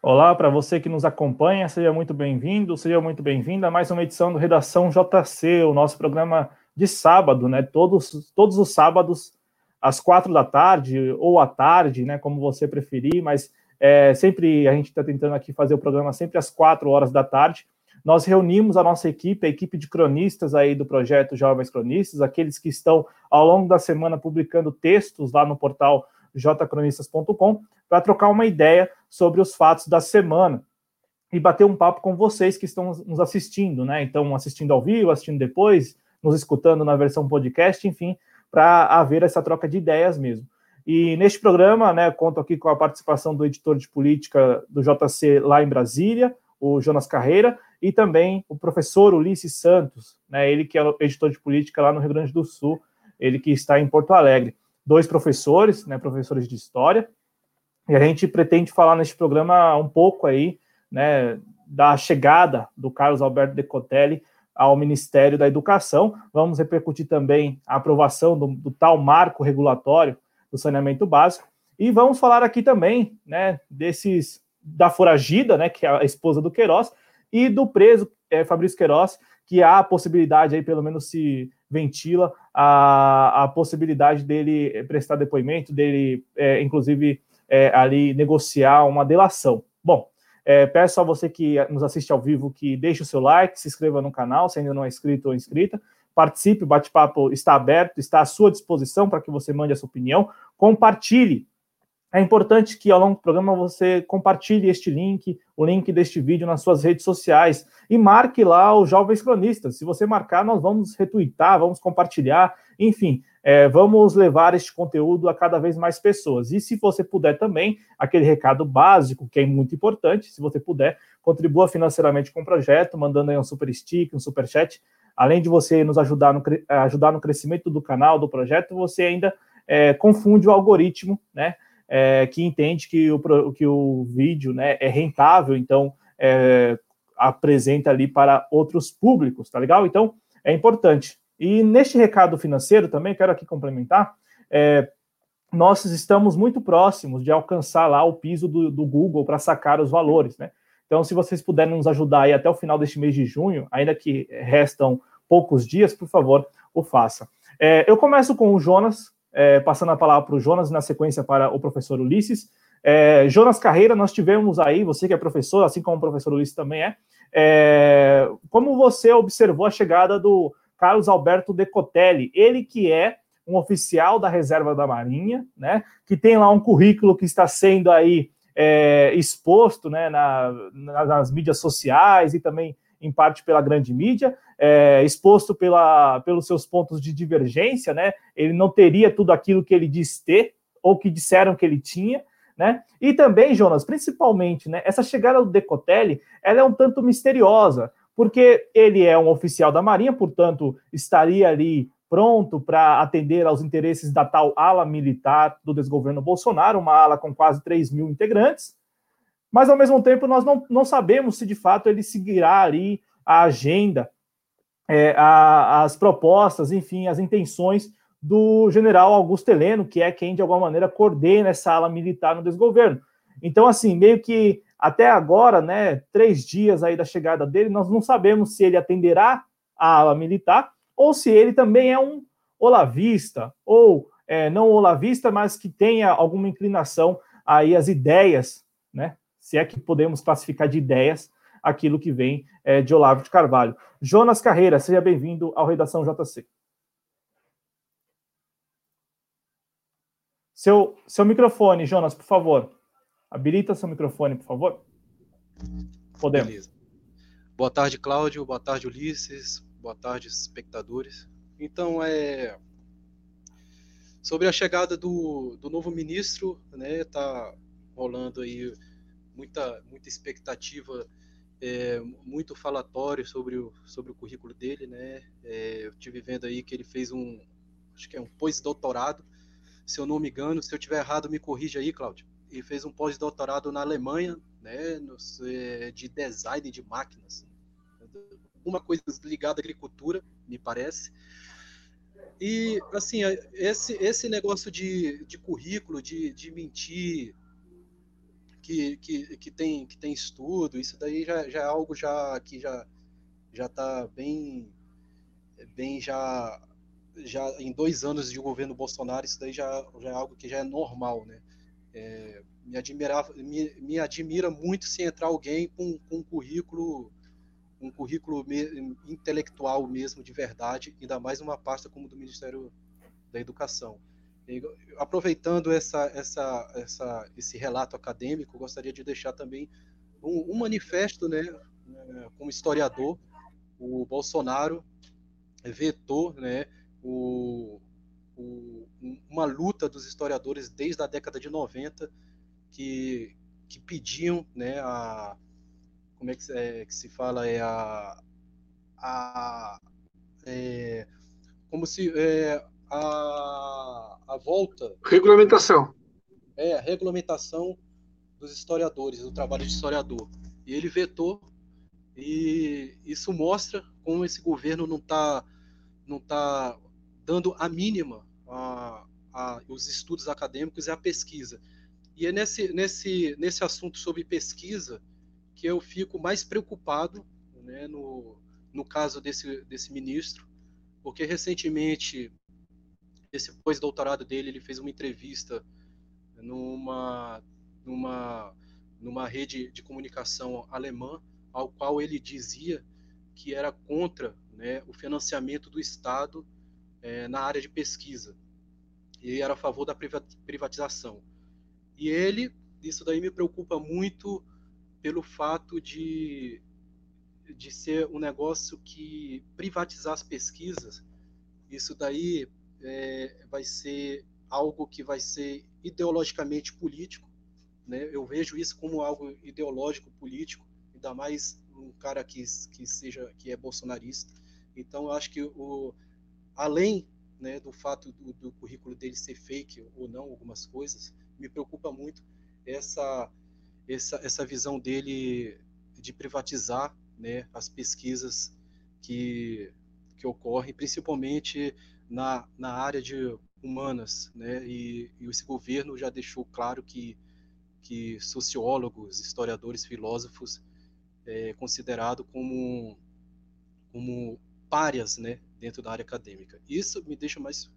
Olá, para você que nos acompanha, seja muito bem-vindo, seja muito bem-vinda a mais uma edição do Redação JC, o nosso programa de sábado, né? Todos, todos os sábados, às quatro da tarde ou à tarde, né? Como você preferir, mas é, sempre a gente está tentando aqui fazer o programa sempre às quatro horas da tarde. Nós reunimos a nossa equipe, a equipe de cronistas aí do projeto Jovens Cronistas, aqueles que estão ao longo da semana publicando textos lá no portal jcronistas.com, para trocar uma ideia sobre os fatos da semana e bater um papo com vocês que estão nos assistindo, né? Então, assistindo ao vivo, assistindo depois, nos escutando na versão podcast, enfim, para haver essa troca de ideias mesmo. E neste programa, né, conto aqui com a participação do editor de política do JC lá em Brasília, o Jonas Carreira, e também o professor Ulisses Santos, né, ele que é editor de política lá no Rio Grande do Sul, ele que está em Porto Alegre dois professores, né, professores de história, e a gente pretende falar neste programa um pouco aí, né, da chegada do Carlos Alberto Decotelli ao Ministério da Educação. Vamos repercutir também a aprovação do, do tal marco regulatório do saneamento básico e vamos falar aqui também, né, desses da foragida, né, que é a esposa do Queiroz, e do preso é, Fabrício Queiroz, que há a possibilidade aí, pelo menos se ventila, a, a possibilidade dele prestar depoimento, dele, é, inclusive, é, ali negociar uma delação. Bom, é, peço a você que nos assiste ao vivo que deixe o seu like, se inscreva no canal, se ainda não é inscrito ou inscrita, participe, o bate-papo está aberto, está à sua disposição para que você mande a sua opinião, compartilhe é importante que ao longo do programa você compartilhe este link, o link deste vídeo nas suas redes sociais e marque lá os Jovens Cronistas. Se você marcar, nós vamos retweetar, vamos compartilhar, enfim, é, vamos levar este conteúdo a cada vez mais pessoas. E se você puder também, aquele recado básico, que é muito importante, se você puder, contribua financeiramente com o projeto, mandando aí um super stick, um super chat. Além de você nos ajudar no, ajudar no crescimento do canal, do projeto, você ainda é, confunde o algoritmo, né? É, que entende que o, que o vídeo né, é rentável, então é, apresenta ali para outros públicos, tá legal? Então é importante. E neste recado financeiro também, quero aqui complementar, é, nós estamos muito próximos de alcançar lá o piso do, do Google para sacar os valores, né? Então, se vocês puderem nos ajudar aí até o final deste mês de junho, ainda que restam poucos dias, por favor, o faça. É, eu começo com o Jonas, é, passando a palavra para o Jonas, na sequência para o professor Ulisses. É, Jonas Carreira, nós tivemos aí, você que é professor, assim como o professor Ulisses também é, é como você observou a chegada do Carlos Alberto Decotelli, ele que é um oficial da Reserva da Marinha, né, que tem lá um currículo que está sendo aí é, exposto né, na, nas mídias sociais e também em parte pela grande mídia, é, exposto pela, pelos seus pontos de divergência, né? Ele não teria tudo aquilo que ele diz ter, ou que disseram que ele tinha, né? E também, Jonas, principalmente, né? Essa chegada do Decotelli, ela é um tanto misteriosa, porque ele é um oficial da Marinha, portanto, estaria ali pronto para atender aos interesses da tal ala militar do desgoverno Bolsonaro, uma ala com quase 3 mil integrantes, mas ao mesmo tempo nós não, não sabemos se de fato ele seguirá ali a agenda, é, a, as propostas, enfim, as intenções do general Augusto Heleno, que é quem de alguma maneira coordena essa ala militar no desgoverno. Então, assim, meio que até agora, né, três dias aí da chegada dele, nós não sabemos se ele atenderá a ala militar ou se ele também é um olavista, ou é, não olavista, mas que tenha alguma inclinação aí às ideias, né, se é que podemos classificar de ideias aquilo que vem é, de Olavo de Carvalho. Jonas Carreira, seja bem-vindo ao Redação JC. Seu, seu microfone, Jonas, por favor. Habilita seu microfone, por favor. Podemos. Beleza. Boa tarde, Cláudio. Boa tarde, Ulisses. Boa tarde, espectadores. Então, é sobre a chegada do, do novo ministro, né? Tá rolando aí muita, muita expectativa, é, muito falatório sobre o, sobre o currículo dele, né? É, eu tive vendo aí que ele fez um, acho que é um pós-doutorado, se eu não me engano, se eu tiver errado, me corrija aí, Cláudio. Ele fez um pós-doutorado na Alemanha, né, é, de design de máquinas, uma coisa ligada à agricultura, me parece. E, assim, esse, esse negócio de, de currículo, de, de mentir, que, que, que, tem, que tem estudo, isso daí já, já é algo já que já já está bem bem já já em dois anos de governo Bolsonaro isso daí já, já é algo que já é normal, né? É, me, admira, me, me admira muito se entrar alguém com, com um currículo um currículo me, intelectual mesmo de verdade, ainda mais uma pasta como do Ministério da Educação. Aproveitando essa, essa, essa, esse relato acadêmico, gostaria de deixar também um, um manifesto, né, né como historiador, o Bolsonaro vetou, né, o, o, uma luta dos historiadores desde a década de 90 que, que pediam né, a, como é que, é, que se fala, é a, a é, como se é, a, a volta. Regulamentação. É a regulamentação dos historiadores do trabalho de historiador. E ele vetou e isso mostra como esse governo não está não tá dando a mínima a, a, os estudos acadêmicos e a pesquisa. E é nesse nesse nesse assunto sobre pesquisa que eu fico mais preocupado né, no, no caso desse, desse ministro, porque recentemente, esse pós-doutorado dele, ele fez uma entrevista numa, numa, numa rede de comunicação alemã, ao qual ele dizia que era contra né, o financiamento do Estado é, na área de pesquisa e era a favor da privatização. E ele, isso daí me preocupa muito pelo fato de, de ser um negócio que privatizar as pesquisas, isso daí é, vai ser algo que vai ser ideologicamente político, né? Eu vejo isso como algo ideológico político, ainda mais um cara que, que seja que é bolsonarista. Então, eu acho que o além né, do fato do, do currículo dele ser fake ou não, algumas coisas, me preocupa muito essa essa, essa visão dele de privatizar né, as pesquisas que, que ocorrem, principalmente na, na área de humanas. Né, e, e esse governo já deixou claro que, que sociólogos, historiadores, filósofos é considerado como, como párias né, dentro da área acadêmica. Isso me deixa mais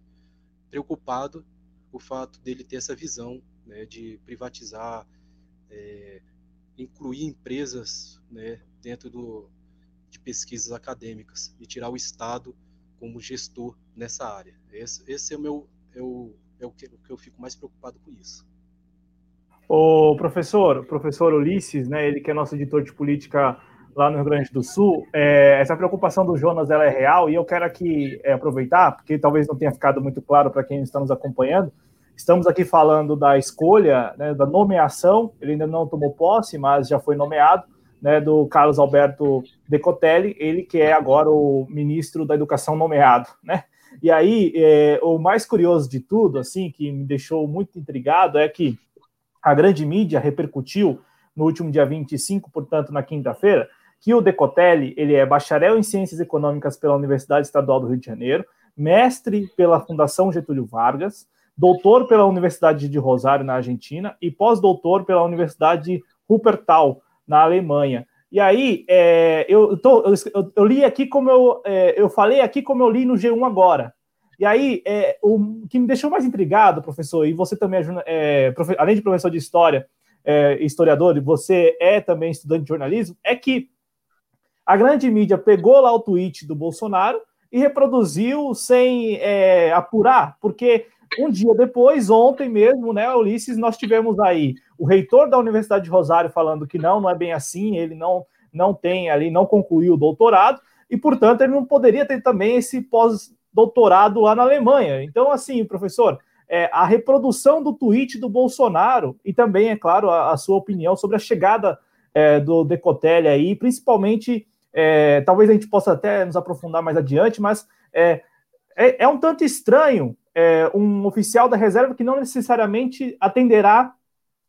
preocupado o fato dele ter essa visão né, de privatizar é, incluir empresas né, dentro do, de pesquisas acadêmicas e tirar o Estado como gestor nessa área. Esse, esse é o meu o, é o, que, o que eu fico mais preocupado com isso. O professor, o professor Ulisses, né, ele que é nosso editor de política lá no Rio Grande do Sul, é, essa preocupação do Jonas ela é real e eu quero aqui é, aproveitar, porque talvez não tenha ficado muito claro para quem está nos acompanhando, Estamos aqui falando da escolha, né, da nomeação, ele ainda não tomou posse, mas já foi nomeado, né, do Carlos Alberto Decotelli, ele que é agora o ministro da Educação nomeado, né? E aí, é, o mais curioso de tudo, assim, que me deixou muito intrigado, é que a grande mídia repercutiu no último dia 25, portanto, na quinta-feira, que o Decotelli, ele é bacharel em Ciências Econômicas pela Universidade Estadual do Rio de Janeiro, mestre pela Fundação Getúlio Vargas, doutor pela Universidade de Rosário, na Argentina, e pós-doutor pela Universidade de Wuppertal, na Alemanha. E aí, é, eu, tô, eu, eu, li aqui como eu, é, eu falei aqui como eu li no G1 agora. E aí, é, o que me deixou mais intrigado, professor, e você também é, é além de professor de história, é, historiador, e você é também estudante de jornalismo, é que a grande mídia pegou lá o tweet do Bolsonaro e reproduziu sem é, apurar, porque um dia depois, ontem mesmo, né, Ulisses, nós tivemos aí o reitor da Universidade de Rosário falando que não, não é bem assim, ele não, não tem ali, não concluiu o doutorado, e, portanto, ele não poderia ter também esse pós-doutorado lá na Alemanha. Então, assim, professor, é, a reprodução do tweet do Bolsonaro, e também, é claro, a, a sua opinião sobre a chegada é, do Decotelli aí, principalmente, é, talvez a gente possa até nos aprofundar mais adiante, mas é, é, é um tanto estranho é, um oficial da reserva que não necessariamente atenderá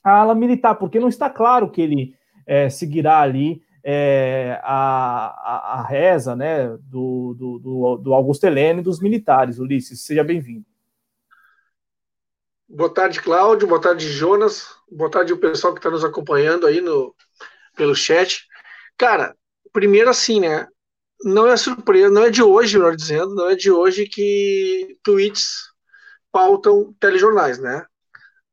a ala militar, porque não está claro que ele é, seguirá ali é, a, a, a, reza né, do, do, do, Augusto Helene e dos militares. Ulisses, seja bem-vindo. Boa tarde, Cláudio. Boa tarde, Jonas. Boa tarde, o pessoal que está nos acompanhando aí no, pelo chat. Cara, primeiro assim, né? Não é surpresa, não é de hoje, melhor dizendo, não é de hoje que tweets pautam telejornais, né?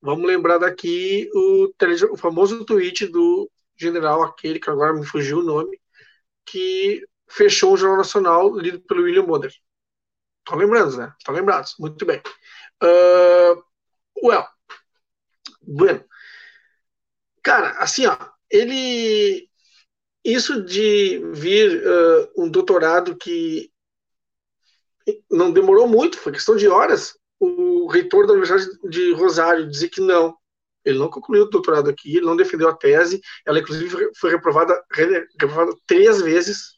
Vamos lembrar daqui o, tele, o famoso tweet do general, aquele que agora me fugiu o nome, que fechou o Jornal Nacional lido pelo William Bonner. Estão lembrando, né? Estão lembrados. Muito bem. Uh, well, bueno. Cara, assim, ó, ele. Isso de vir uh, um doutorado que não demorou muito, foi questão de horas, o reitor da Universidade de Rosário dizer que não, ele não concluiu o doutorado aqui, ele não defendeu a tese, ela inclusive foi reprovada, reprovada três vezes,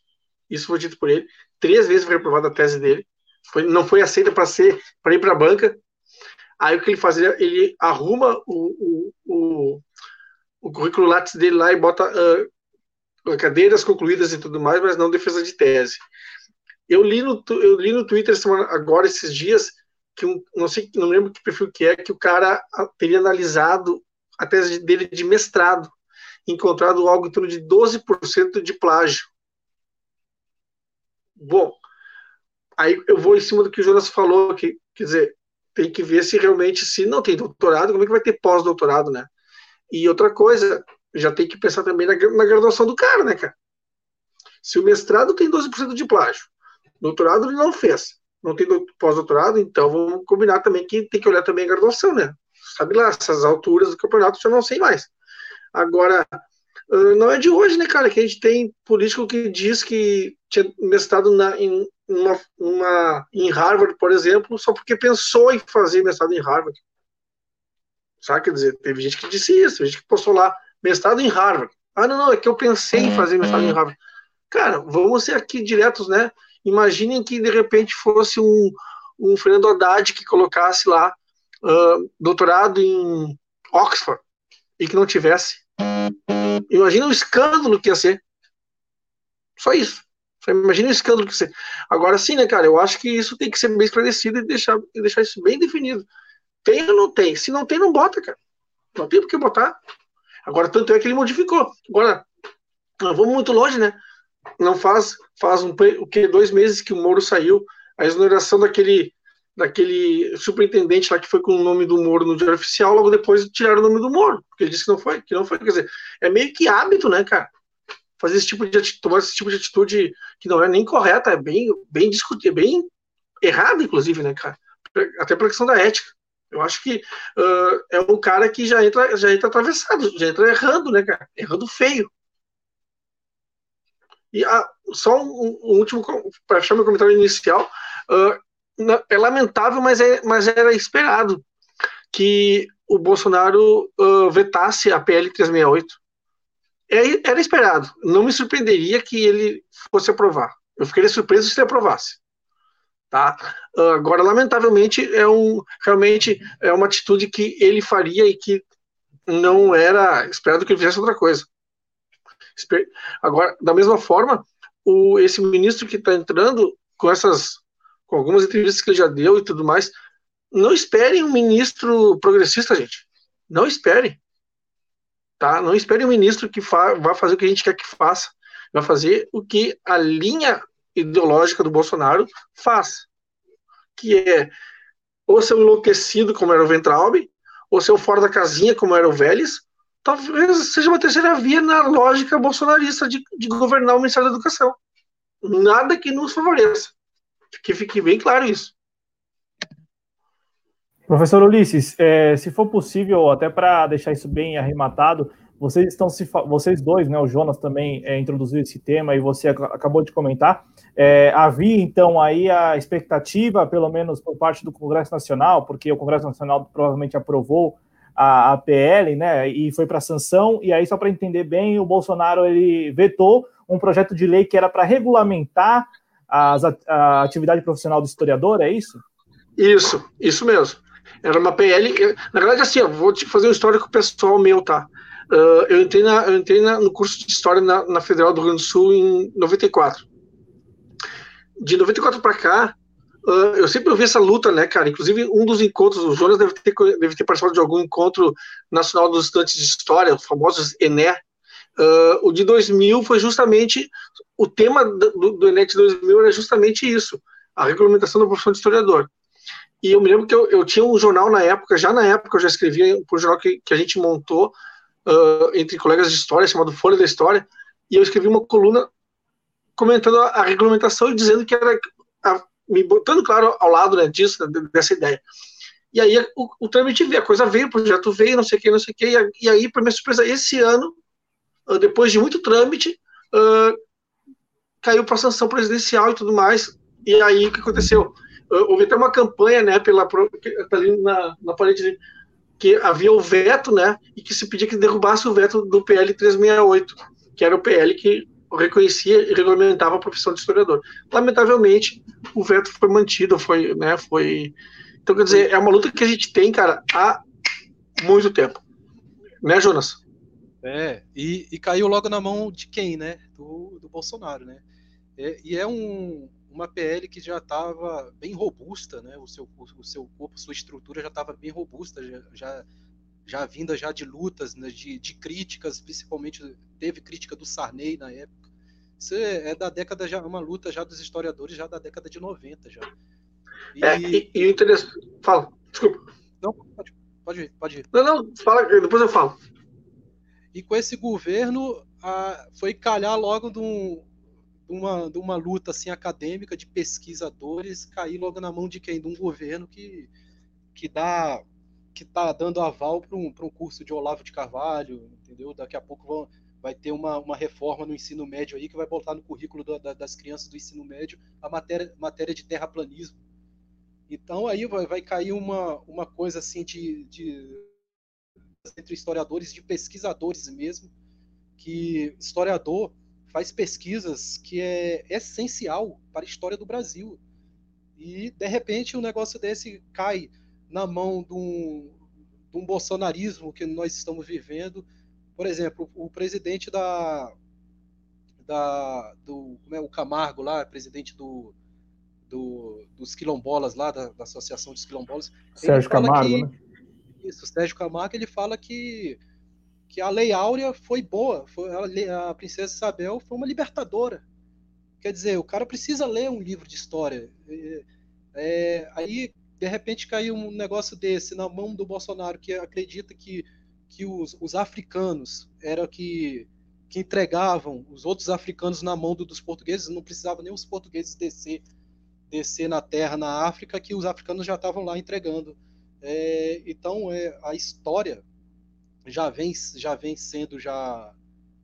isso foi dito por ele, três vezes foi reprovada a tese dele, foi, não foi aceita para ser para ir para a banca. Aí o que ele fazia? Ele arruma o, o, o, o currículo látis dele lá e bota uh, cadeiras concluídas e tudo mais, mas não defesa de tese. Eu li no, eu li no Twitter agora esses dias que um, não sei, não lembro que perfil que é, que o cara teria analisado a tese dele de mestrado, encontrado algo em torno de 12% de plágio. Bom, aí eu vou em cima do que o Jonas falou, que, quer dizer, tem que ver se realmente, se não tem doutorado, como é que vai ter pós-doutorado, né? E outra coisa, já tem que pensar também na, na graduação do cara, né, cara? Se o mestrado tem 12% de plágio, doutorado ele não fez, não tem pós-doutorado, então vamos combinar também que tem que olhar também a graduação, né? Sabe lá, essas alturas do campeonato já não sei mais. Agora, não é de hoje, né, cara, que a gente tem político que diz que tinha mestrado na, em, uma, uma, em Harvard, por exemplo, só porque pensou em fazer mestrado em Harvard. Sabe, quer dizer, teve gente que disse isso, teve gente que postou lá, mestrado em Harvard. Ah, não, não, é que eu pensei em fazer mestrado em Harvard. Cara, vamos ser aqui diretos, né? Imaginem que de repente fosse um, um Fernando Haddad que colocasse lá uh, doutorado em Oxford e que não tivesse. Imagina o escândalo que ia ser. Só isso. Só imagina o escândalo que ia ser. Agora sim, né, cara? Eu acho que isso tem que ser bem esclarecido e deixar, e deixar isso bem definido. Tem ou não tem? Se não tem, não bota, cara. Não tem por que botar. Agora, tanto é que ele modificou. Agora, vamos muito longe, né? Não faz faz um, o que dois meses que o Moro saiu, a exoneração daquele daquele superintendente lá que foi com o nome do Moro no diário oficial, logo depois tiraram o nome do Moro, porque ele disse que não foi, que não foi, quer dizer, é meio que hábito, né, cara? Fazer esse tipo de atitude, tomar esse tipo de atitude que não é nem correta, é bem bem discutir, é bem errado inclusive, né, cara? Até pela questão da ética. Eu acho que uh, é um cara que já entra já entra atravessado, já entra errando, né, cara? Errando feio. E a, só um, um último, para fechar meu comentário inicial, uh, é lamentável, mas, é, mas era esperado que o Bolsonaro uh, vetasse a PL 368. É, era esperado. Não me surpreenderia que ele fosse aprovar. Eu ficaria surpreso se ele aprovasse. Tá? Uh, agora, lamentavelmente, é um realmente é uma atitude que ele faria e que não era esperado que ele fizesse outra coisa. Agora, da mesma forma, o, esse ministro que está entrando com essas, com algumas entrevistas que ele já deu e tudo mais, não esperem um ministro progressista, gente. Não esperem. Tá? Não esperem um ministro que fa vá fazer o que a gente quer que faça. Vai fazer o que a linha ideológica do Bolsonaro faz. Que é ou ser enlouquecido, como era o Ventralb, ou ser o fora da casinha, como era o Vélez, talvez seja uma terceira via na lógica bolsonarista de, de governar o Ministério da Educação. Nada que nos favoreça. Que fique bem claro isso. Professor Ulisses, é, se for possível, até para deixar isso bem arrematado, vocês estão se vocês dois, né, o Jonas também é, introduziu esse tema e você acabou de comentar. É, havia então aí a expectativa, pelo menos por parte do Congresso Nacional, porque o Congresso Nacional provavelmente aprovou a, a PL, né, e foi para sanção, e aí só para entender bem, o Bolsonaro ele vetou um projeto de lei que era para regulamentar as, a atividade profissional do historiador, é isso? Isso, isso mesmo. Era uma PL, na verdade assim, eu vou te fazer um histórico pessoal meu, tá? Uh, eu entrei, na, eu entrei na, no curso de História na, na, Federal do Rio Grande do Sul em 94. De 94 para cá, Uh, eu sempre ouvi essa luta, né, cara? Inclusive, um dos encontros, o Jonas deve ter, deve ter participado de algum encontro nacional dos estudantes de história, os famosos ENE. Uh, o de 2000 foi justamente. O tema do, do ENE de 2000 era justamente isso, a regulamentação da profissão de historiador. E eu me lembro que eu, eu tinha um jornal na época, já na época eu já escrevia um jornal que, que a gente montou uh, entre colegas de história, chamado Folha da História, e eu escrevi uma coluna comentando a, a regulamentação e dizendo que era a, me botando claro ao lado né, disso, dessa ideia. E aí o, o trâmite veio, a coisa veio, o projeto veio, não sei o que, não sei o que, e, aí, para minha surpresa, esse ano, uh, depois de muito trâmite, uh, caiu para sanção presidencial e tudo mais, e aí o que aconteceu? Uh, houve até uma campanha, né, pela, tá ali na, na parede, que havia o veto, né, e que se pedia que derrubasse o veto do PL 368, que era o PL que reconhecia e regulamentava a profissão de historiador. Lamentavelmente, o veto foi mantido, foi, né, foi... Então, quer dizer, é uma luta que a gente tem, cara, há muito tempo. Né, Jonas? É, e, e caiu logo na mão de quem, né? Do, do Bolsonaro, né? É, e é um, uma PL que já estava bem robusta, né? O seu, o seu corpo, sua estrutura já estava bem robusta, já, já, já vinda já de lutas, né? de, de críticas, principalmente teve crítica do Sarney na época isso é, é da década já, uma luta já dos historiadores já da década de 90 já. E, é, e, e o interessante. Fala, desculpa. Não, pode, pode ir, pode ir. Não, não, fala, depois eu falo. E com esse governo a, foi calhar logo de, um, de, uma, de uma luta assim acadêmica de pesquisadores cair logo na mão de quem? De um governo que, que dá que está dando aval para um, um curso de Olavo de Carvalho, entendeu? Daqui a pouco vão, vai ter uma, uma reforma no ensino médio aí que vai botar no currículo do, da, das crianças do ensino médio a matéria, matéria de terraplanismo. Então aí vai, vai cair uma, uma coisa assim de, de entre historiadores, de pesquisadores mesmo, que historiador faz pesquisas que é essencial para a história do Brasil. E, de repente, um negócio desse cai na mão de um, de um bolsonarismo que nós estamos vivendo, por exemplo, o presidente da, da do como é o Camargo lá, presidente do, do dos quilombolas lá da, da Associação dos Quilombolas, Sérgio Camargo, que, né? Isso, Sérgio Camargo, ele fala que que a Lei Áurea foi boa, foi, a, a princesa Isabel foi uma libertadora. Quer dizer, o cara precisa ler um livro de história. É, é, aí, de repente, caiu um negócio desse na mão do Bolsonaro, que acredita que que os, os africanos eram que, que entregavam os outros africanos na mão do, dos portugueses, não precisava nem os portugueses descer, descer na terra, na África, que os africanos já estavam lá entregando. É, então, é, a história já vem, já vem sendo já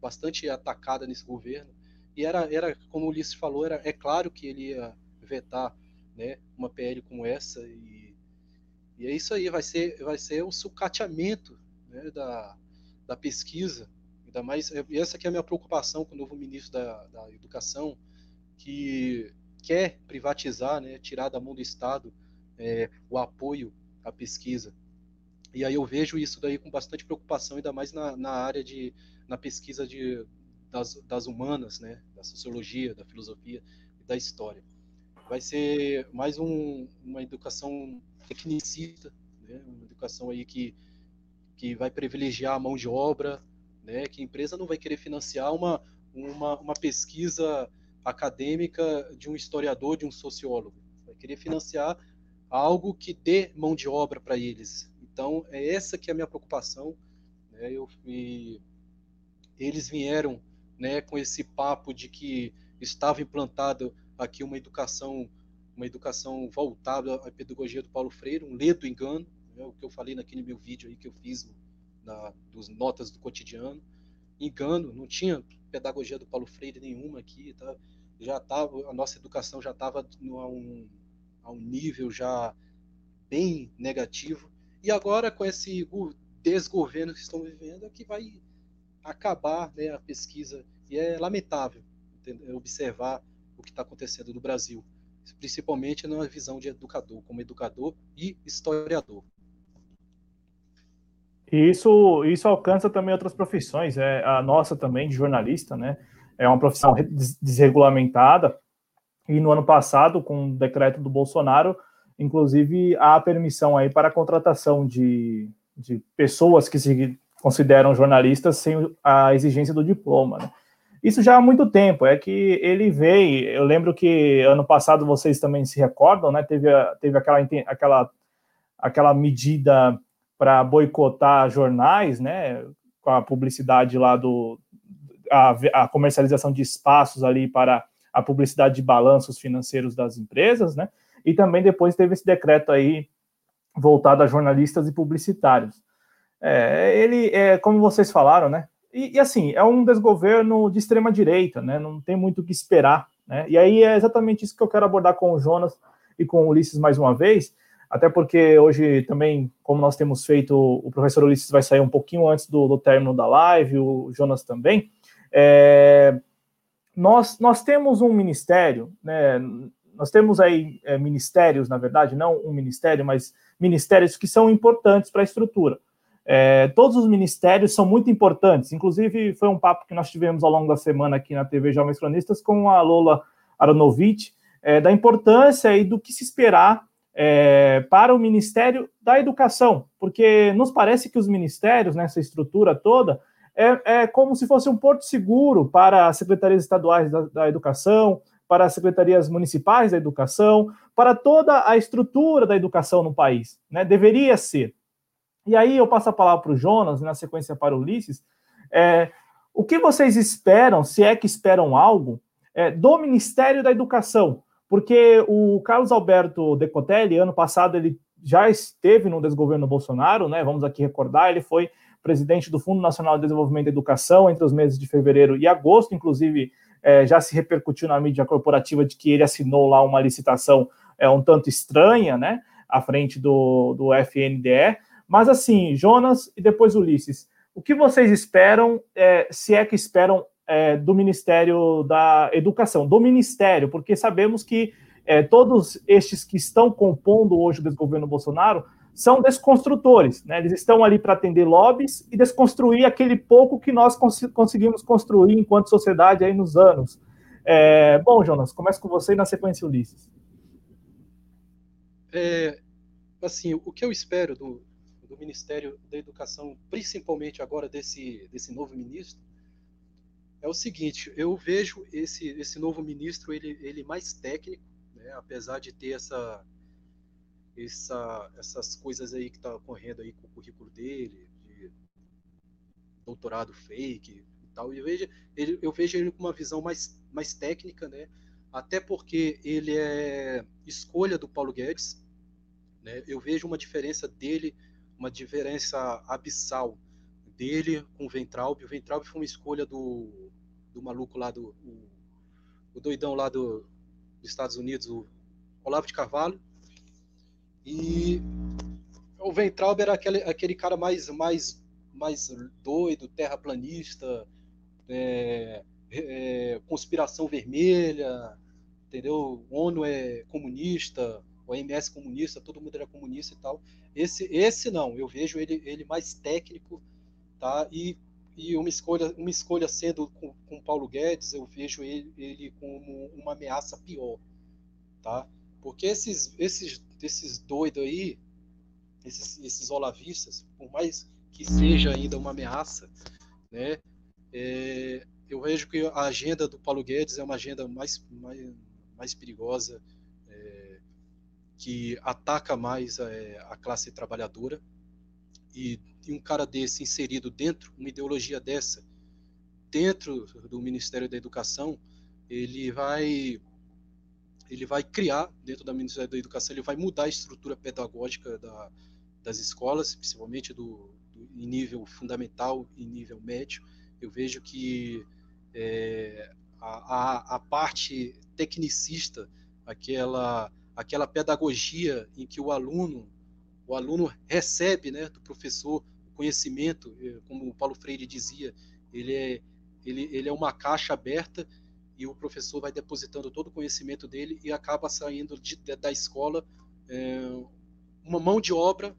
bastante atacada nesse governo, e era, era como o Ulisses falou, era, é claro que ele ia vetar né, uma PL como essa, e, e é isso aí, vai ser, vai ser o sucateamento né, da, da pesquisa, ainda mais, e essa que é a minha preocupação com o novo ministro da, da Educação, que quer privatizar, né, tirar da mão do Estado é, o apoio à pesquisa. E aí eu vejo isso daí com bastante preocupação, ainda mais na, na área de na pesquisa de, das, das humanas, né, da sociologia, da filosofia e da história. Vai ser mais um, uma educação tecnicista, né, uma educação aí que que vai privilegiar a mão de obra, né, que a empresa não vai querer financiar uma, uma, uma pesquisa acadêmica de um historiador, de um sociólogo. Vai querer financiar algo que dê mão de obra para eles. Então, é essa que é a minha preocupação. Né, eu, eles vieram né, com esse papo de que estava implantado aqui uma educação uma educação voltada à pedagogia do Paulo Freire, um ledo engano, né, o que eu falei naquele meu vídeo aí que eu fiz na, dos notas do cotidiano. Engano, não tinha pedagogia do Paulo Freire nenhuma aqui, tá? já tava, a nossa educação já estava a um, a um nível já bem negativo. E agora, com esse desgoverno que estão vivendo, é que vai acabar né, a pesquisa. E é lamentável entender, observar o que está acontecendo no Brasil, principalmente na visão de educador, como educador e historiador. E isso, isso alcança também outras profissões, é a nossa também, de jornalista, né? É uma profissão desregulamentada E no ano passado, com o decreto do Bolsonaro, inclusive há permissão aí para a contratação de, de pessoas que se consideram jornalistas sem a exigência do diploma. Né? Isso já há muito tempo, é que ele veio. Eu lembro que ano passado vocês também se recordam, né? Teve, teve aquela, aquela, aquela medida para boicotar jornais, né? Com a publicidade lá do. A, a, comercialização de espaços ali para a publicidade de balanços financeiros das empresas, né? E também depois teve esse decreto aí voltado a jornalistas e publicitários. É, ele, é, como vocês falaram, né? E, e, assim, é um desgoverno de extrema direita, né? Não tem muito o que esperar, né? E aí é exatamente isso que eu quero abordar com o Jonas e com o Ulisses mais uma vez, até porque hoje também, como nós temos feito, o professor Ulisses vai sair um pouquinho antes do, do término da live, o Jonas também. É, nós, nós temos um ministério, né? Nós temos aí é, ministérios, na verdade, não um ministério, mas ministérios que são importantes para a estrutura. É, todos os ministérios são muito importantes, inclusive foi um papo que nós tivemos ao longo da semana aqui na TV Jovens Cronistas com a Lola Aronovitch, é, da importância e do que se esperar é, para o Ministério da Educação, porque nos parece que os ministérios, nessa estrutura toda, é, é como se fosse um porto seguro para as secretarias estaduais da, da educação, para as secretarias municipais da educação, para toda a estrutura da educação no país. Né? Deveria ser. E aí eu passo a palavra para o Jonas, na sequência para o Ulisses. É, o que vocês esperam, se é que esperam algo, é, do Ministério da Educação? Porque o Carlos Alberto Decotelli, ano passado, ele já esteve no desgoverno Bolsonaro, né? Vamos aqui recordar, ele foi presidente do Fundo Nacional de Desenvolvimento da Educação entre os meses de fevereiro e agosto, inclusive é, já se repercutiu na mídia corporativa de que ele assinou lá uma licitação é, um tanto estranha, né? À frente do, do FNDE. Mas assim, Jonas e depois Ulisses, o que vocês esperam, é, se é que esperam, é, do Ministério da Educação, do Ministério, porque sabemos que é, todos estes que estão compondo hoje o desgoverno Bolsonaro são desconstrutores, né? Eles estão ali para atender lobbies e desconstruir aquele pouco que nós cons conseguimos construir enquanto sociedade aí nos anos. É, bom, Jonas, começo com você e na sequência Ulisses. É, assim, o que eu espero do, do Ministério da Educação, principalmente agora desse, desse novo ministro, é o seguinte, eu vejo esse, esse novo ministro ele, ele mais técnico, né, apesar de ter essa, essa, essas coisas aí que está ocorrendo aí com o currículo dele, de doutorado fake e tal, eu vejo ele, eu vejo ele com uma visão mais, mais técnica, né, até porque ele é escolha do Paulo Guedes, né, eu vejo uma diferença dele uma diferença abissal dele com o Ventralbe. O Ventralbe foi uma escolha do, do maluco lá, do o, o doidão lá do, dos Estados Unidos, o Olavo de Carvalho. E o Ventralbe era aquele, aquele cara mais, mais, mais doido, terraplanista, é, é, conspiração vermelha, entendeu? ONU é comunista, o MS comunista, todo mundo era comunista e tal. Esse, esse não, eu vejo ele, ele mais técnico, tá? E, e uma escolha, uma escolha sendo com, com Paulo Guedes, eu vejo ele, ele como uma ameaça pior, tá? Porque esses, esses, esses doidos aí, esses, esses olavistas, por mais que seja ainda uma ameaça, né? É, eu vejo que a agenda do Paulo Guedes é uma agenda mais, mais, mais perigosa, que ataca mais é, a classe trabalhadora e, e, um cara desse inserido dentro, uma ideologia dessa, dentro do Ministério da Educação, ele vai ele vai criar dentro do Ministério da Educação, ele vai mudar a estrutura pedagógica da, das escolas, principalmente do, do, em nível fundamental e nível médio. Eu vejo que é, a, a, a parte tecnicista, aquela aquela pedagogia em que o aluno o aluno recebe né, do professor conhecimento, eh, como o Paulo Freire dizia, ele é, ele, ele é uma caixa aberta e o professor vai depositando todo o conhecimento dele e acaba saindo de, da escola é, uma mão de obra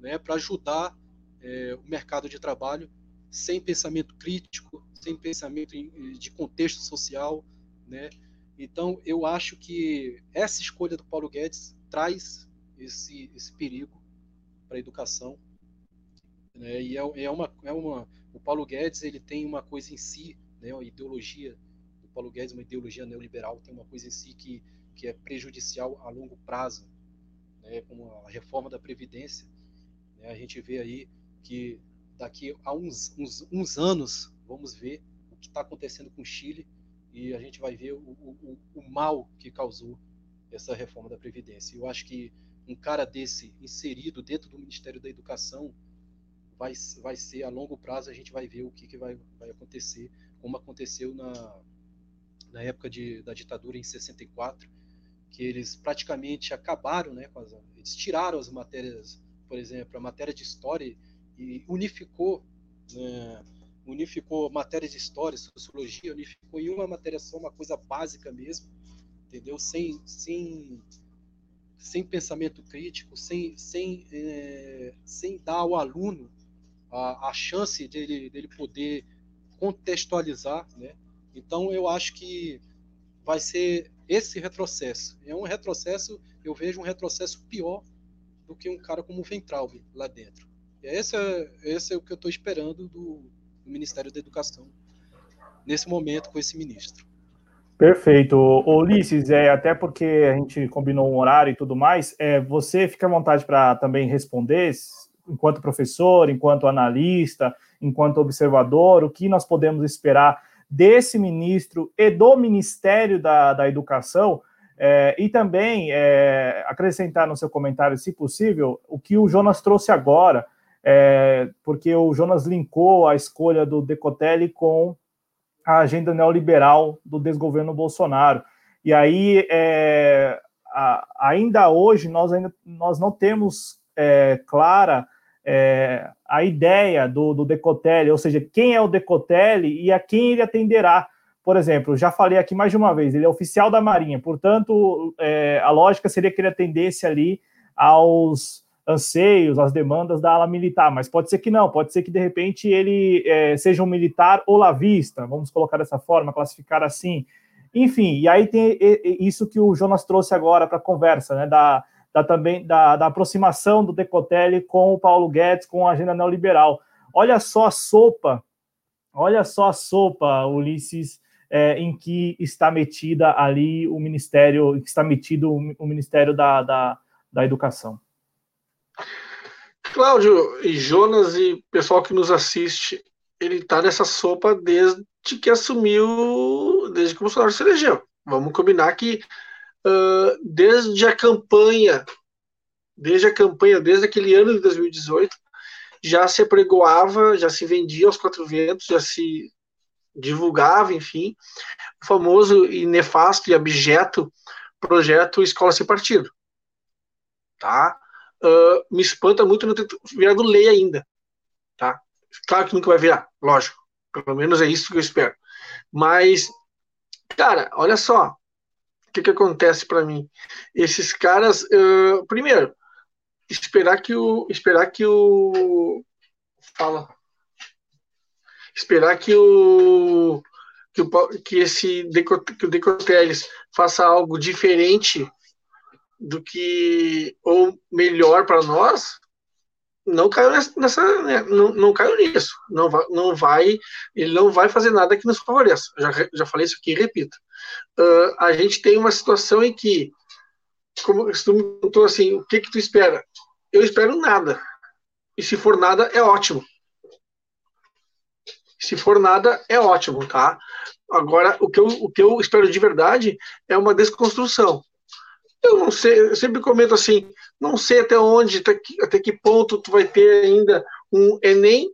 né, para ajudar é, o mercado de trabalho sem pensamento crítico, sem pensamento de contexto social, né? Então, eu acho que essa escolha do Paulo Guedes traz esse, esse perigo para a educação. Né? E é, é, uma, é uma. O Paulo Guedes ele tem uma coisa em si, né? a ideologia do Paulo Guedes, uma ideologia neoliberal, tem uma coisa em si que, que é prejudicial a longo prazo, né? como a reforma da Previdência. Né? A gente vê aí que daqui a uns, uns, uns anos vamos ver o que está acontecendo com o Chile e a gente vai ver o, o, o mal que causou essa reforma da Previdência. Eu acho que um cara desse inserido dentro do Ministério da Educação vai, vai ser a longo prazo, a gente vai ver o que, que vai, vai acontecer, como aconteceu na, na época de, da ditadura em 64, que eles praticamente acabaram, né, com as, eles tiraram as matérias, por exemplo, a matéria de história e unificou né, unificou matérias de história, sociologia, unificou em uma matéria só, uma coisa básica mesmo, entendeu? Sem, sem, sem pensamento crítico, sem, sem, é, sem dar ao aluno a, a chance dele, dele poder contextualizar, né? Então, eu acho que vai ser esse retrocesso. É um retrocesso, eu vejo um retrocesso pior do que um cara como o Ventral lá dentro. Esse é, esse é o que eu estou esperando do, do Ministério da Educação nesse momento com esse ministro. Perfeito. Ulisses, é, até porque a gente combinou um horário e tudo mais, é, você fica à vontade para também responder, enquanto professor, enquanto analista, enquanto observador, o que nós podemos esperar desse ministro e do Ministério da, da Educação, é, e também é, acrescentar no seu comentário, se possível, o que o Jonas trouxe agora, é, porque o Jonas linkou a escolha do Decotelli com a agenda neoliberal do desgoverno Bolsonaro. E aí, é, a, ainda hoje, nós, ainda, nós não temos é, clara é, a ideia do, do Decotelli, ou seja, quem é o Decotelli e a quem ele atenderá. Por exemplo, já falei aqui mais de uma vez, ele é oficial da Marinha, portanto, é, a lógica seria que ele atendesse ali aos anseios, as demandas da ala militar, mas pode ser que não, pode ser que de repente ele é, seja um militar olavista, vamos colocar dessa forma, classificar assim. Enfim, e aí tem isso que o Jonas trouxe agora para a conversa, né, da, da também da, da, aproximação do Decotelli com o Paulo Guedes, com a agenda neoliberal. Olha só a sopa, olha só a sopa, Ulisses, é, em que está metida ali o Ministério, que está metido o Ministério da, da, da Educação. Cláudio e Jonas e pessoal que nos assiste, ele está nessa sopa desde que assumiu, desde que o Bolsonaro se elegeu. Vamos combinar que uh, desde a campanha, desde a campanha, desde aquele ano de 2018, já se apregoava, já se vendia aos quatro ventos, já se divulgava, enfim, o famoso e nefasto e abjeto projeto Escola Sem Partido. Tá? uh, me espanta muito não ter virado lei ainda. Tá? Claro que nunca vai virar, lógico. Pelo menos é isso que eu espero. Mas, cara, olha só. Que, que acontece para mim? Esses caras, uh, primeiro, esperar que o. Esperar que o. Fala. Esperar que o. Que, o, que esse que o Decoteles faça algo diferente do que ou melhor para nós, não caiu nessa, né, não, não caiu nisso, não vai, não vai, ele não vai fazer nada que nos favoreça. Já, já falei isso aqui repito. Uh, a gente tem uma situação em que, como se tu perguntou assim, o que que tu espera? Eu espero nada. E se for nada, é ótimo. Se for nada, é ótimo, tá? Agora, o que eu, o que eu espero de verdade é uma desconstrução. Eu não sei, eu sempre comento assim, não sei até onde, até que, até que ponto tu vai ter ainda um Enem,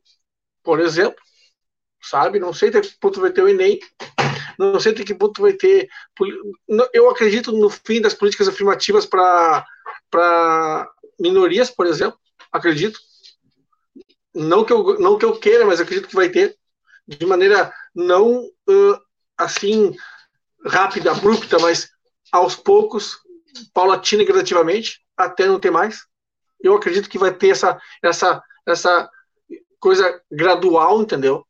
por exemplo, sabe? Não sei até que ponto vai ter o Enem, não sei até que ponto vai ter. Eu acredito no fim das políticas afirmativas para minorias, por exemplo, acredito. Não que, eu, não que eu queira, mas acredito que vai ter, de maneira não assim rápida, abrupta, mas aos poucos, paulatina e gradativamente, até não ter mais. Eu acredito que vai ter essa, essa, essa coisa gradual, entendeu?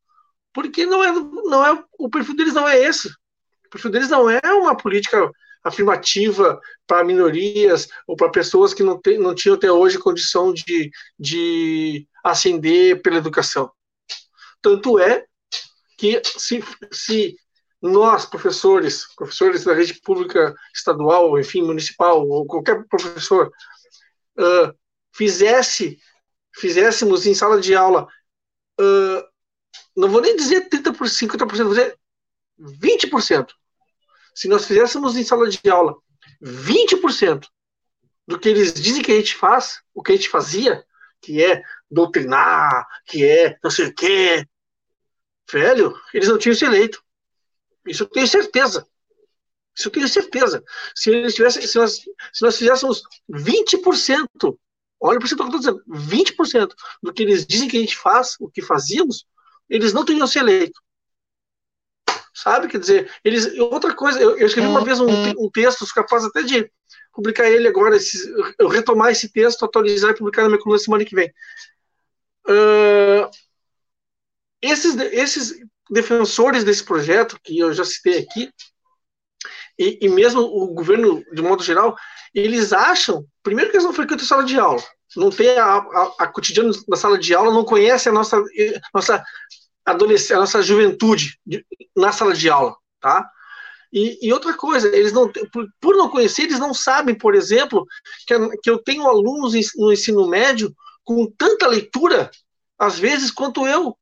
Porque não é, não é o perfil deles não é esse. O perfil deles não é uma política afirmativa para minorias ou para pessoas que não, tem, não tinham até hoje condição de, de ascender pela educação. Tanto é que se, se nós, professores, professores da rede pública estadual, enfim, municipal, ou qualquer professor, uh, fizesse, fizéssemos em sala de aula, uh, não vou nem dizer 30%, 50%, vou dizer 20%. Se nós fizéssemos em sala de aula 20% do que eles dizem que a gente faz, o que a gente fazia, que é doutrinar, que é não sei o quê, velho, eles não tinham se eleito. Isso eu tenho certeza. Isso eu tenho certeza. Se eles tivessem, se nós, se nós fizéssemos 20%, olha o que eu estou dizendo, 20% do que eles dizem que a gente faz, o que fazíamos, eles não teriam se eleito. Sabe? Quer dizer, eles. Outra coisa, eu, eu escrevi uma vez um, um texto, sou capaz até de publicar ele agora, esse, eu retomar esse texto, atualizar e publicar na minha coluna semana que vem. Uh, esses, esses defensores desse projeto, que eu já citei aqui, e, e, mesmo o governo, de modo geral, eles acham, primeiro que eles não frequentam sala de aula, não tem a, a, a cotidiano na sala de aula, não conhecem a nossa, nossa adolescência, a nossa juventude de, na sala de aula, tá? E, e, outra coisa, eles não por, por, não conhecer, eles não sabem, por exemplo, que, que eu tenho alunos no ensino médio com tanta leitura, às vezes, quanto eu,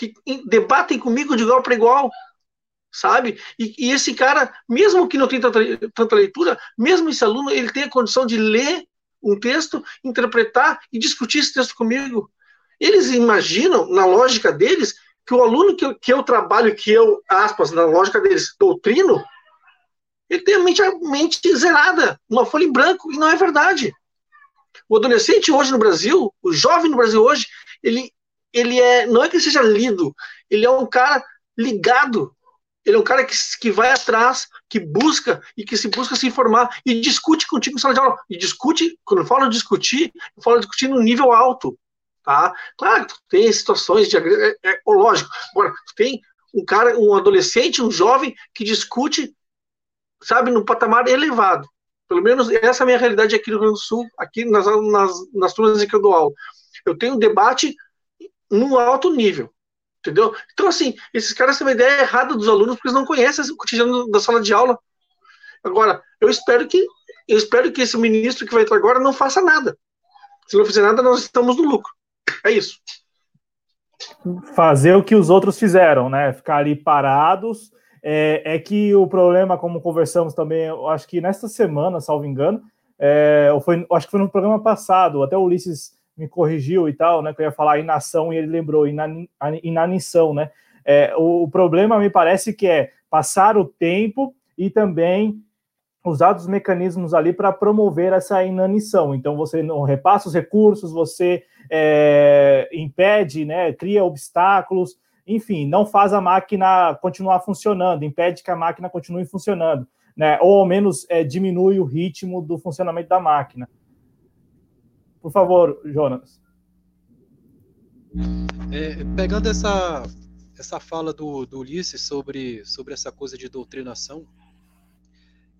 que debatem comigo de igual para igual, sabe? E, e, esse cara, mesmo que não tenha tanta, tanta leitura, mesmo esse aluno, ele tem a condição de ler um texto, interpretar e discutir esse texto comigo. Eles imaginam, na lógica deles, que o aluno que eu, que eu trabalho, que eu, aspas, na lógica deles, doutrino, ele tem a mente, a mente zerada, uma folha em branco, e não é verdade. O adolescente hoje no Brasil, o jovem no Brasil hoje, ele, ele é, não é que seja lido, ele é um cara ligado, ele é um cara que, que vai atrás, que busca e que se busca se informar e discute contigo em sala de aula. E discute, quando eu falo discutir, eu falo discutir no nível alto. Tá? Claro, tem situações de é, é, lógico. Agora, tem um cara, um adolescente, um jovem que discute, sabe, num patamar elevado. Pelo menos essa é a minha realidade aqui no Rio Grande do Sul, aqui nas, nas, nas turmas em que eu dou aula. Eu tenho um debate num alto nível. Entendeu? Então, assim, esses caras têm uma ideia errada dos alunos porque eles não conhecem o cotidiano da sala de aula. Agora, eu espero que eu espero que esse ministro que vai entrar agora não faça nada. Se não fizer nada, nós estamos no lucro. É isso. Fazer o que os outros fizeram, né? Ficar ali parados. É, é que o problema, como conversamos também, eu acho que nesta semana, salvo engano, é, foi, acho que foi no programa passado, até o Ulisses me corrigiu e tal, né? Que eu ia falar inação e ele lembrou inanição, né? É, o, o problema me parece que é passar o tempo e também usar os mecanismos ali para promover essa inanição. Então, você não repassa os recursos, você é, impede, né, cria obstáculos, enfim, não faz a máquina continuar funcionando, impede que a máquina continue funcionando, né, ou ao menos é, diminui o ritmo do funcionamento da máquina. Por favor, Jonas. É, pegando essa, essa fala do, do Ulisses sobre, sobre essa coisa de doutrinação,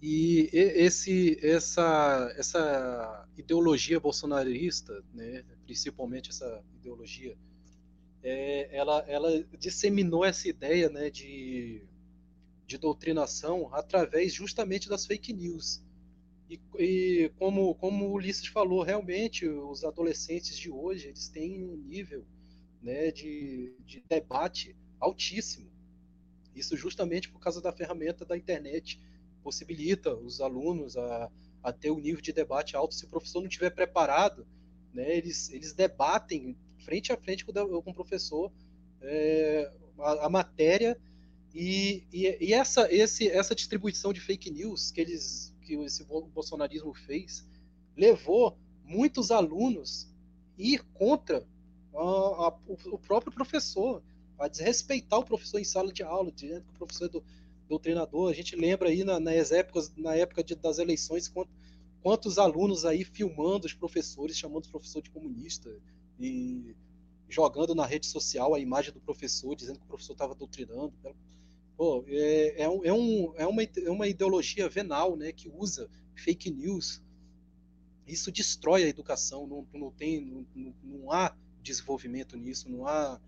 e esse, essa, essa ideologia bolsonarista, né, principalmente essa ideologia, é, ela, ela disseminou essa ideia né, de, de doutrinação através justamente das fake news. E, e, como, como o Ulisses falou, realmente os adolescentes de hoje eles têm um nível né, de, de debate altíssimo. Isso justamente por causa da ferramenta da internet possibilita os alunos a, a ter um nível de debate alto. Se o professor não estiver preparado, né, eles, eles debatem frente a frente com, com o professor é, a, a, matéria e, e, e, essa, esse, essa distribuição de fake news que eles que esse bolsonarismo fez levou muitos alunos a ir contra a, a, o próprio professor, a desrespeitar o professor em sala de aula, que o professor é do, doutrinador. A gente lembra aí na, nas épocas, na época de, das eleições, quantos, alunos aí filmando os professores, chamando os professores de comunista e jogando na rede social a imagem do professor, dizendo que o professor estava doutrinando. Pô, é, é, um, é, um, é, uma, é uma ideologia venal, né, que usa fake news. Isso destrói a educação, não, não tem, não, não há desenvolvimento nisso, não há,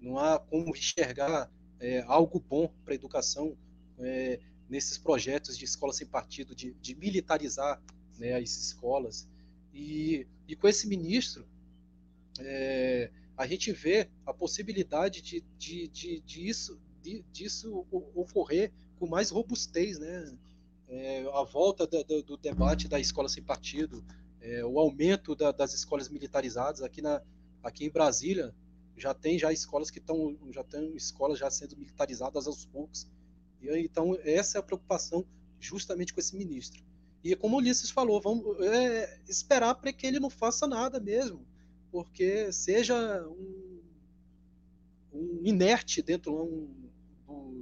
não há como enxergar é, algo bom para a educação é, nesses projetos de escola sem partido, de, de militarizar né, as escolas. E, e com esse ministro, é, a gente vê a possibilidade de, de, de, de isso, disso ocorrer com mais robustez, né? É, a volta do, do, debate da escola sem partido, é, o aumento da, das escolas militarizadas. Aqui na aqui em Brasília já tem já escolas que estão já tem escolas já sendo militarizadas aos poucos. E então essa é a preocupação justamente com esse ministro. E como o Ulisses falou vamos é, esperar para que ele não faça nada mesmo porque seja um, um inerte dentro um,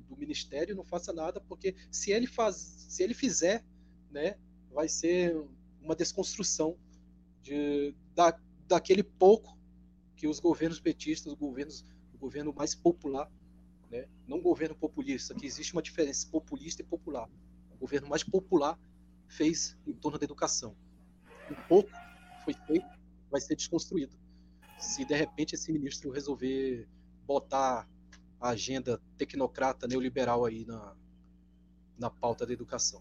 do, ministério não faça nada, porque se ele faz, se ele fizer, né, vai ser uma desconstrução de, da, daquele pouco que os governos petistas, os governos, o governo mais popular, né, não governo populista, que existe uma diferença populista e popular. O governo mais popular fez em torno da educação. Um pouco foi feito, vai ser desconstruído. Se de repente esse ministro resolver botar a agenda tecnocrata neoliberal aí na, na pauta da educação.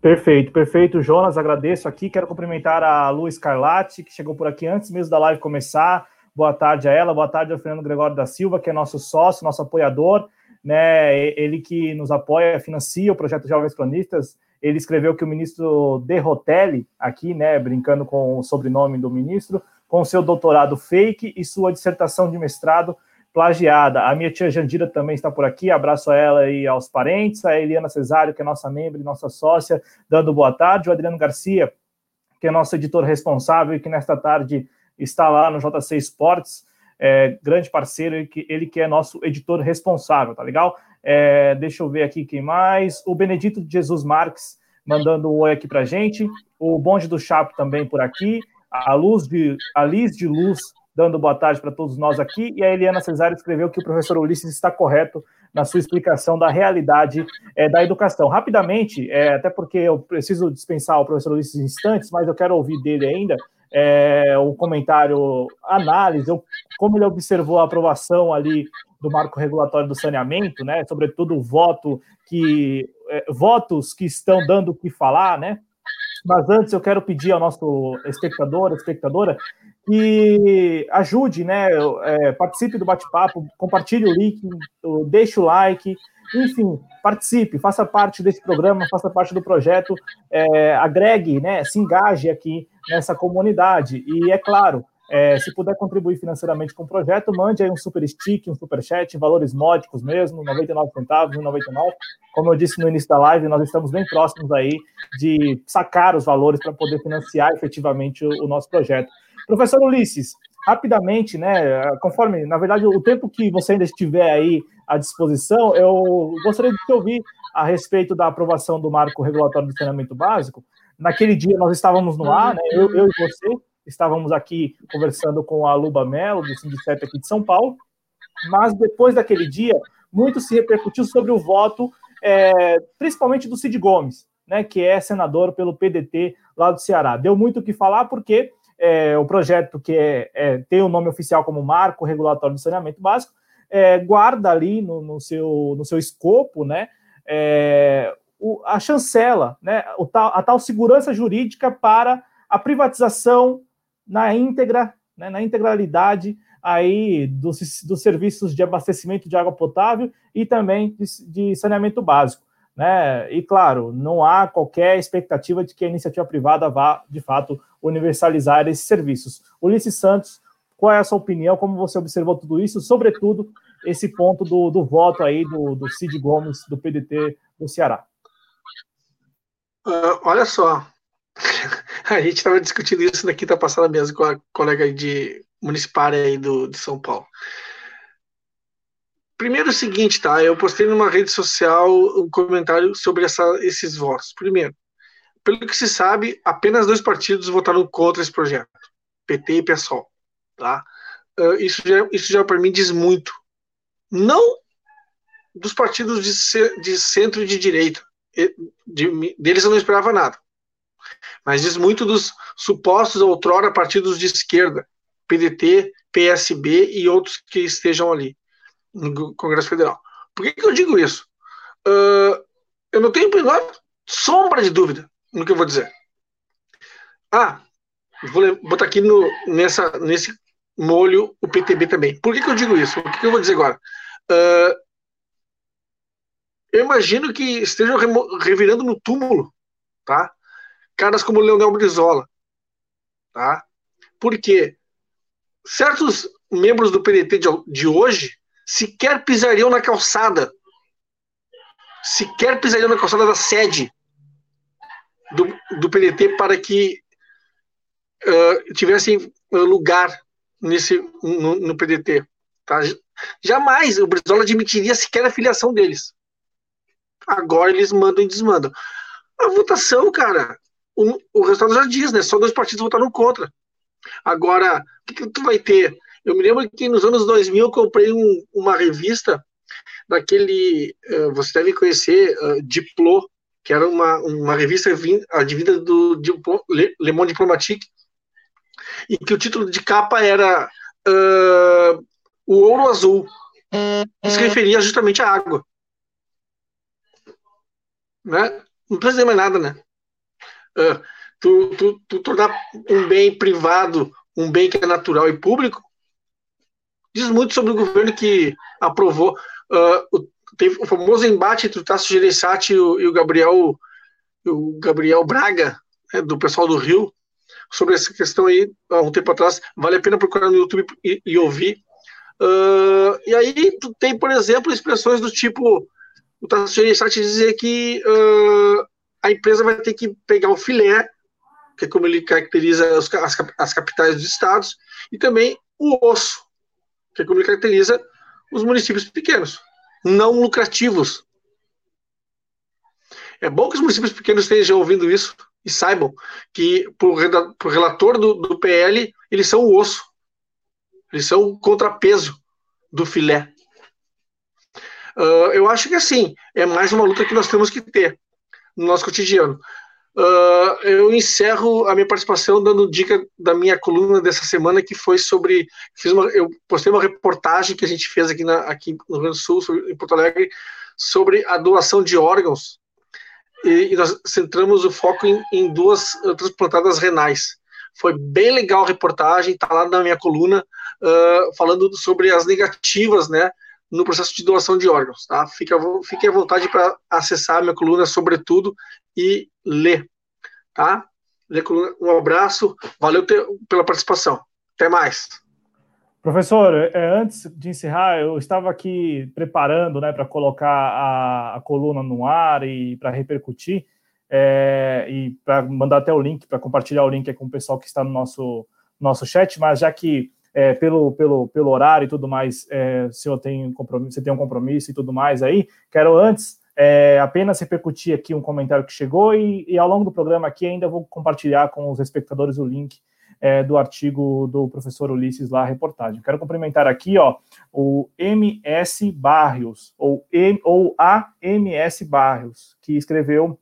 Perfeito, perfeito, Jonas. Agradeço aqui. Quero cumprimentar a Lu Scarlatti, que chegou por aqui antes mesmo da live começar. Boa tarde a ela, boa tarde ao Fernando Gregório da Silva, que é nosso sócio, nosso apoiador, né? Ele que nos apoia, financia o projeto Jovens Planistas. Ele escreveu que o ministro De Rotelli, aqui, né, brincando com o sobrenome do ministro, com seu doutorado fake e sua dissertação de mestrado plagiada. A minha tia Jandira também está por aqui, abraço a ela e aos parentes, a Eliana Cesário, que é nossa membro e nossa sócia, dando boa tarde, o Adriano Garcia, que é nosso editor responsável e que nesta tarde está lá no JC Esportes, é, grande parceiro, ele que, ele que é nosso editor responsável, tá legal? É, deixa eu ver aqui quem mais, o Benedito de Jesus Marques, mandando um oi aqui pra gente, o Bonde do Chapo também por aqui, a Luz de, a Liz de Luz dando boa tarde para todos nós aqui, e a Eliana Cesário escreveu que o professor Ulisses está correto na sua explicação da realidade é, da educação. Rapidamente, é, até porque eu preciso dispensar o professor Ulisses instantes, mas eu quero ouvir dele ainda é, o comentário, análise, eu, como ele observou a aprovação ali do marco regulatório do saneamento, né, sobretudo o voto que é, votos que estão dando o que falar, né? Mas antes eu quero pedir ao nosso espectador, espectadora, que ajude, né? É, participe do bate-papo, compartilhe o link, deixe o like, enfim, participe, faça parte desse programa, faça parte do projeto, é, agregue, né? Se engaje aqui nessa comunidade. E é claro, é, se puder contribuir financeiramente com o projeto, mande aí um super stick, um super chat, valores módicos mesmo, 99 centavos, 99. Como eu disse no início da live, nós estamos bem próximos aí de sacar os valores para poder financiar efetivamente o, o nosso projeto. Professor Ulisses, rapidamente, né, conforme, na verdade, o tempo que você ainda estiver aí à disposição, eu gostaria de te ouvir a respeito da aprovação do marco regulatório do saneamento básico. Naquele dia nós estávamos no ar, né, eu, eu e você, estávamos aqui conversando com a Luba Mello, do Sindicep aqui de São Paulo, mas depois daquele dia, muito se repercutiu sobre o voto, é, principalmente do Cid Gomes, né, que é senador pelo PDT lá do Ceará. Deu muito o que falar porque é, o projeto que é, é, tem o nome oficial como Marco Regulatório do Saneamento Básico, é, guarda ali no, no, seu, no seu escopo né, é, o, a chancela, né, o tal, a tal segurança jurídica para a privatização na íntegra, né, na integralidade aí dos, dos serviços de abastecimento de água potável e também de, de saneamento básico. Né? E claro, não há qualquer expectativa de que a iniciativa privada vá, de fato, universalizar esses serviços. Ulisses Santos, qual é a sua opinião? Como você observou tudo isso? Sobretudo, esse ponto do, do voto aí do, do Cid Gomes, do PDT do Ceará. Uh, olha só, a gente estava discutindo isso na quinta passada mesmo com a colega de municipal aí do, de São Paulo. Primeiro é o seguinte, tá? Eu postei numa rede social um comentário sobre essa, esses votos. Primeiro, pelo que se sabe, apenas dois partidos votaram contra esse projeto, PT e PSOL, tá? Uh, isso já, isso já para mim diz muito. Não dos partidos de, de centro e de direita. De, deles eu não esperava nada. Mas diz muito dos supostos outrora partidos de esquerda, PDT, PSB e outros que estejam ali no Congresso Federal. Por que, que eu digo isso? Uh, eu não tenho menor sombra de dúvida no que eu vou dizer. Ah, vou botar aqui no, nessa, nesse molho o PTB também. Por que, que eu digo isso? O que, que eu vou dizer agora? Uh, eu imagino que estejam revirando no túmulo, tá? Caras como Leonel Brizola, tá? Porque certos membros do PDT de, de hoje sequer pisariam na calçada, sequer pisariam na calçada da sede do, do PDT para que uh, tivessem lugar nesse no, no PDT. Tá? Jamais o Brizola admitiria sequer a filiação deles. Agora eles mandam e desmandam. A votação, cara, o, o resultado já diz, né? Só dois partidos votaram contra. Agora, o que, que tu vai ter? Eu me lembro que nos anos 2000 eu comprei um, uma revista daquele, uh, você deve conhecer, uh, Diplo, que era uma, uma revista advinda do Le, Le Monde Diplomatique, e que o título de capa era uh, O Ouro Azul, que se referia justamente à água. Né? Não precisa dizer mais nada, né? Uh, tu, tu, tu tornar um bem privado um bem que é natural e público diz muito sobre o governo que aprovou uh, o, teve o famoso embate entre o Tasso Gereissati e o, e o Gabriel o Gabriel Braga né, do pessoal do Rio sobre essa questão aí há um tempo atrás. Vale a pena procurar no YouTube e, e ouvir. Uh, e aí tem, por exemplo, expressões do tipo o Tasso Gereissati dizer que uh, a empresa vai ter que pegar o filé, que é como ele caracteriza os, as, as capitais dos estados, e também o osso, que é como ele caracteriza os municípios pequenos, não lucrativos. É bom que os municípios pequenos estejam ouvindo isso, e saibam que, para o relator do, do PL, eles são o osso, eles são o contrapeso do filé. Uh, eu acho que assim, é mais uma luta que nós temos que ter no nosso cotidiano. Uh, eu encerro a minha participação dando dica da minha coluna dessa semana, que foi sobre. Fiz uma, eu postei uma reportagem que a gente fez aqui, na, aqui no Rio Grande do Sul, sobre, em Porto Alegre, sobre a doação de órgãos e, e nós centramos o foco em, em duas transplantadas renais. Foi bem legal a reportagem, está lá na minha coluna, uh, falando sobre as negativas, né, no processo de doação de órgãos, tá? Fique, fique à vontade para acessar a minha coluna, sobretudo, e ler, tá? Um abraço, valeu pela participação. Até mais. Professor, é, antes de encerrar, eu estava aqui preparando né, para colocar a, a, coluna no ar e para repercutir, é, e para mandar até o link, para compartilhar o link com o pessoal que está no nosso, nosso chat, mas já que é, pelo, pelo, pelo horário e tudo mais, é, se eu tenho compromisso, você tem um compromisso e tudo mais aí, quero antes é, apenas repercutir aqui um comentário que chegou e, e, ao longo do programa aqui ainda vou compartilhar com os espectadores o link é, do artigo do professor Ulisses lá, a reportagem. Quero cumprimentar aqui, ó, o MS Barrios, ou, M, ou a MS Barrios, que escreveu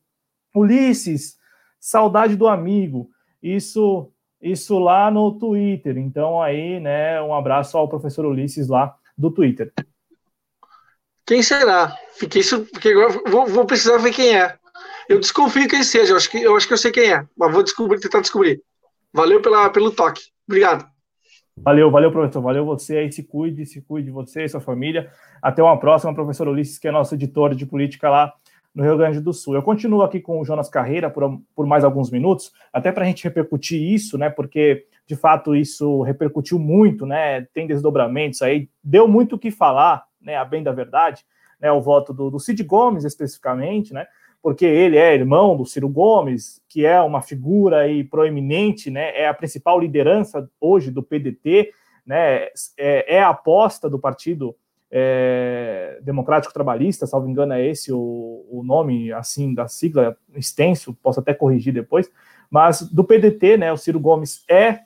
Ulisses, saudade do amigo. Isso, isso lá no Twitter. Então aí, né, um abraço ao professor Ulisses lá do Twitter. Quem será? Fiquei porque agora vou, vou, precisar ver quem é. Eu desconfio que ele seja. Eu acho que eu acho que eu sei quem é, mas vou descobrir, tentar descobrir. Valeu pela, pelo toque. Obrigado. Valeu, valeu, professor. Valeu você aí. Se cuide, se cuide de você e sua família. Até uma próxima, professor Ulisses, que é nosso editor de política lá no Rio Grande do Sul. Eu continuo aqui com o Jonas Carreira por, por mais alguns minutos, até para a gente repercutir isso, né? Porque de fato isso repercutiu muito, né? Tem desdobramentos aí, deu muito o que falar, né? A bem da verdade, né? O voto do, do Cid Gomes especificamente, né? porque ele é irmão do Ciro Gomes, que é uma figura aí proeminente, né, é a principal liderança hoje do PDT, né, é, é a aposta do Partido é, Democrático Trabalhista, salvo engano é esse o, o nome, assim, da sigla, extenso, posso até corrigir depois, mas do PDT, né, o Ciro Gomes é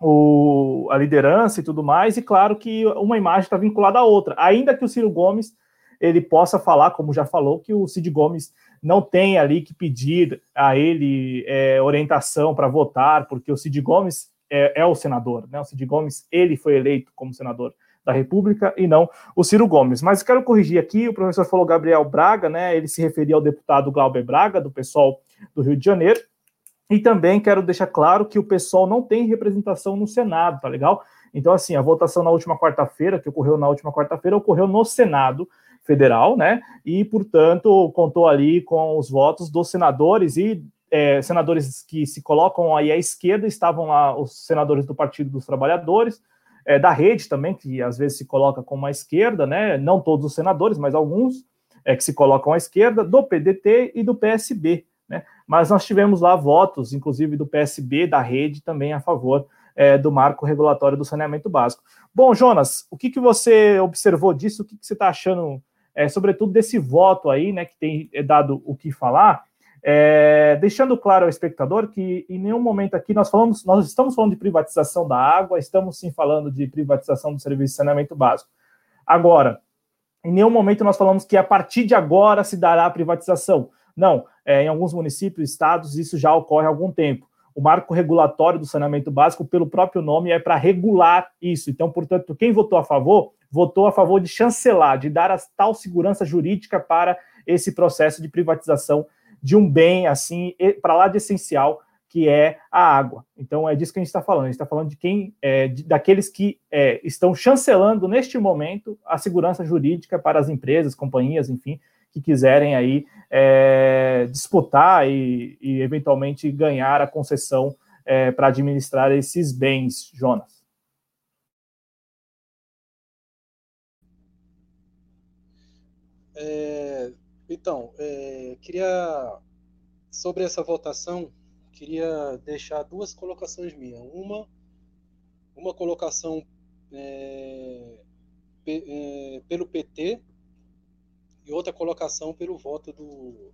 o, a liderança e tudo mais, e claro que uma imagem está vinculada à outra, ainda que o Ciro Gomes ele possa falar, como já falou, que o Cid Gomes não tem ali que pedir a ele é, orientação para votar, porque o Cid Gomes é, é, o senador, né? O Cid Gomes, ele foi eleito como senador da República e não o Ciro Gomes. Mas quero corrigir aqui, o professor falou Gabriel Braga, né? Ele se referia ao deputado Glauber Braga, do pessoal do Rio de Janeiro. E também quero deixar claro que o pessoal não tem representação no Senado, tá legal? Então, assim, a votação na última quarta-feira, que ocorreu na última quarta-feira, ocorreu no Senado Federal, né? E, portanto, contou ali com os votos dos senadores e é, senadores que se colocam aí à esquerda, estavam lá os senadores do Partido dos Trabalhadores, é, da rede também, que às vezes se coloca como a esquerda, né? Não todos os senadores, mas alguns é, que se colocam à esquerda, do PDT e do PSB. Né? Mas nós tivemos lá votos, inclusive do PSB, da rede, também a favor é, do marco regulatório do saneamento básico. Bom, Jonas, o que, que você observou disso? O que, que você está achando, é, sobretudo, desse voto aí, né, que tem é, dado o que falar? É, deixando claro ao espectador que em nenhum momento aqui nós falamos, nós estamos falando de privatização da água, estamos sim falando de privatização do serviço de saneamento básico. Agora, em nenhum momento nós falamos que a partir de agora se dará a privatização. Não, é, em alguns municípios, estados, isso já ocorre há algum tempo. O marco regulatório do saneamento básico, pelo próprio nome, é para regular isso. Então, portanto, quem votou a favor, votou a favor de chancelar, de dar a tal segurança jurídica para esse processo de privatização de um bem assim, para lá de essencial, que é a água. Então, é disso que a gente está falando. A gente está falando de quem, é, de, daqueles que é, estão chancelando neste momento a segurança jurídica para as empresas, companhias, enfim, que quiserem aí é, disputar e, e, eventualmente ganhar a concessão é, para administrar esses bens, Jonas. É, então, é, queria sobre essa votação queria deixar duas colocações minhas. Uma, uma colocação é, é, pelo PT e outra colocação pelo voto do,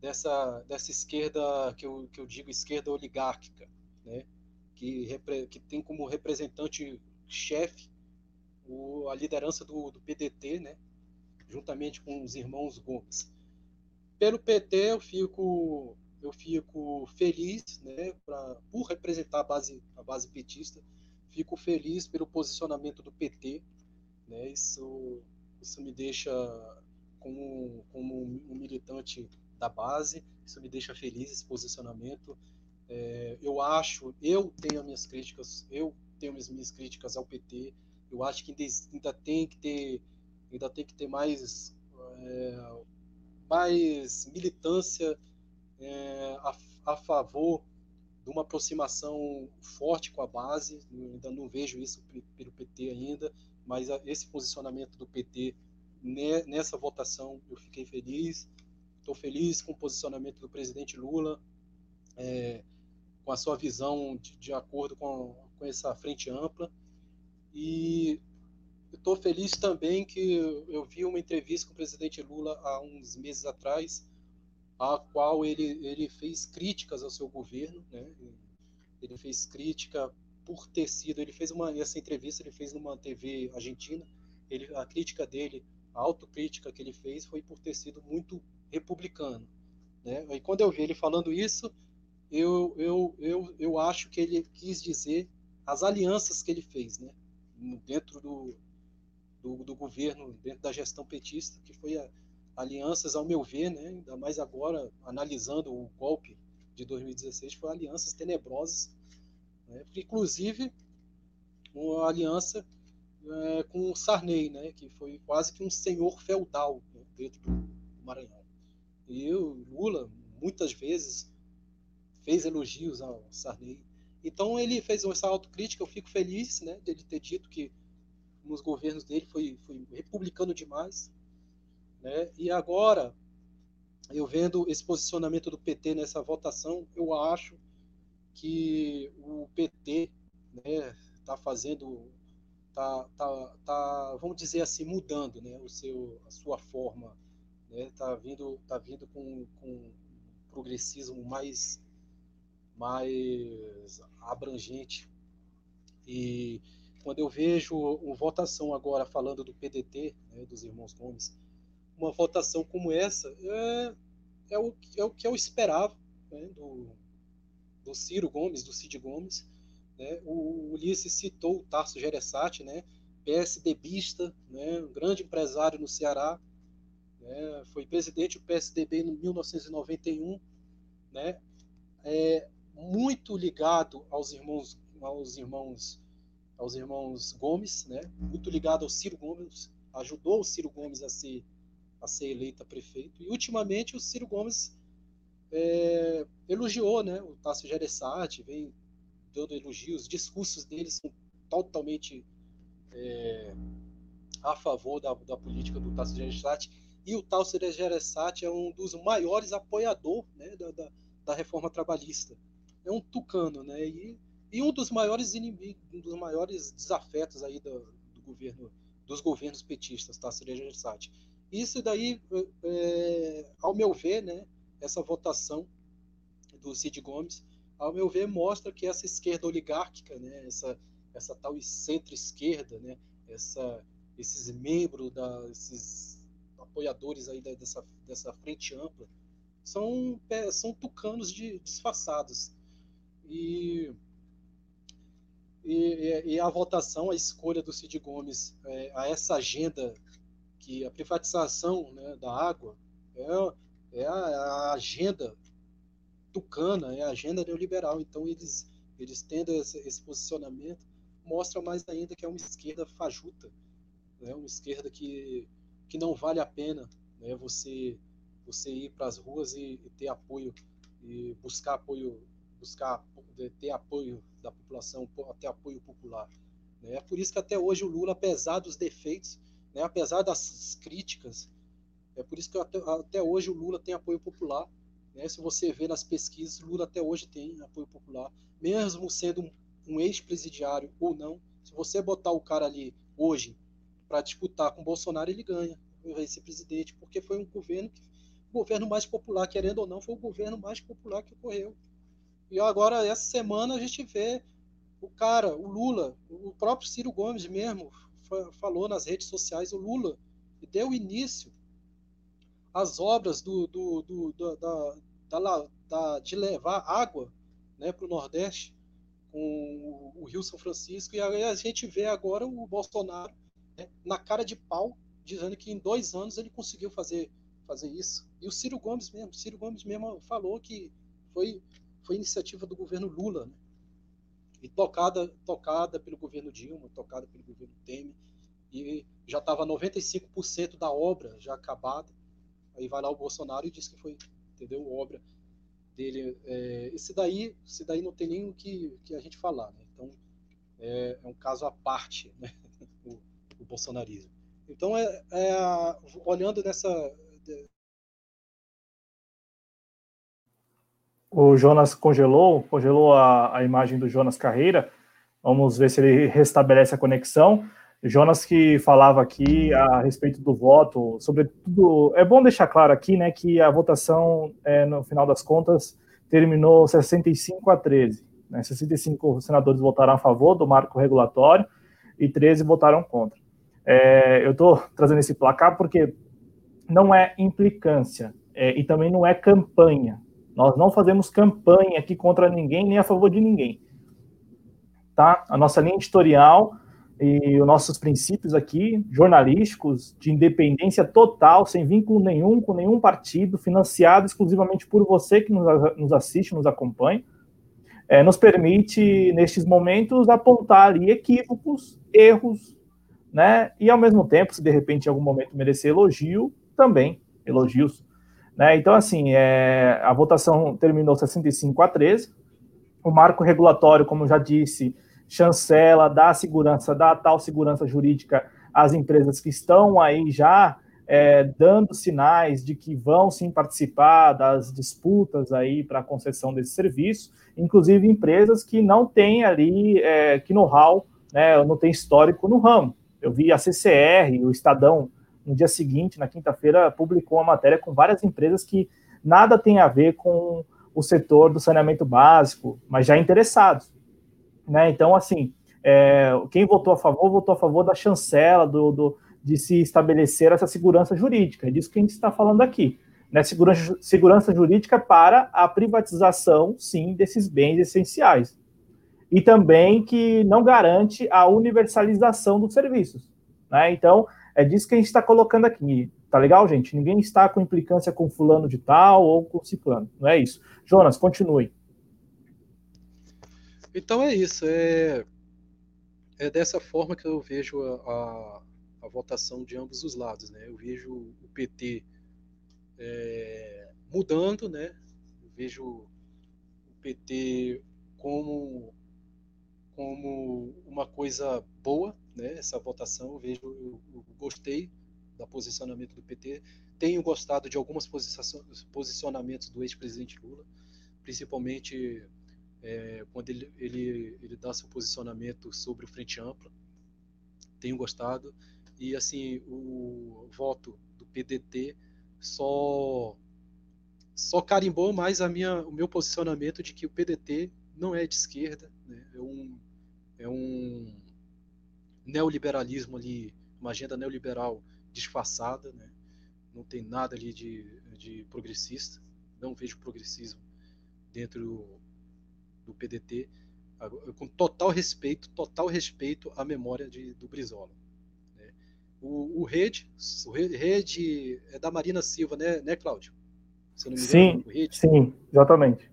dessa, dessa esquerda que eu, que eu digo esquerda oligárquica, né? que, repre, que tem como representante chefe a liderança do, do PDT, né? Juntamente com os irmãos Gomes. Pelo PT eu fico eu fico feliz, né, pra, por representar a base a base petista, fico feliz pelo posicionamento do PT, né? Isso isso me deixa como, como um militante da base. Isso me deixa feliz, esse posicionamento. É, eu acho, eu tenho as minhas críticas, eu tenho as minhas críticas ao PT. Eu acho que ainda tem que ter, ainda tem que ter mais, é, mais militância é, a, a favor de uma aproximação forte com a base. Eu ainda não vejo isso pelo PT ainda, mas esse posicionamento do PT nessa votação eu fiquei feliz. Estou feliz com o posicionamento do presidente Lula, é, com a sua visão de, de acordo com, com, essa frente ampla. E estou feliz também que eu vi uma entrevista com o presidente Lula há uns meses atrás, a qual ele, ele fez críticas ao seu governo, né? ele fez crítica por ter sido, ele fez uma essa entrevista ele fez numa TV argentina, ele, a crítica dele a autocrítica que ele fez foi por ter sido muito republicano. Né? E quando eu vi ele falando isso, eu, eu, eu, eu acho que ele quis dizer as alianças que ele fez né? dentro do, do, do governo, dentro da gestão petista, que foi a, alianças, ao meu ver, né? ainda mais agora, analisando o golpe de 2016, foi alianças tenebrosas, né? inclusive uma aliança é, com o Sarney, né, que foi quase que um senhor feudal né, dentro do Maranhão. E o Lula, muitas vezes, fez elogios ao Sarney. Então ele fez essa autocrítica, eu fico feliz né, dele ter dito que nos governos dele foi, foi republicano demais. Né? E agora, eu vendo esse posicionamento do PT nessa votação, eu acho que o PT está né, tá fazendo tá, tá, tá, vamos dizer assim, mudando, né, o seu, a sua forma, né, tá vindo, tá vindo com, com um progressismo mais, mais abrangente. E quando eu vejo o votação agora falando do PDT, né, dos irmãos Gomes, uma votação como essa é, é, o, é o que eu esperava né, do, do Ciro Gomes, do Cid Gomes. Né? O Ulisses citou o Tarso Gereissati, né? PSDBista, né? um grande empresário no Ceará, né? foi presidente do PSDB em 1991, né? É, muito ligado aos irmãos, aos irmãos, aos irmãos Gomes, né? muito ligado ao Ciro Gomes, ajudou o Ciro Gomes a ser, a ser eleito prefeito. E ultimamente o Ciro Gomes é, elogiou né, o Tasso Gereissati, vem dando elogios, os discursos dele são totalmente é, a favor da, da política do Tasso Gereissati. E o Tasso Gereissati é um dos maiores apoiadores né, da, da, da, reforma trabalhista. É um tucano, né? E, e um dos maiores inimigos, um dos maiores desafetos aí do, do governo dos governos petistas, tá? Seria Gersat. Isso daí, é, ao meu ver, né, essa votação do Cid Gomes, ao meu ver, mostra que essa esquerda oligárquica, né, essa, essa tal centro-esquerda, né, essa, esses membros, da, esses apoiadores aí da, dessa, dessa frente ampla, são, são tucanos de, disfarçados. E e, e, a votação, a escolha do Cid Gomes é, a essa agenda que a privatização né, da água é, é a, a, agenda tucana, é a agenda neoliberal. Então eles eles tendo esse, esse posicionamento mostra mais ainda que é uma esquerda fajuta, né, uma esquerda que, que não vale a pena né, você você ir para as ruas e, e ter apoio e buscar apoio buscar ter apoio da população, ter apoio popular. Né? É por isso que até hoje o Lula, apesar dos defeitos, né, apesar das críticas, é por isso que até, até hoje o Lula tem apoio popular. Né? Se você vê nas pesquisas, Lula até hoje tem apoio popular, mesmo sendo um, um ex-presidiário ou não. Se você botar o cara ali hoje para disputar com Bolsonaro, ele ganha, vai ser presidente, porque foi um governo que, o governo mais popular, querendo ou não, foi o governo mais popular que ocorreu. E agora, essa semana, a gente vê o cara, o Lula, o próprio Ciro Gomes mesmo, falou nas redes sociais, o Lula deu início às obras do, do, do, da, da, da, de levar água né, para o Nordeste com o, o, Rio São Francisco. E aí a gente vê agora o Bolsonaro né, na cara de pau, dizendo que em dois anos ele conseguiu fazer, fazer isso. E o Ciro Gomes mesmo, Ciro Gomes mesmo falou que foi foi iniciativa do governo Lula, né? e tocada, tocada pelo governo Dilma, tocada pelo governo Temer, e já estava 95% da obra já acabada. Aí vai lá o Bolsonaro e diz que foi, entendeu, obra dele. É, esse daí, esse daí não tem nem o que, que a gente falar, né? Então é, é um caso à parte, né? o, o bolsonarismo. Então é, é olhando nessa O Jonas congelou, congelou a, a imagem do Jonas Carreira. Vamos ver se ele restabelece a conexão. Jonas que falava aqui a respeito do voto, sobretudo, é bom deixar claro aqui, né, que a votação, é, no final das contas, terminou 65 a 13. Né, 65 senadores votaram a favor do marco regulatório e 13 votaram contra. É, eu estou trazendo esse placar porque não é implicância é, e também não é campanha. Nós não fazemos campanha aqui contra ninguém, nem a favor de ninguém. Tá? A nossa linha editorial e os nossos princípios aqui, jornalísticos, de independência total, sem vínculo nenhum com nenhum partido, financiado exclusivamente por você que nos, assiste, nos acompanha, é, nos permite, nestes momentos, apontar ali equívocos, erros, né? E ao mesmo tempo, se de repente em algum momento merecer elogio, também elogios né? Então, assim, é, a votação terminou 65 a 13. O marco regulatório, como já disse, chancela, dá segurança, dá tal segurança jurídica às empresas que estão aí já é, dando sinais de que vão sim participar das disputas aí para a concessão desse serviço, inclusive empresas que não têm ali é, que know-how, né, não tem histórico no ramo. Eu vi a CCR, o Estadão no dia seguinte, na quinta-feira, publicou uma matéria com várias empresas que nada tem a ver com o setor do saneamento básico, mas já interessados. Né? Então, assim, é, quem votou a favor, votou a favor da chancela, do, do, de se estabelecer essa segurança jurídica. É disso que a gente está falando aqui. Né? Segurança, segurança jurídica para a privatização, sim, desses bens essenciais. E também que não garante a universalização dos serviços. Né? Então, é disso que a gente está colocando aqui. Tá legal, gente? Ninguém está com implicância com fulano de tal ou com ciclano. Não é isso. Jonas, continue. Então é isso. É, é dessa forma que eu vejo a, a, a votação de ambos os lados. Né? Eu vejo o PT é, mudando, né? Eu vejo o PT como como uma coisa boa, né? Essa votação, vejo, eu, eu gostei do posicionamento do PT. Tenho gostado de alguns posicionamentos do ex-presidente Lula, principalmente é, quando ele, ele, ele dá seu posicionamento sobre o Frente Ampla. Tenho gostado. E, assim, o voto do PDT só só carimbou mais a minha, o meu posicionamento de que o PDT não é de esquerda, né? é, um, é um neoliberalismo ali, uma agenda neoliberal disfarçada, né? não tem nada ali de, de progressista, não vejo progressismo dentro do, do PDT, com total respeito, total respeito à memória de, do Brizola. Né? O, o Rede, o Rede é da Marina Silva, né, né Cláudio? sim, sim, exatamente.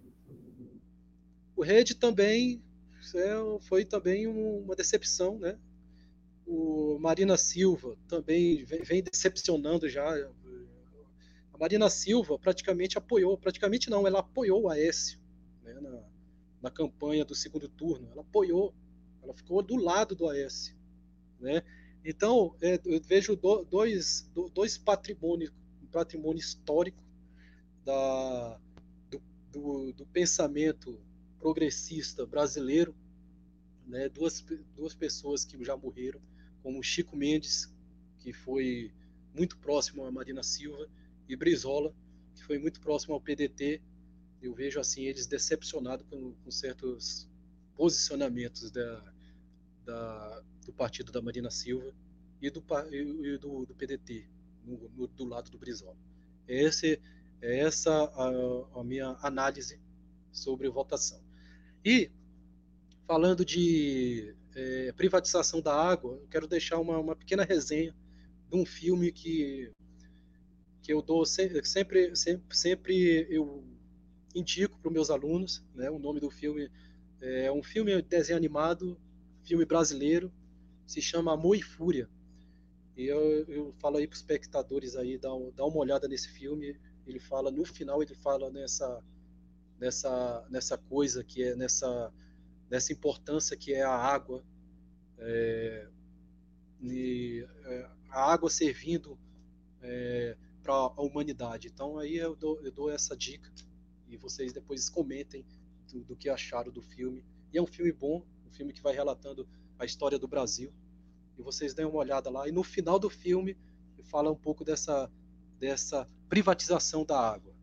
O Rede também foi também uma decepção, né? O Marina Silva também vem decepcionando já. A Marina Silva praticamente apoiou, praticamente não, ela apoiou o Aécio né, na, na campanha do segundo turno. Ela apoiou, ela ficou do lado do Aécio. Né? Então, é, eu vejo do, dois, do, dois patrimônios, patrimônio histórico da, do, do, do pensamento progressista brasileiro, né? duas, duas pessoas que já morreram, como Chico Mendes, que foi muito próximo a Marina Silva, e Brizola, que foi muito próximo ao PDT. Eu vejo assim eles decepcionados com, com certos posicionamentos da, da, do partido da Marina Silva e do, e do, do PDT, no, no, do lado do Brizola. Esse, é essa a, a minha análise sobre votação. E falando de é, privatização da água, eu quero deixar uma, uma pequena resenha de um filme que, que eu dou sempre, sempre, sempre eu indico para os meus alunos. Né? O nome do filme é um filme de desenho animado, filme brasileiro, se chama Amor e Fúria. E eu, eu falo aí para os espectadores aí, dá, dá uma olhada nesse filme. Ele fala, no final, ele fala nessa, nessa, nessa coisa que é nessa dessa importância que é a água, é, e, é, a água servindo é, para a humanidade. Então aí eu dou, eu dou, essa dica e vocês depois comentem do, do, que acharam do filme. E é um filme bom, um filme que vai relatando a história do Brasil. E vocês deem uma olhada lá. E no final do filme fala um pouco dessa, dessa privatização da água,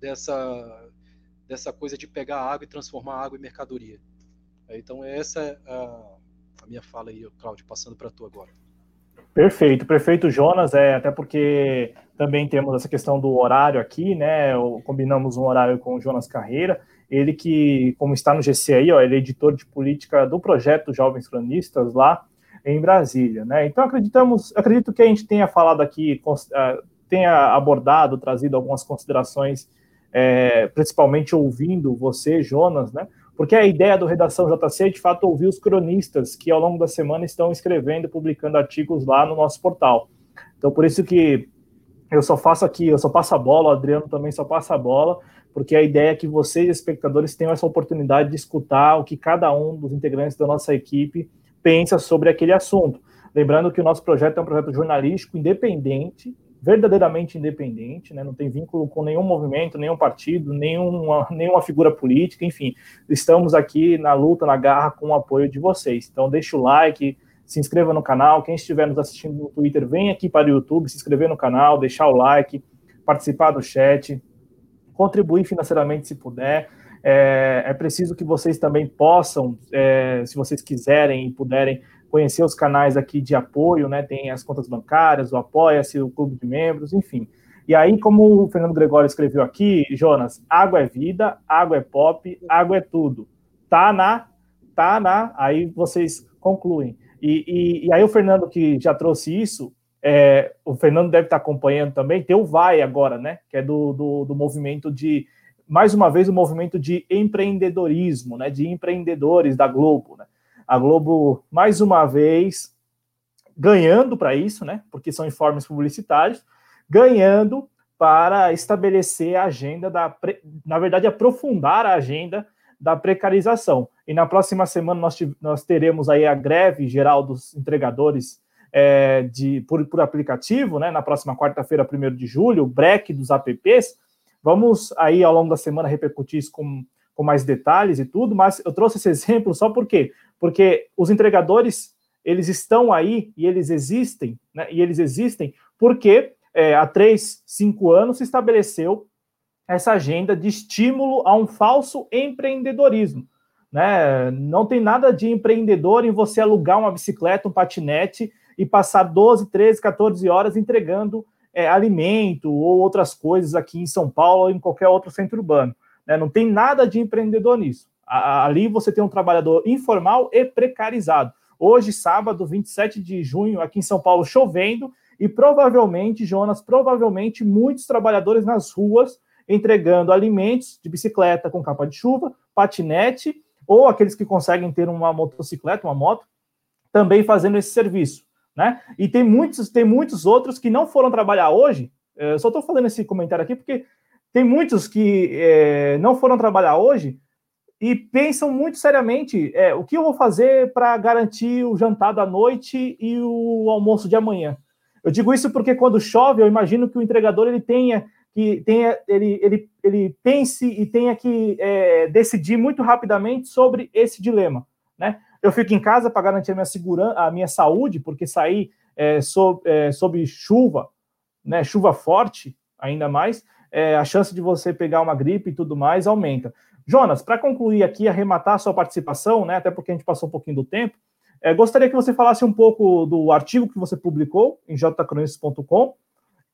dessa dessa coisa de pegar água e transformar água em mercadoria. Então, essa é a, a minha fala aí, Cláudio, passando para tu agora. Perfeito, perfeito, Jonas, é, até porque também temos essa questão do horário aqui, né, combinamos um horário com o Jonas Carreira, ele que, como está no GC aí, ó, ele é editor de política do projeto Jovens Cronistas lá em Brasília, né, então acreditamos, acredito que a gente tenha falado aqui, ah, tenha abordado, trazido algumas considerações é, principalmente ouvindo você, Jonas, né? Porque a ideia do Redação JC é, de fato, ouvir os cronistas que, ao longo da semana, estão escrevendo publicando artigos lá no nosso portal. Então, por isso que eu só faço aqui, eu só passo a bola, o Adriano também só passa a bola, porque a ideia é que vocês, espectadores, tenham essa oportunidade de escutar o que cada um dos integrantes da nossa equipe pensa sobre aquele assunto. Lembrando que o nosso projeto é um projeto jornalístico independente, verdadeiramente independente, né? não tem vínculo com nenhum movimento, nenhum partido, nenhuma, nenhuma figura política, enfim, estamos aqui na luta, na garra, com o apoio de vocês. Então, deixa o like, se inscreva no canal, quem estiver nos assistindo no Twitter, vem aqui para o YouTube, se inscrever no canal, deixar o like, participar do chat, contribuir financeiramente se puder. É, é preciso que vocês também possam, é, se vocês quiserem e puderem, conhecer os canais aqui de apoio, né? Tem as contas bancárias, o Apoia-se, o clube de membros, enfim. E aí, como o Fernando Gregório escreveu aqui, Jonas, água é vida, água é pop, água é tudo. Tá na, tá na, aí vocês concluem. E, e, e aí o Fernando que já trouxe isso, é, o Fernando deve estar acompanhando também, tem o VAI agora, né? Que é do, do, do movimento de, mais uma vez, o movimento de empreendedorismo, né? De empreendedores da Globo, né? A Globo, mais uma vez, ganhando para isso, né? Porque são informes publicitários, ganhando para estabelecer a agenda da, na verdade, aprofundar a agenda da precarização. E na próxima semana nós, nós teremos aí a greve geral dos entregadores é, de, por, por aplicativo, né? Na próxima quarta-feira, 1 de julho, o break dos apps. Vamos aí ao longo da semana repercutir isso com, com mais detalhes e tudo, mas eu trouxe esse exemplo só por quê? Porque os entregadores eles estão aí e eles existem, né? E eles existem porque é, há três, cinco anos, se estabeleceu essa agenda de estímulo a um falso empreendedorismo. Né? Não tem nada de empreendedor em você alugar uma bicicleta, um patinete e passar 12, 13, 14 horas entregando é, alimento ou outras coisas aqui em São Paulo ou em qualquer outro centro urbano. Né? Não tem nada de empreendedor nisso. Ali você tem um trabalhador informal e precarizado. Hoje, sábado, 27 de junho, aqui em São Paulo, chovendo, e provavelmente, Jonas, provavelmente muitos trabalhadores nas ruas entregando alimentos de bicicleta com capa de chuva, patinete, ou aqueles que conseguem ter uma motocicleta, uma moto, também fazendo esse serviço, né? E tem muitos, tem muitos outros que não foram trabalhar hoje. Eu eh, só estou fazendo esse comentário aqui porque tem muitos que é, não foram trabalhar hoje e pensam muito seriamente é, o que eu vou fazer para garantir o jantar da noite e o almoço de amanhã. Eu digo isso porque quando chove, eu imagino que o entregador ele tenha que tenha, ele, ele, ele pense e tenha que é, decidir muito rapidamente sobre esse dilema, né? Eu fico em casa para garantir a minha segurança, a minha saúde, porque sair é, sob, é, sob chuva, né? Chuva forte, ainda mais, é, a chance de você pegar uma gripe e tudo mais aumenta. Jonas, para concluir aqui, arrematar a sua participação, né? Até porque a gente passou um pouquinho do tempo. É, gostaria que você falasse um pouco do artigo que você publicou em jcronices.com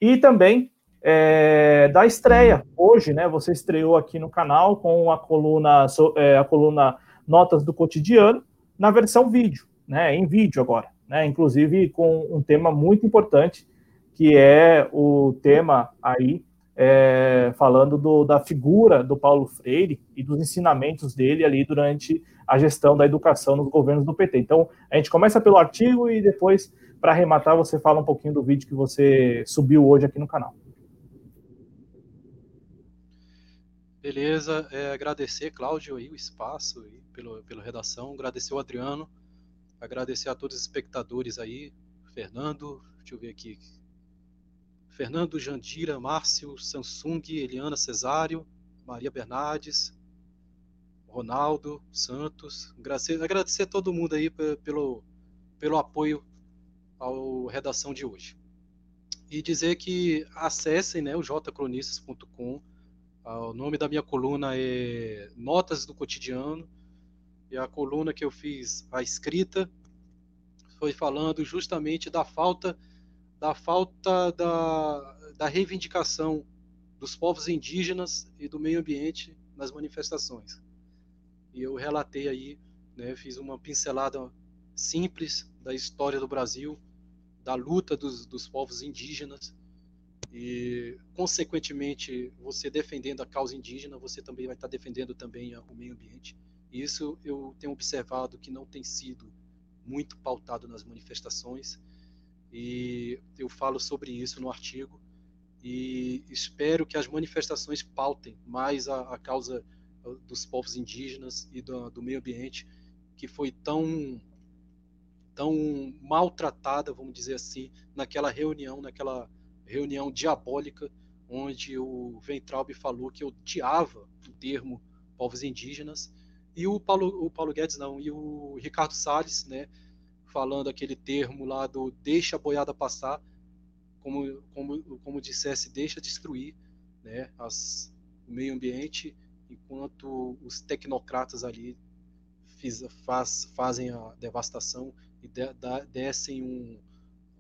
e também é, da estreia. Hoje, né, você estreou aqui no canal com a coluna, é, a coluna Notas do Cotidiano na versão vídeo, né, em vídeo agora, né, inclusive com um tema muito importante que é o tema aí é, falando do, da figura do Paulo Freire e dos ensinamentos dele ali durante a gestão da educação nos governos do PT. Então, a gente começa pelo artigo e depois, para arrematar, você fala um pouquinho do vídeo que você subiu hoje aqui no canal. Beleza, é, agradecer, Cláudio, aí, o espaço aí, pelo, pela redação, agradecer o Adriano, agradecer a todos os espectadores aí, Fernando, deixa eu ver aqui, Fernando Jandira, Márcio, Samsung, Eliana Cesário, Maria Bernardes, Ronaldo, Santos. Agradecer, a todo mundo aí pelo, pelo apoio ao redação de hoje. E dizer que acessem né, o jcronistas.com. Ah, o nome da minha coluna é Notas do Cotidiano. E a coluna que eu fiz, a escrita, foi falando justamente da falta da falta da, da reivindicação dos povos indígenas e do meio ambiente nas manifestações. E eu relatei aí, né, fiz uma pincelada simples da história do Brasil, da luta dos, dos povos indígenas e, consequentemente, você defendendo a causa indígena, você também vai estar defendendo também o meio ambiente. E isso eu tenho observado que não tem sido muito pautado nas manifestações e eu falo sobre isso no artigo e espero que as manifestações pautem mais a, a causa uh, dos povos indígenas e do, do, meio ambiente que foi tão tão maltratada, vamos dizer assim, naquela reunião, naquela reunião diabólica onde o Ventralbe falou que odiava o termo povos indígenas. E o Paulo, o Paulo Guedes não, e o Ricardo Salles, né, falando aquele termo lá do deixa a boiada passar, como, como, como dissesse, deixa destruir né, as, o meio ambiente, enquanto os tecnocratas ali fiz, faz, fazem a devastação e de, da, um,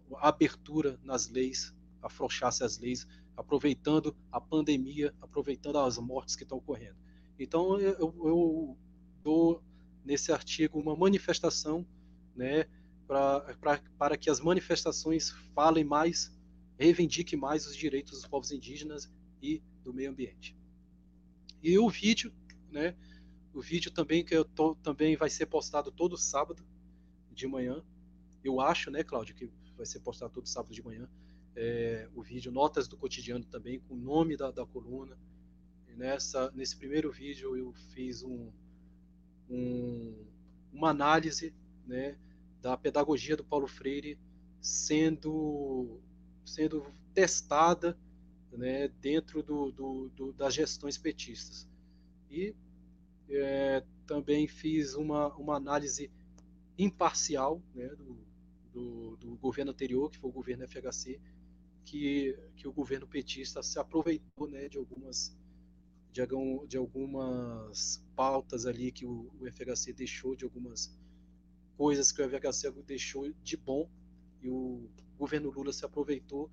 uma abertura nas leis, afrouxassem as leis, aproveitando a pandemia, aproveitando as mortes que estão ocorrendo. Então, eu, eu dou nesse artigo uma manifestação né, pra, pra, para que as manifestações falem mais, reivindiquem mais os direitos dos povos indígenas e do meio ambiente. E o vídeo, né, o vídeo também que eu tô, também vai ser postado todo sábado de manhã. Eu acho, né, Cláudio, que vai ser postado todo sábado de manhã. É, o vídeo Notas do Cotidiano também, com o nome da, da coluna. E nessa, nesse primeiro vídeo eu fiz um, um, uma análise né, da pedagogia do Paulo Freire sendo, sendo testada né, dentro do, do, do, das gestões petistas. E é, também fiz uma, uma análise imparcial né, do, do, governo anterior, que foi o governo FHC, que, que o governo petista se aproveitou né, de algumas de, algumas pautas ali que o FHC deixou, de algumas coisas que o FHC deixou de bom e o governo Lula se aproveitou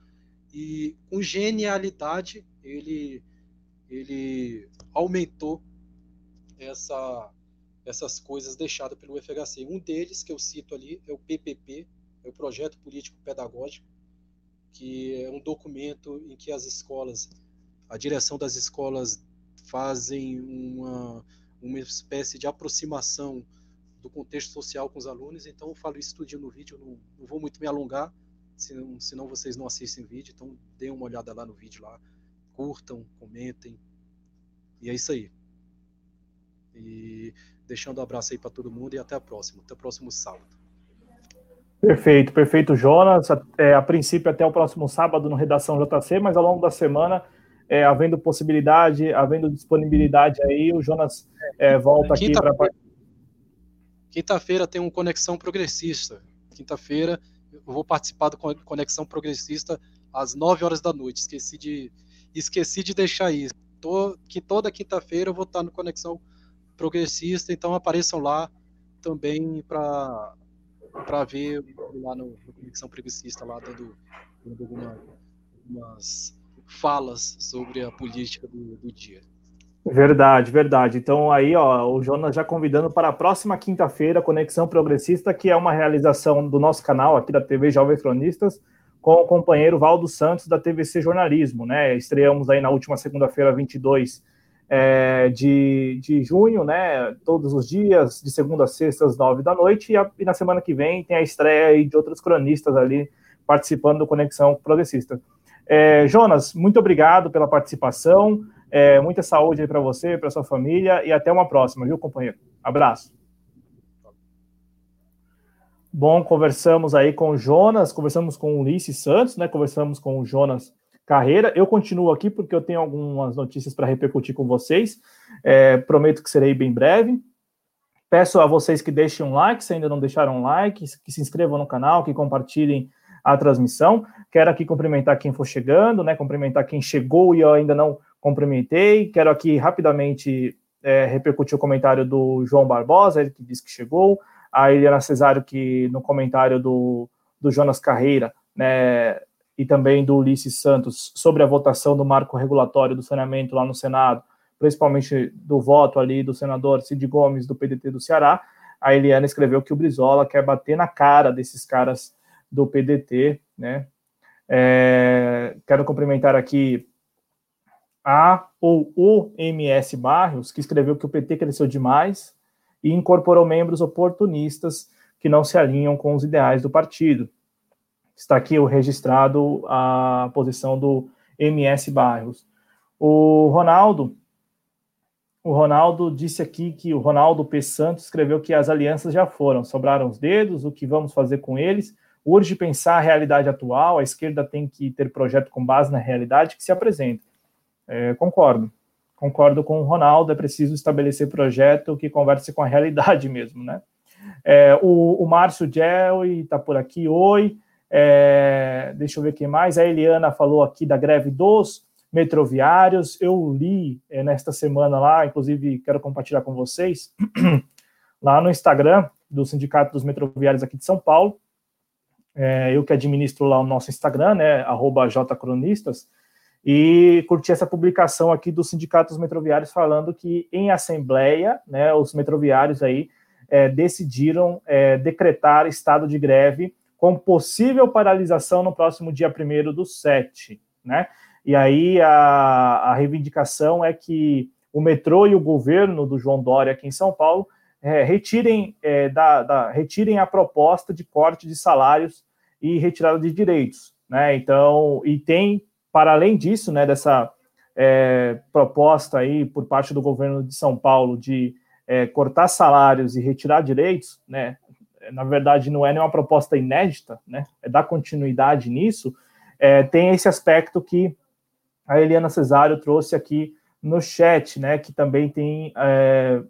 e com genialidade ele ele aumentou essa essas coisas deixadas pelo FHC. Um deles que eu cito ali é o PPP, é o projeto político pedagógico, que é um documento em que as escolas, a direção das escolas fazem uma, uma espécie de aproximação do contexto social com os alunos. Então, eu falo isso tudo no vídeo, não, não vou muito me alongar, senão, senão vocês não assistem o vídeo. Então, deem uma olhada lá no vídeo, lá, curtam, comentem. E é isso aí. E deixando um abraço aí para todo mundo e até a próxima. Até o próximo sábado. Perfeito, perfeito, Jonas. É, a princípio, até o próximo sábado no Redação JC, mas ao longo da semana é, havendo possibilidade, havendo disponibilidade aí, o Jonas é, volta aqui para. Quinta-feira tem um Conexão Progressista. Quinta-feira eu vou participar do Conexão Progressista às 9 horas da noite. Esqueci de, esqueci de deixar isso. Tô, que toda quinta-feira eu vou estar no Conexão Progressista, então apareçam lá também para para ver lá no, no Conexão Progressista lá dando, dando alguma, algumas falas sobre a política do, do dia. Verdade, verdade. Então aí, ó, o Jonas já convidando para a próxima quinta-feira, Conexão Progressista, que é uma realização do nosso canal aqui da TV Jovens Cronistas, com o companheiro Valdo Santos da TVC Jornalismo, né? Estreamos aí na última segunda-feira, 22 é, de, de junho, né? Todos os dias, de segunda a sexta, às nove da noite, e, a, e na semana que vem tem a estreia de outros cronistas ali participando do Conexão Progressista. É, Jonas, muito obrigado pela participação. É, muita saúde aí para você, para sua família e até uma próxima, viu, companheiro? Abraço. Bom, conversamos aí com o Jonas, conversamos com o Ulisses Santos, né? Conversamos com o Jonas Carreira. Eu continuo aqui porque eu tenho algumas notícias para repercutir com vocês. É, prometo que serei bem breve. Peço a vocês que deixem um like, se ainda não deixaram um like, que se inscrevam no canal, que compartilhem a transmissão. Quero aqui cumprimentar quem for chegando, né? Cumprimentar quem chegou e ainda não cumprimentei. Quero aqui rapidamente é, repercutir o comentário do João Barbosa, ele que disse que chegou. A Eliana Cesário, que no comentário do, do Jonas Carreira, né? E também do Ulisses Santos sobre a votação do marco regulatório do saneamento lá no Senado, principalmente do voto ali do senador Cid Gomes, do PDT do Ceará. A Eliana escreveu que o Brizola quer bater na cara desses caras do PDT, né? É, quero cumprimentar aqui a ou o MS Barrios, que escreveu que o PT cresceu demais e incorporou membros oportunistas que não se alinham com os ideais do partido. Está aqui o registrado a posição do MS Barrios. O Ronaldo, o Ronaldo disse aqui que o Ronaldo P. Santos escreveu que as alianças já foram, sobraram os dedos, o que vamos fazer com eles? urge pensar a realidade atual, a esquerda tem que ter projeto com base na realidade que se apresenta. É, concordo. Concordo com o Ronaldo, é preciso estabelecer projeto que converse com a realidade mesmo, né? É, o, o Márcio Gelli está por aqui, oi. É, deixa eu ver quem mais. A Eliana falou aqui da greve dos metroviários. Eu li é, nesta semana lá, inclusive quero compartilhar com vocês lá no Instagram do Sindicato dos Metroviários aqui de São Paulo. É, eu que administro lá o nosso Instagram, né, jcronistas, e curti essa publicação aqui dos Metroviários falando que em assembleia, né, os metroviários aí é, decidiram é, decretar estado de greve com possível paralisação no próximo dia 1 do 7, né? E aí a, a reivindicação é que o metrô e o governo do João Dória aqui em São Paulo é, retirem, é, da, da, retirem a proposta de corte de salários e retirada de direitos, né? Então, e tem, para além disso, né, dessa é, proposta aí por parte do governo de São Paulo de é, cortar salários e retirar direitos, né? Na verdade, não é nenhuma proposta inédita, né? É dar continuidade nisso. É, tem esse aspecto que a Eliana Cesário trouxe aqui no chat, né? Que também tem é,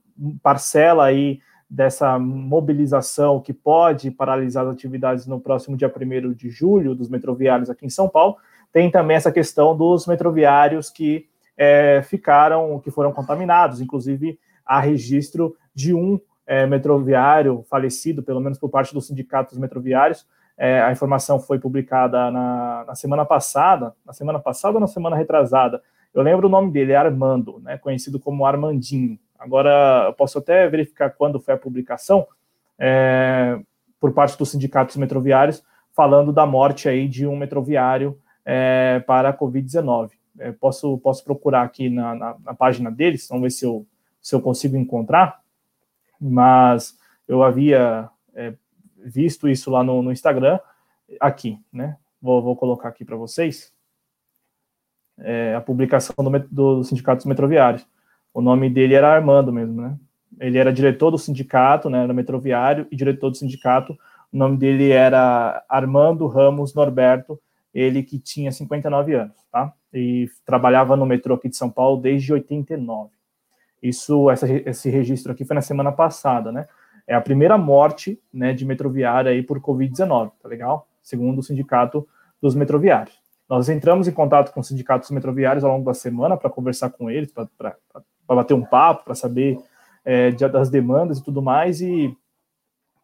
parcela aí dessa mobilização que pode paralisar as atividades no próximo dia 1 de julho dos metroviários aqui em São Paulo, tem também essa questão dos metroviários que é, ficaram, que foram contaminados, inclusive há registro de um é, metroviário falecido, pelo menos por parte dos sindicatos metroviários. É, a informação foi publicada na, na, semana passada, na semana passada ou na semana retrasada. Eu lembro o nome dele, Armando, né, conhecido como Armandinho. Agora, eu posso até verificar quando foi a publicação, é, por parte dos sindicatos metroviários, falando da morte aí de um metroviário é, para a Covid-19. É, posso, posso procurar aqui na, na, na, página deles, vamos ver se eu, se eu consigo encontrar, mas eu havia é, visto isso lá no, no, Instagram, aqui, né? Vou, vou colocar aqui para vocês a publicação do, do, dos sindicatos metroviários. O nome dele era Armando mesmo, né? Ele era diretor do sindicato, né? Era metroviário e diretor do sindicato. O nome dele era Armando Ramos Norberto, ele que tinha 59 anos, tá? E trabalhava no metrô aqui de São Paulo desde 89. Isso, essa, esse registro aqui foi na semana passada, né? É a primeira morte, né, de metroviária aí por Covid-19, tá legal? Segundo o sindicato dos metroviários. Nós entramos em contato com os sindicatos metroviários ao longo da semana para conversar com eles, para bater um papo, para saber é, das demandas e tudo mais, e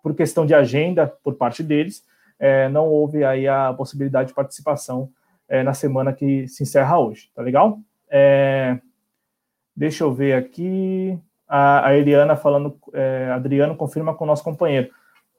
por questão de agenda por parte deles, é, não houve aí a possibilidade de participação é, na semana que se encerra hoje, tá legal? É, deixa eu ver aqui, a, a Eliana falando, é, Adriano confirma com o nosso companheiro.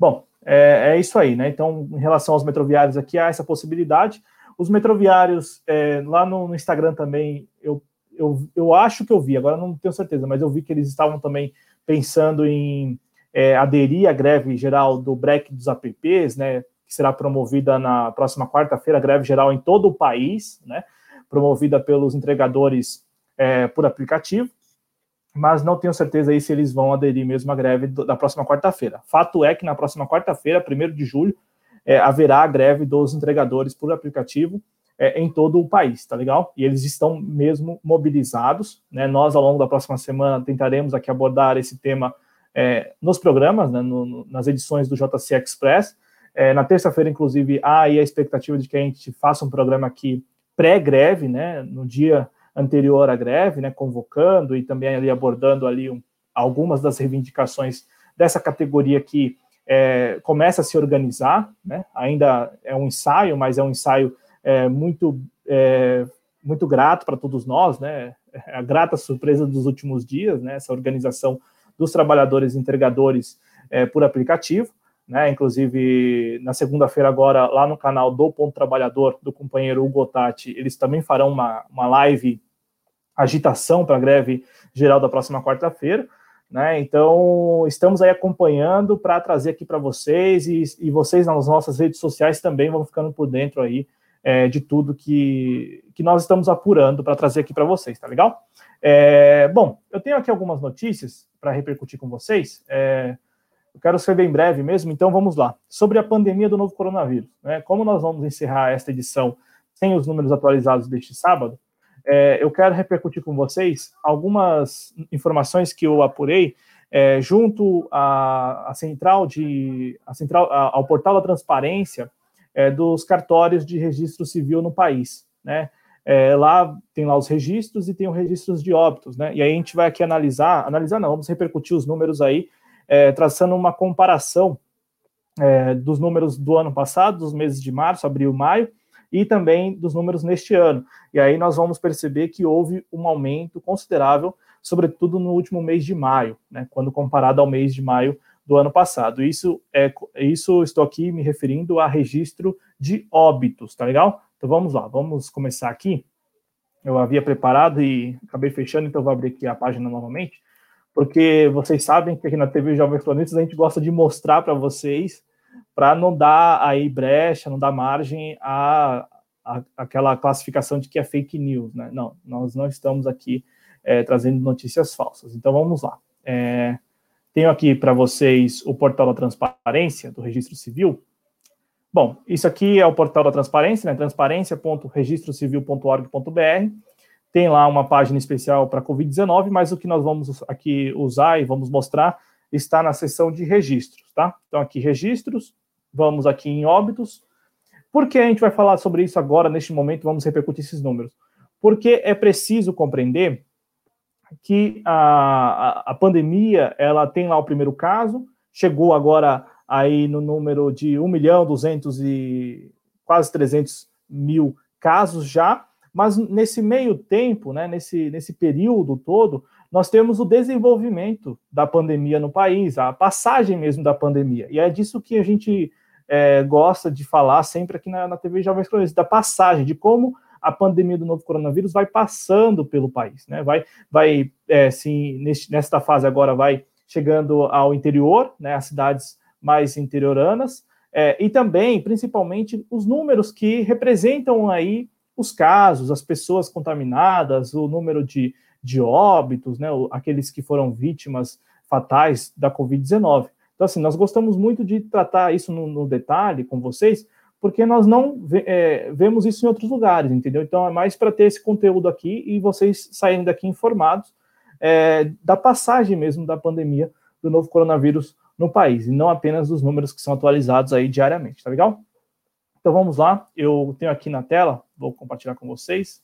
Bom, é, é, isso aí, né? Então, em relação aos metroviários aqui, há essa possibilidade. Os metroviários, é, lá no, no, Instagram também, eu eu, eu acho que eu vi, agora não tenho certeza, mas eu vi que eles estavam também pensando em é, aderir à greve geral do break dos apps, né, que será promovida na próxima quarta-feira, greve geral em todo o país, né, promovida pelos entregadores é, por aplicativo, mas não tenho certeza aí se eles vão aderir mesmo à greve do, da próxima quarta-feira. Fato é que na próxima quarta-feira, 1 de julho, é, haverá a greve dos entregadores por aplicativo, é, em todo o país, tá legal? E eles estão mesmo mobilizados, né? Nós, ao longo da próxima semana, tentaremos aqui abordar esse tema é, nos programas, né, no, no, nas edições do JC Express. É, na terça-feira, inclusive, há aí a expectativa de que a gente faça um programa aqui pré-greve, né, no dia anterior à greve, né, convocando e também ali abordando ali um, algumas das reivindicações dessa categoria que é, começa a se organizar, né, ainda é um ensaio, mas é um ensaio é, muito, é, muito grato para todos nós, né? A grata surpresa dos últimos dias, né? Essa organização dos trabalhadores entregadores é, por aplicativo, né? Inclusive, na segunda-feira, agora, lá no canal do Ponto Trabalhador, do companheiro Hugo Tati, eles também farão uma, uma live agitação para a greve geral da próxima quarta-feira. Né? Então, estamos aí acompanhando para trazer aqui para vocês e, e, vocês nas nossas redes sociais também vão ficando por dentro aí é, de tudo que, que nós estamos apurando para trazer aqui para vocês, tá legal? É, bom, eu tenho aqui algumas notícias para repercutir com vocês. É, eu quero ser bem breve mesmo, então vamos lá. Sobre a pandemia do novo coronavírus. Né, como nós vamos encerrar esta edição sem os números atualizados deste sábado, é, eu quero repercutir com vocês algumas informações que eu apurei é, junto à, à, central de à central ao portal da transparência é, dos cartórios de registro civil no país, né? É, lá tem lá os registros e tem os registros de óbitos, né? E aí a gente vai aqui analisar, analisar não, vamos repercutir os números aí é, traçando uma comparação é, dos números do ano passado, dos meses de março, abril, maio, e também dos números neste ano. E aí nós vamos perceber que houve um aumento considerável, sobretudo no último mês de maio, né, quando comparado ao mês de maio do ano passado. Isso é isso estou aqui me referindo a registro de óbitos, tá legal? Então vamos lá, vamos começar aqui. Eu havia preparado e acabei fechando, então vou abrir aqui a página novamente porque vocês sabem que aqui na TV Jovens Planetas a gente gosta de mostrar para vocês, para não dar aí brecha, não dar margem a, a, aquela classificação de que é fake news, né? Não, nós não estamos aqui é, trazendo notícias falsas. Então vamos lá. É, tenho aqui para vocês o portal da transparência do Registro Civil. Bom, isso aqui é o portal da transparência, né? transparência.registrocivil.org.br tem lá uma página especial para Covid-19, mas o que nós vamos aqui usar e vamos mostrar está na seção de registros, tá? Então, aqui, registros, vamos aqui em óbitos. Por que a gente vai falar sobre isso agora, neste momento, vamos repercutir esses números? Porque é preciso compreender que a, a, a pandemia, ela tem lá o primeiro caso, chegou agora aí no número de 1 milhão 200 e quase 300 mil casos já, mas nesse meio tempo, né, nesse, nesse período todo, nós temos o desenvolvimento da pandemia no país, a passagem mesmo da pandemia. E é disso que a gente é, gosta de falar sempre aqui na, na TV Jovens Cronistas, da passagem, de como a pandemia do novo coronavírus vai passando pelo país, né? Vai, vai é, sim, nesta fase agora vai chegando ao interior, né? As cidades mais interioranas, é, e também, principalmente, os números que representam aí os casos, as pessoas contaminadas, o número de, de óbitos, né, aqueles que foram vítimas fatais da Covid-19. Então, assim, nós gostamos muito de tratar isso no, no detalhe com vocês, porque nós não é, vemos isso em outros lugares, entendeu? Então, é mais para ter esse conteúdo aqui e vocês saírem daqui informados é, da passagem mesmo da pandemia do novo coronavírus no país, e não apenas dos números que são atualizados aí diariamente, tá legal? Então vamos lá, eu tenho aqui na tela, vou compartilhar com vocês.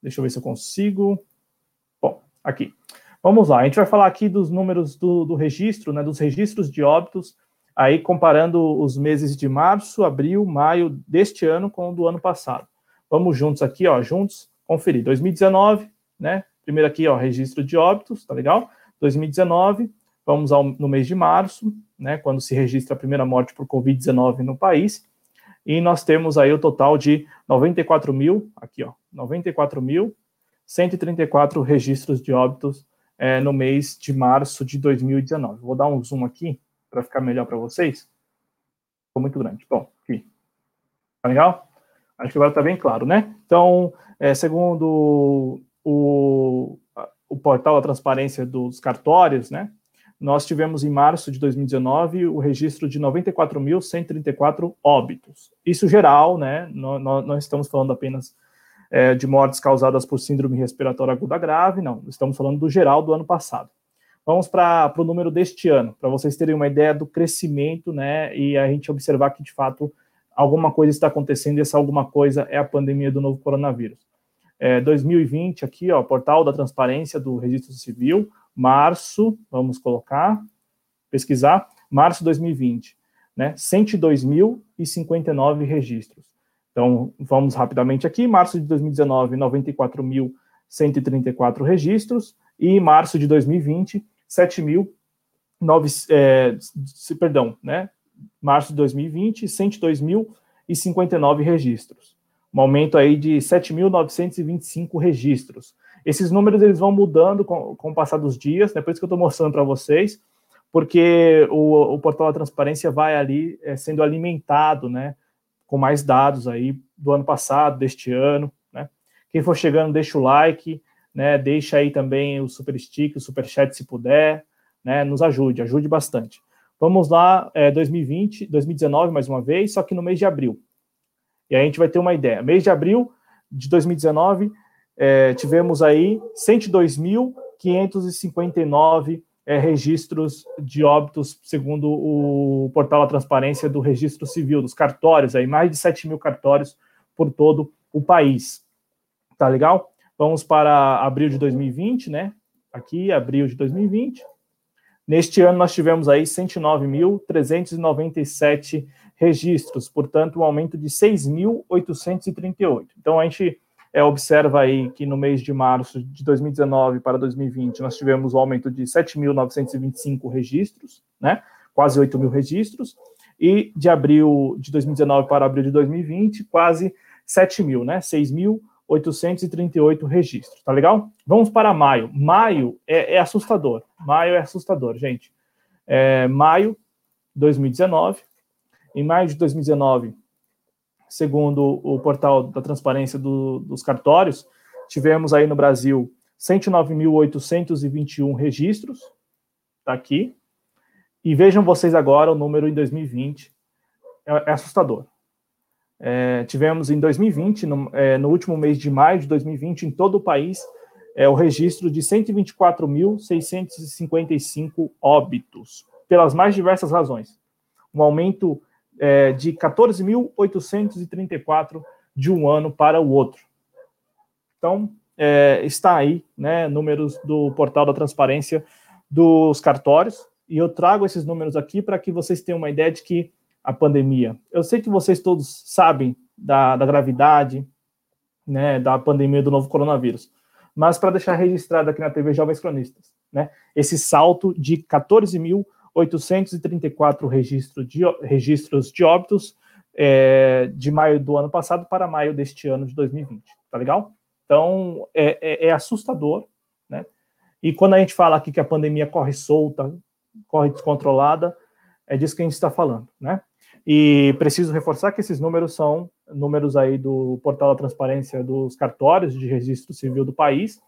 Deixa eu ver se eu consigo. Bom, aqui. Vamos lá, a gente vai falar aqui dos números do, do registro, né, dos registros de óbitos, aí comparando os meses de março, abril, maio deste ano com o do ano passado. Vamos juntos aqui, ó, juntos, conferir. 2019, né, primeiro aqui, ó, registro de óbitos, tá legal? 2019, vamos ao, no mês de março, né, quando se registra a primeira morte por Covid-19 no país, e nós temos aí o total de 94 mil, aqui ó, 94 mil 134 registros de óbitos é, no mês de março de 2019. Vou dar um zoom aqui para ficar melhor para vocês. Ficou muito grande. Bom, aqui. Tá legal? Acho que agora está bem claro, né? Então, é, segundo o, o portal da transparência dos cartórios, né? Nós tivemos em março de 2019 o registro de 94.134 óbitos. Isso geral, né? Nós não estamos falando apenas é, de mortes causadas por síndrome respiratória aguda grave, não. Estamos falando do geral do ano passado. Vamos para o número deste ano, para vocês terem uma ideia do crescimento, né? E a gente observar que, de fato, alguma coisa está acontecendo e essa alguma coisa é a pandemia do novo coronavírus. É, 2020, aqui, ó, portal da transparência do registro civil, março, vamos colocar, pesquisar, março de 2020, né? 102.059 registros. Então, vamos rapidamente aqui, março de 2019, 94.134 registros, e março de 2020, 7.009, é, perdão, né? Março de 2020, 102.059 registros. Um aumento aí de 7.925 registros. Esses números eles vão mudando com, com o passar dos dias, né? por isso que eu estou mostrando para vocês, porque o, o, portal da transparência vai ali é, sendo alimentado, né, com mais dados aí do ano passado, deste ano, né? Quem for chegando, deixa o like, né? Deixa aí também o super stick, o super chat se puder, né? Nos ajude, ajude bastante. Vamos lá, é, 2020, 2019 mais uma vez, só que no mês de abril. E aí a gente vai ter uma ideia. Mês de abril de 2019 é, tivemos aí 102.559 é, registros de óbitos, segundo o portal da transparência do registro civil, dos cartórios, aí mais de 7 mil cartórios por todo o país. Tá legal? Vamos para abril de 2020, né? Aqui, abril de 2020. Neste ano, nós tivemos aí 109.397 registros, portanto, um aumento de 6.838. Então, a gente é, observa aí que no mês de março de 2019 para 2020, nós tivemos um aumento de 7.925 registros, né? Quase 8 mil registros. E de abril de 2019 para abril de 2020, quase 7 mil, né? 6.838 registros, tá legal? Vamos para maio. Maio é, é assustador. Maio é assustador, gente. É, maio 2019. Em maio de 2019, segundo o portal da transparência do, dos cartórios, tivemos aí no Brasil 109.821 registros, tá aqui. E vejam vocês agora o número em 2020, é, é assustador. É, tivemos em 2020, no, é, no, último mês de maio de 2020, em todo o país, é, o registro de 124.655 óbitos, pelas mais diversas razões. Um aumento é, de 14.834 de um ano para o outro. Então, é, está aí, né, números do portal da transparência dos cartórios, e eu trago esses números aqui para que vocês tenham uma ideia de que a pandemia, eu sei que vocês todos sabem da, da gravidade, né, da pandemia do novo coronavírus, mas para deixar registrado aqui na TV Jovens Cronistas, né, esse salto de 14 mil 834 registros de, registros de óbitos é, de maio do ano passado para maio deste ano de 2020. Tá legal? Então, é, é, é, assustador, né? E quando a gente fala aqui que a pandemia corre solta, corre descontrolada, é disso que a gente está falando, né? E preciso reforçar que esses números são números aí do portal da transparência dos cartórios de registro civil do país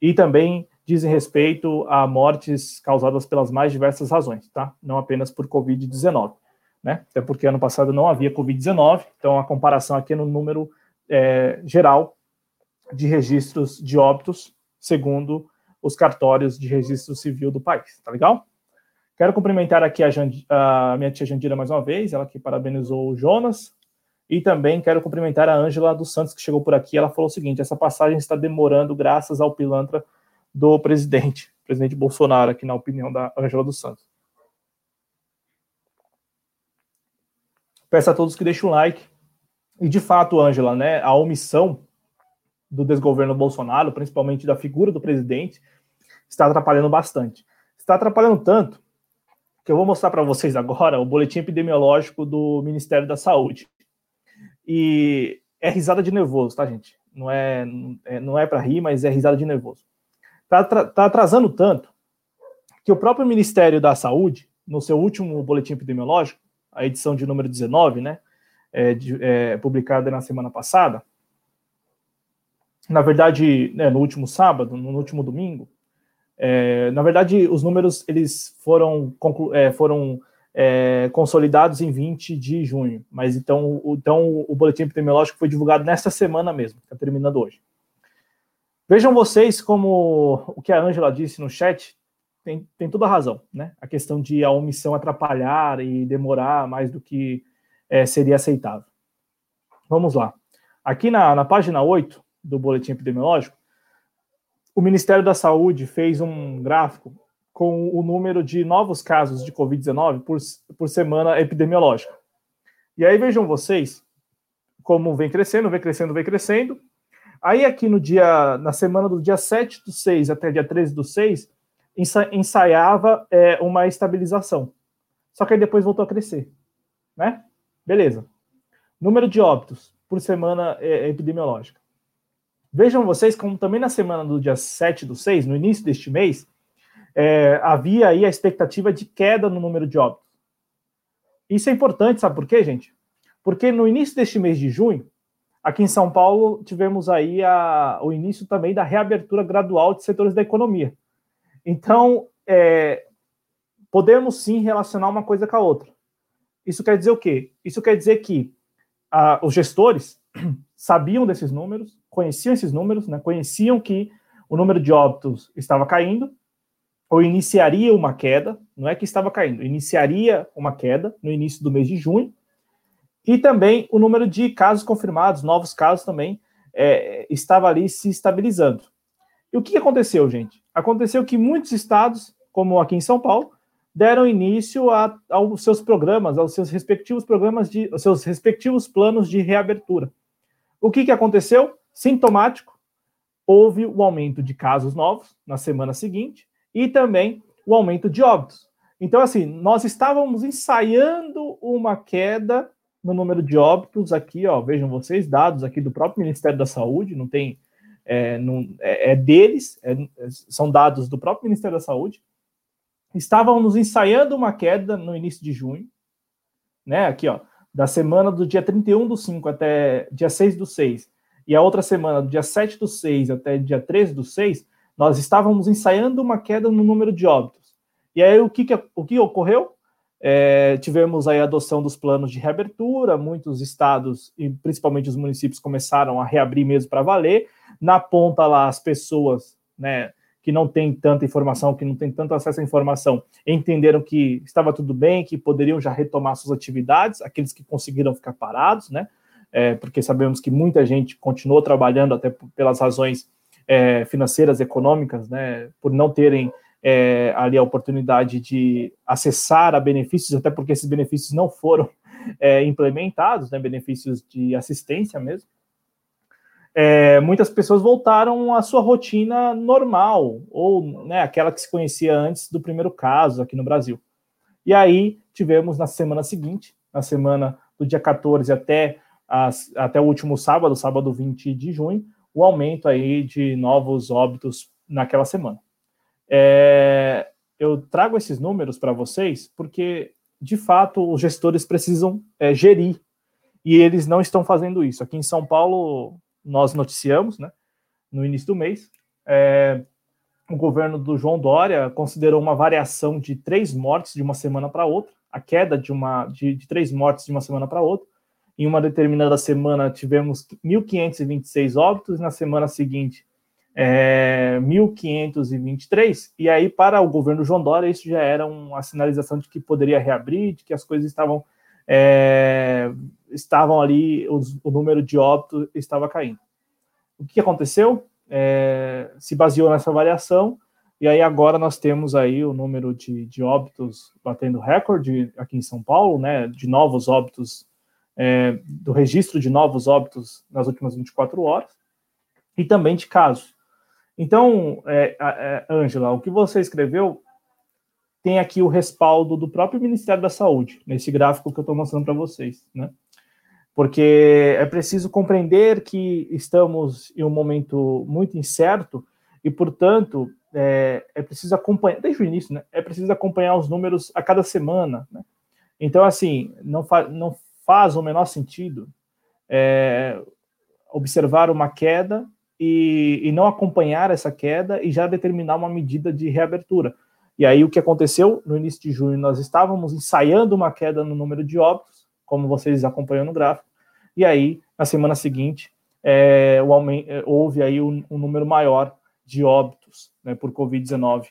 e também dizem respeito a mortes causadas pelas mais diversas razões, tá? Não apenas por Covid-19, né? Até porque ano passado não havia Covid-19, então a comparação aqui é no número é, geral de registros de óbitos, segundo os cartórios de registro civil do país, tá legal? Quero cumprimentar aqui a, Jand... a minha tia Jandira mais uma vez, ela que parabenizou o Jonas, e também quero cumprimentar a Ângela dos Santos, que chegou por aqui. Ela falou o seguinte: essa passagem está demorando graças ao pilantra do presidente, presidente Bolsonaro, aqui na opinião da Angela dos Santos. Peço a todos que deixem um like. E de fato, Angela, né, a omissão do desgoverno Bolsonaro, principalmente da figura do presidente, está atrapalhando bastante. Está atrapalhando tanto que eu vou mostrar para vocês agora o boletim epidemiológico do Ministério da Saúde. E é risada de nervoso, tá, gente? Não é, não é para rir, mas é risada de nervoso está tá atrasando tanto que o próprio Ministério da Saúde, no seu último boletim epidemiológico, a edição de número 19, né, é, é, publicada na semana passada, na verdade, né, no último sábado, no último domingo, é, na verdade, os números eles foram, é, foram é, consolidados em 20 de junho, mas então, então o boletim epidemiológico foi divulgado nesta semana mesmo, está terminando hoje. Vejam vocês como o que a Ângela disse no chat tem, tem toda a razão, né? A questão de a omissão atrapalhar e demorar mais do que é, seria aceitável. Vamos lá. Aqui na, na página 8 do boletim epidemiológico, o Ministério da Saúde fez um gráfico com o número de novos casos de Covid-19 por, por semana epidemiológica. E aí vejam vocês como vem crescendo, vem crescendo, vem crescendo, Aí aqui no dia, na semana do dia 7 do 6 até dia 13 do 6, ensaiava é, uma estabilização. Só que aí depois voltou a crescer, né? Beleza. Número de óbitos por semana é, epidemiológica. Vejam vocês como também na semana do dia 7 do 6, no início deste mês, é, havia aí a expectativa de queda no número de óbitos. Isso é importante, sabe por quê, gente? Porque no início deste mês de junho, Aqui em São Paulo, tivemos aí a, o início também da reabertura gradual de setores da economia. Então, é, podemos sim relacionar uma coisa com a outra. Isso quer dizer o quê? Isso quer dizer que a, os gestores sabiam desses números, conheciam esses números, né, conheciam que o número de óbitos estava caindo, ou iniciaria uma queda, não é que estava caindo, iniciaria uma queda no início do mês de junho, e também o número de casos confirmados, novos casos também, é, estava ali se estabilizando. E o que aconteceu, gente? Aconteceu que muitos estados como aqui em São Paulo, deram início a, aos seus programas, aos seus respectivos programas de, aos seus respectivos planos de reabertura. O que, que aconteceu? Sintomático, houve o aumento de casos novos na semana seguinte e também o aumento de óbitos. Então, assim, nós estávamos ensaiando uma queda no número de óbitos aqui, ó, vejam vocês, dados aqui do próprio Ministério da Saúde, não tem, é, não, é, é deles, é, são dados do próprio Ministério da Saúde. Estávamos ensaiando uma queda no início de junho, né, aqui, ó, da semana do dia 31 do 5 até dia 6 do 6, e a outra semana, do dia 7 do 6 até dia 13 do 6, nós estávamos ensaiando uma queda no número de óbitos. E aí, o que, que, o que ocorreu? É, tivemos aí a adoção dos planos de reabertura, muitos estados e principalmente os municípios começaram a reabrir mesmo para valer. Na ponta lá, as pessoas né, que não têm tanta informação, que não têm tanto acesso à informação, entenderam que estava tudo bem, que poderiam já retomar suas atividades, aqueles que conseguiram ficar parados, né? É, porque sabemos que muita gente continuou trabalhando até pelas razões é, financeiras, econômicas, né? Por não terem é, ali a oportunidade de acessar a benefícios, até porque esses benefícios não foram é, implementados, né, benefícios de assistência mesmo. É, muitas pessoas voltaram à sua rotina normal, ou né, aquela que se conhecia antes do primeiro caso aqui no Brasil. E aí tivemos na semana seguinte, na semana do dia 14 até, as, até o último sábado, sábado 20 de junho, o aumento aí de novos óbitos naquela semana. É, eu trago esses números para vocês porque, de fato, os gestores precisam é, gerir e eles não estão fazendo isso. Aqui em São Paulo, nós noticiamos, né, no início do mês, é, o governo do João Dória considerou uma variação de três mortes de uma semana para outra, a queda de, uma, de, de três mortes de uma semana para outra. Em uma determinada semana tivemos 1.526 óbitos, na semana seguinte é, 1523, e aí para o governo João Dória isso já era uma sinalização de que poderia reabrir, de que as coisas estavam é, estavam ali, os, o número de óbitos estava caindo. O que aconteceu? É, se baseou nessa variação, e aí agora nós temos aí o número de, de óbitos batendo recorde aqui em São Paulo, né, de novos óbitos, é, do registro de novos óbitos nas últimas 24 horas, e também de casos. Então, é, é, Ângela, o que você escreveu tem aqui o respaldo do próprio Ministério da Saúde, nesse gráfico que eu estou mostrando para vocês, né? Porque é preciso compreender que estamos em um momento muito incerto e, portanto, é, é preciso acompanhar, desde o início, né? É preciso acompanhar os números a cada semana, né? Então, assim, não, fa não faz o menor sentido é, observar uma queda e, e não acompanhar essa queda e já determinar uma medida de reabertura. E aí o que aconteceu no início de junho, nós estávamos ensaiando uma queda no número de óbitos, como vocês acompanham no gráfico, e aí na semana seguinte é, aumento, é, houve aí um, um, número maior de óbitos né, por Covid-19,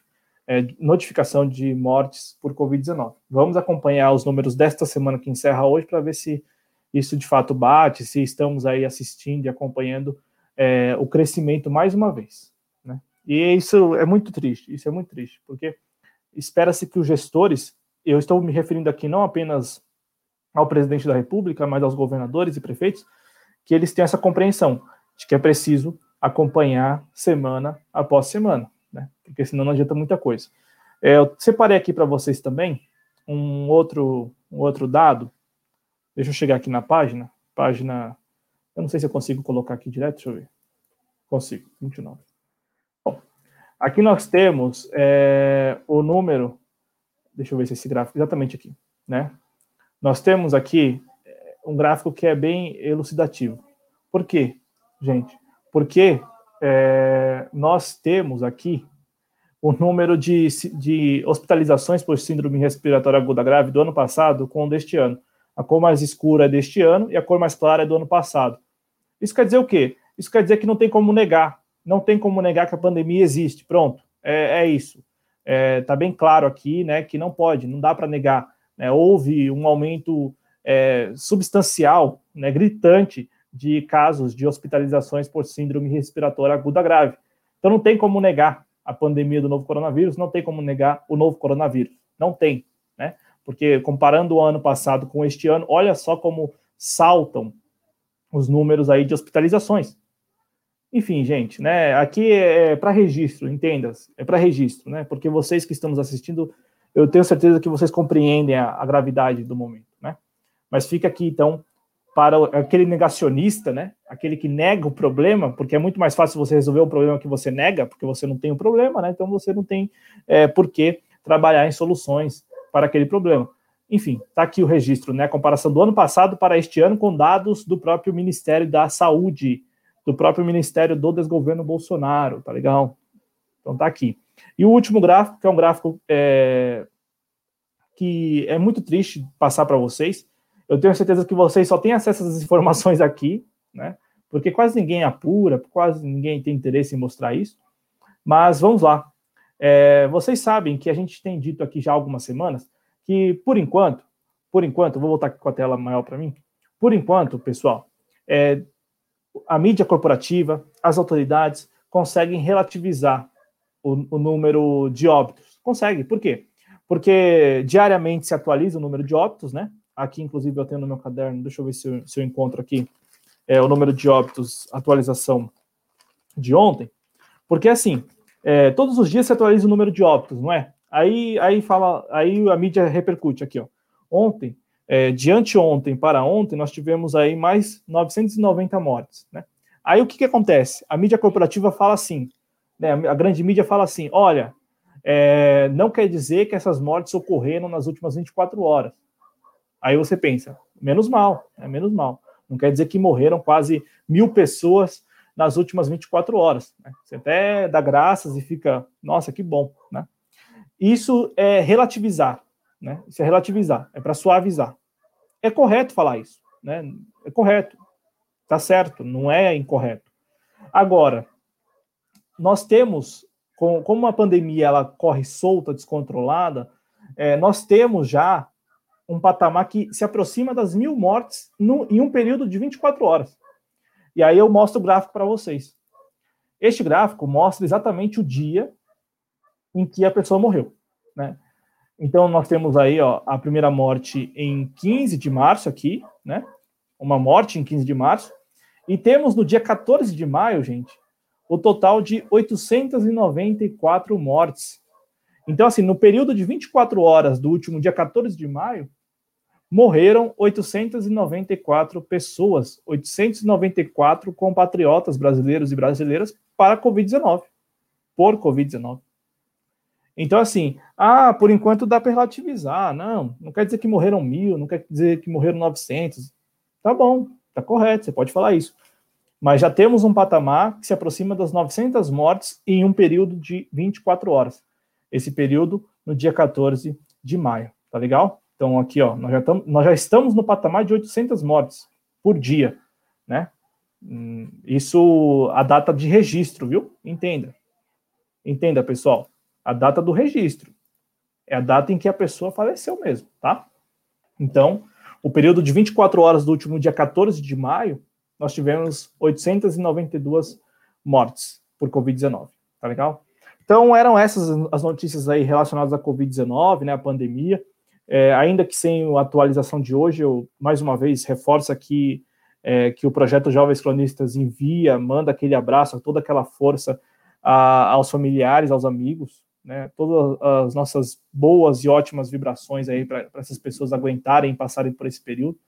é, notificação de mortes por Covid-19. Vamos acompanhar os números desta semana que encerra hoje para ver se isso de fato bate, se estamos aí assistindo e acompanhando é, o crescimento mais uma vez. Né? E isso é muito triste, isso é muito triste, porque espera-se que os gestores, eu estou me referindo aqui não apenas ao presidente da República, mas aos governadores e prefeitos, que eles tenham essa compreensão de que é preciso acompanhar semana após semana, né? porque senão não adianta muita coisa. É, eu separei aqui para vocês também um outro, um outro dado. Deixa eu chegar aqui na página, página eu não sei se eu consigo colocar aqui direto, deixa eu ver. Consigo, 29. Bom, aqui nós temos é, o número, deixa eu ver se esse gráfico, exatamente aqui, né? Nós temos aqui é, um gráfico que é bem elucidativo. Por quê, gente? Porque é, nós temos aqui o número de, de hospitalizações por síndrome respiratória aguda grave do ano passado com o deste ano. A cor mais escura é deste ano e a cor mais clara é do ano passado. Isso quer dizer o quê? Isso quer dizer que não tem como negar. Não tem como negar que a pandemia existe. Pronto, é, é isso. Está é, tá bem claro aqui né, que não pode, não dá para negar. Né? Houve um aumento é, substancial, né, gritante, de casos de hospitalizações por síndrome respiratória aguda grave. Então não tem como negar. a pandemia do novo coronavírus, não tem como negar o novo coronavírus. Não tem? Porque comparando o ano passado com este ano, olha só como saltam os números aí de hospitalizações. Enfim, gente, né? Aqui é, é para registro, entenda, é para registro, né? Porque vocês que estão nos assistindo, eu tenho certeza que vocês compreendem a, a gravidade do momento, né? Mas fica aqui então para aquele negacionista, né? Aquele que nega o problema, porque é muito mais fácil você resolver um problema que você nega, porque você não tem o um problema, né? Então você não tem é, por que trabalhar em soluções para aquele problema. Enfim, está aqui o registro, né? A comparação do ano passado para este ano com dados do próprio Ministério da Saúde do próprio Ministério do Desgoverno Bolsonaro, tá legal? Então tá aqui. E o último gráfico, que é um gráfico é, que é muito triste passar para vocês. Eu tenho certeza que vocês só têm acesso a essas informações aqui, né? Porque quase ninguém apura, quase ninguém tem interesse em mostrar isso. Mas vamos lá. É, vocês sabem que a gente tem dito aqui já algumas semanas que, por enquanto, por enquanto, vou voltar aqui com a tela maior para mim. Por enquanto, pessoal, é, a mídia corporativa, as autoridades conseguem relativizar o, o número de óbitos. Consegue, por quê? Porque diariamente se atualiza o número de óbitos, né? Aqui, inclusive, eu tenho no meu caderno, deixa eu ver se eu, se eu encontro aqui é, o número de óbitos, atualização de ontem. Porque, assim, é, todos os dias se atualiza o número de óbitos, não é? Aí, aí fala, aí a mídia repercute aqui, ó. Ontem é, de anteontem para ontem, nós tivemos aí mais 990 mortes. Né? Aí o que, que acontece? A mídia corporativa fala assim, né, a grande mídia fala assim: olha, é, não quer dizer que essas mortes ocorreram nas últimas 24 horas. Aí você pensa, menos mal, é menos mal. Não quer dizer que morreram quase mil pessoas nas últimas 24 horas. Né? Você até dá graças e fica, nossa, que bom. Né? Isso é relativizar. Né? Isso é relativizar, é para suavizar. É correto falar isso, né? É correto, tá certo, não é incorreto. Agora, nós temos, com, como a pandemia ela corre solta, descontrolada, é, nós temos já um patamar que se aproxima das mil mortes no, em um período de 24 horas. E aí eu mostro o gráfico para vocês. Este gráfico mostra exatamente o dia em que a pessoa morreu. Né? Então, nós temos aí ó, a primeira morte em 15 de março aqui, né? Uma morte em 15 de março. E temos no dia 14 de maio, gente, o total de 894 mortes. Então, assim, no período de 24 horas do último dia 14 de maio, morreram 894 pessoas, 894 compatriotas brasileiros e brasileiras para a Covid-19, por Covid-19. Então, assim, ah, por enquanto dá para relativizar. Não, não quer dizer que morreram mil, não quer dizer que morreram 900. Tá bom, tá correto, você pode falar isso. Mas já temos um patamar que se aproxima das 900 mortes em um período de 24 horas. Esse período no dia 14 de maio, tá legal? Então, aqui, ó, nós já, nós já estamos no patamar de 800 mortes por dia, né? Hum, isso, a data de registro, viu? Entenda. Entenda, pessoal a data do registro. É a data em que a pessoa faleceu mesmo, tá? Então, o período de 24 horas do último dia 14 de maio, nós tivemos 892 mortes por Covid-19, tá legal? Então, eram essas as notícias aí relacionadas à Covid-19, né, a pandemia. É, ainda que sem a atualização de hoje, eu, mais uma vez, reforço aqui é, que o projeto Jovens Cronistas envia, manda aquele abraço, toda aquela força a, aos familiares, aos amigos, né, todas as nossas boas e ótimas vibrações aí para essas pessoas aguentarem passarem por esse período,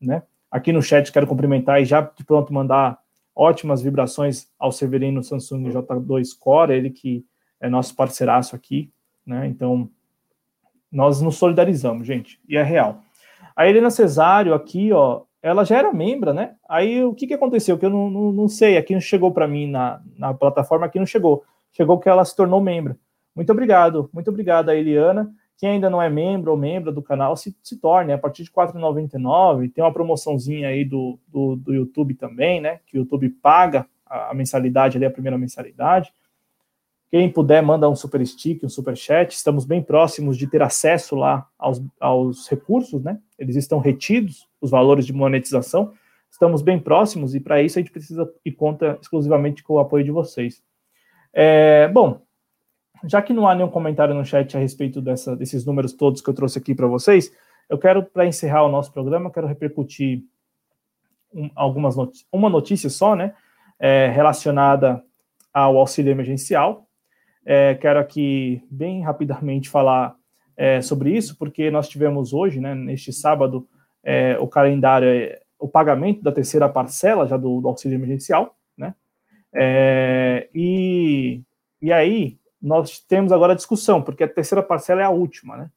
né? Aqui no chat quero cumprimentar e já de pronto mandar ótimas vibrações ao Severino Samsung J2 Core, ele que é nosso parceiraço aqui, né? Então, nós nos solidarizamos, gente, e é real. A Helena Cesário aqui, ó, ela já era membra, né? Aí o que, que aconteceu? Que eu não, não, não sei, aqui não chegou para mim na, na plataforma, aqui não chegou. Chegou que ela se tornou membro. Muito obrigado, muito obrigado a Eliana. Quem ainda não é membro ou membro do canal, se, se torne a partir de R$ 4,99. Tem uma promoçãozinha aí do, do, do, YouTube também, né? Que o YouTube paga a, a mensalidade ali, a primeira mensalidade. Quem puder, manda um super stick, um super chat. Estamos bem próximos de ter acesso lá aos, aos recursos, né? Eles estão retidos, os valores de monetização. Estamos bem próximos e para isso a gente precisa e conta exclusivamente com o apoio de vocês. É, bom, já que não há nenhum comentário no chat a respeito dessa, desses números todos que eu trouxe aqui para vocês, eu quero, para encerrar o nosso programa, quero repercutir um, algumas notícias, uma notícia só, né, é, relacionada ao auxílio emergencial. É, quero aqui, bem rapidamente, falar é, sobre isso, porque nós tivemos hoje, né, neste sábado, é, o calendário, é, o pagamento da terceira parcela já do, do auxílio emergencial, né, é, e, e aí nós temos agora a discussão, porque a terceira parcela é a última, né?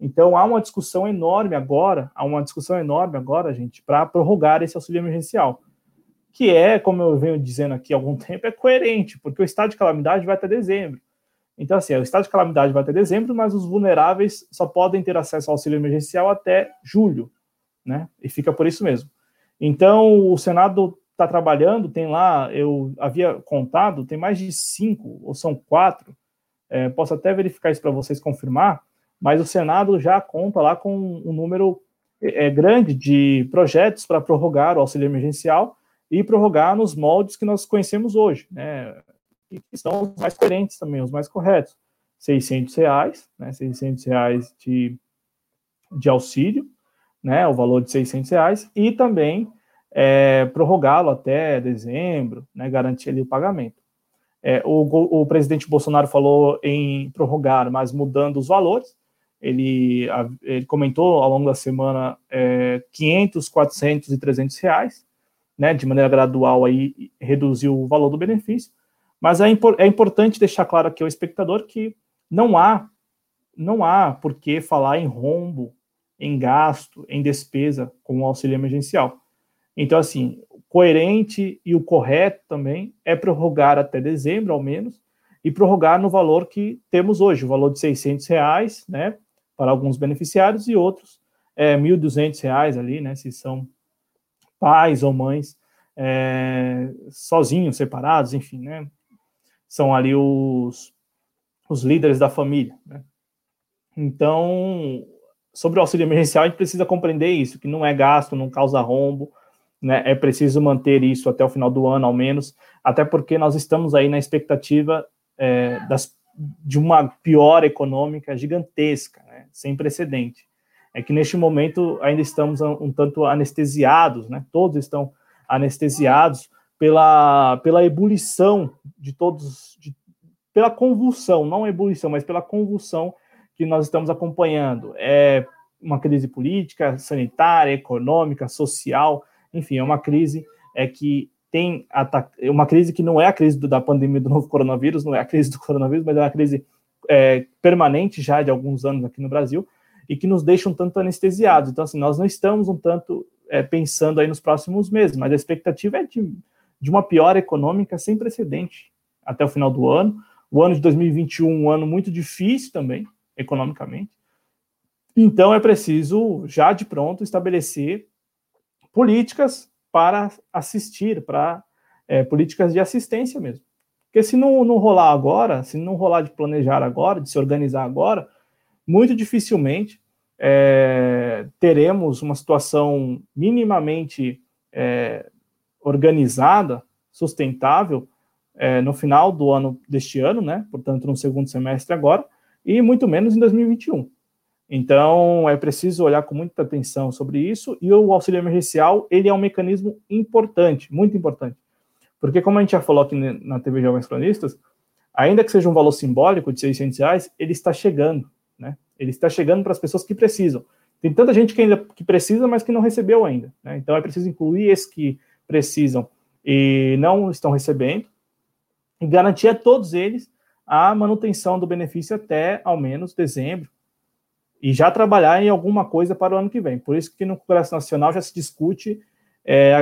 Então há uma discussão enorme agora, há uma discussão enorme agora, gente, para prorrogar esse auxílio emergencial, que é, como eu venho dizendo aqui há algum tempo, é coerente, porque o estado de calamidade vai até dezembro. Então, assim, o estado de calamidade vai até dezembro, mas os vulneráveis só podem ter acesso ao auxílio emergencial até julho, né? E fica por isso mesmo. Então, o Senado está trabalhando, tem lá, eu havia contado, tem mais de cinco, ou são quatro, é, posso até verificar isso para vocês confirmar, mas o Senado já conta lá com um número é, grande de projetos para prorrogar o auxílio emergencial e prorrogar nos moldes que nós conhecemos hoje, né, que são os mais coerentes também, os mais corretos. 600 reais, né, 600 reais de, de auxílio, né, o valor de 600 reais, e também é, prorrogá-lo até dezembro, né, garantir ali o pagamento. É, o, o, presidente Bolsonaro falou em prorrogar, mas mudando os valores. Ele, ele comentou ao longo da semana é, 500, 400 e 300 reais, né, de maneira gradual aí reduziu o valor do benefício. Mas é, é importante deixar claro aqui ao espectador que não há não há por que falar em rombo, em gasto, em despesa com o auxílio emergencial. Então, assim, coerente e o correto também é prorrogar até dezembro, ao menos, e prorrogar no valor que temos hoje, o valor de 600 reais, né, para alguns beneficiários e outros é, 1.200 reais ali, né, se são pais ou mães é, sozinhos, separados, enfim, né, são ali os, os líderes da família, né. Então, sobre o auxílio emergencial, a gente precisa compreender isso, que não é gasto, não causa rombo, né, é preciso manter isso até o final do ano, ao menos, até porque nós estamos aí na expectativa é, das, de uma pior econômica gigantesca, né, sem precedente. É que neste momento ainda estamos um, tanto anestesiados, né, todos estão anestesiados pela, pela ebulição de todos, de, pela convulsão, não ebulição, mas pela convulsão que nós estamos acompanhando. É uma crise política, sanitária, econômica, social, enfim, é uma crise é que tem é uma crise que não é a crise da pandemia do novo coronavírus, não é a crise do coronavírus, mas é uma crise é, permanente já de alguns anos aqui no Brasil e que nos deixa um tanto anestesiados. Então, assim, nós não estamos um tanto é, pensando aí nos próximos meses, mas a expectativa é de, de uma piora econômica sem precedente até o final do ano. O ano de 2021, um ano muito difícil também, economicamente. Então, é preciso, já de pronto, estabelecer políticas para assistir, para é, políticas de assistência mesmo. Porque se não, não rolar agora, se não rolar de planejar agora, de se organizar agora, muito dificilmente é, teremos uma situação minimamente é, organizada, sustentável, é, no final do ano deste ano, né? Portanto, no segundo semestre agora, e muito menos em 2021. Então, é preciso olhar com muita atenção sobre isso, e o auxílio emergencial, ele é um mecanismo importante, muito importante. Porque, como a gente já falou aqui na TV Jovens Cronistas, ainda que seja um valor simbólico de 600 reais, ele está chegando? Ele está chegando para as pessoas que precisam. Tem tanta gente que ainda que precisa, mas que não recebeu ainda, né? Então, é preciso incluir esses que precisam e não estão recebendo, e garantir a todos eles a manutenção do benefício até, ao menos, dezembro, e já trabalhar em alguma coisa para o ano que vem. Por isso que no Congresso Nacional já se discute, é,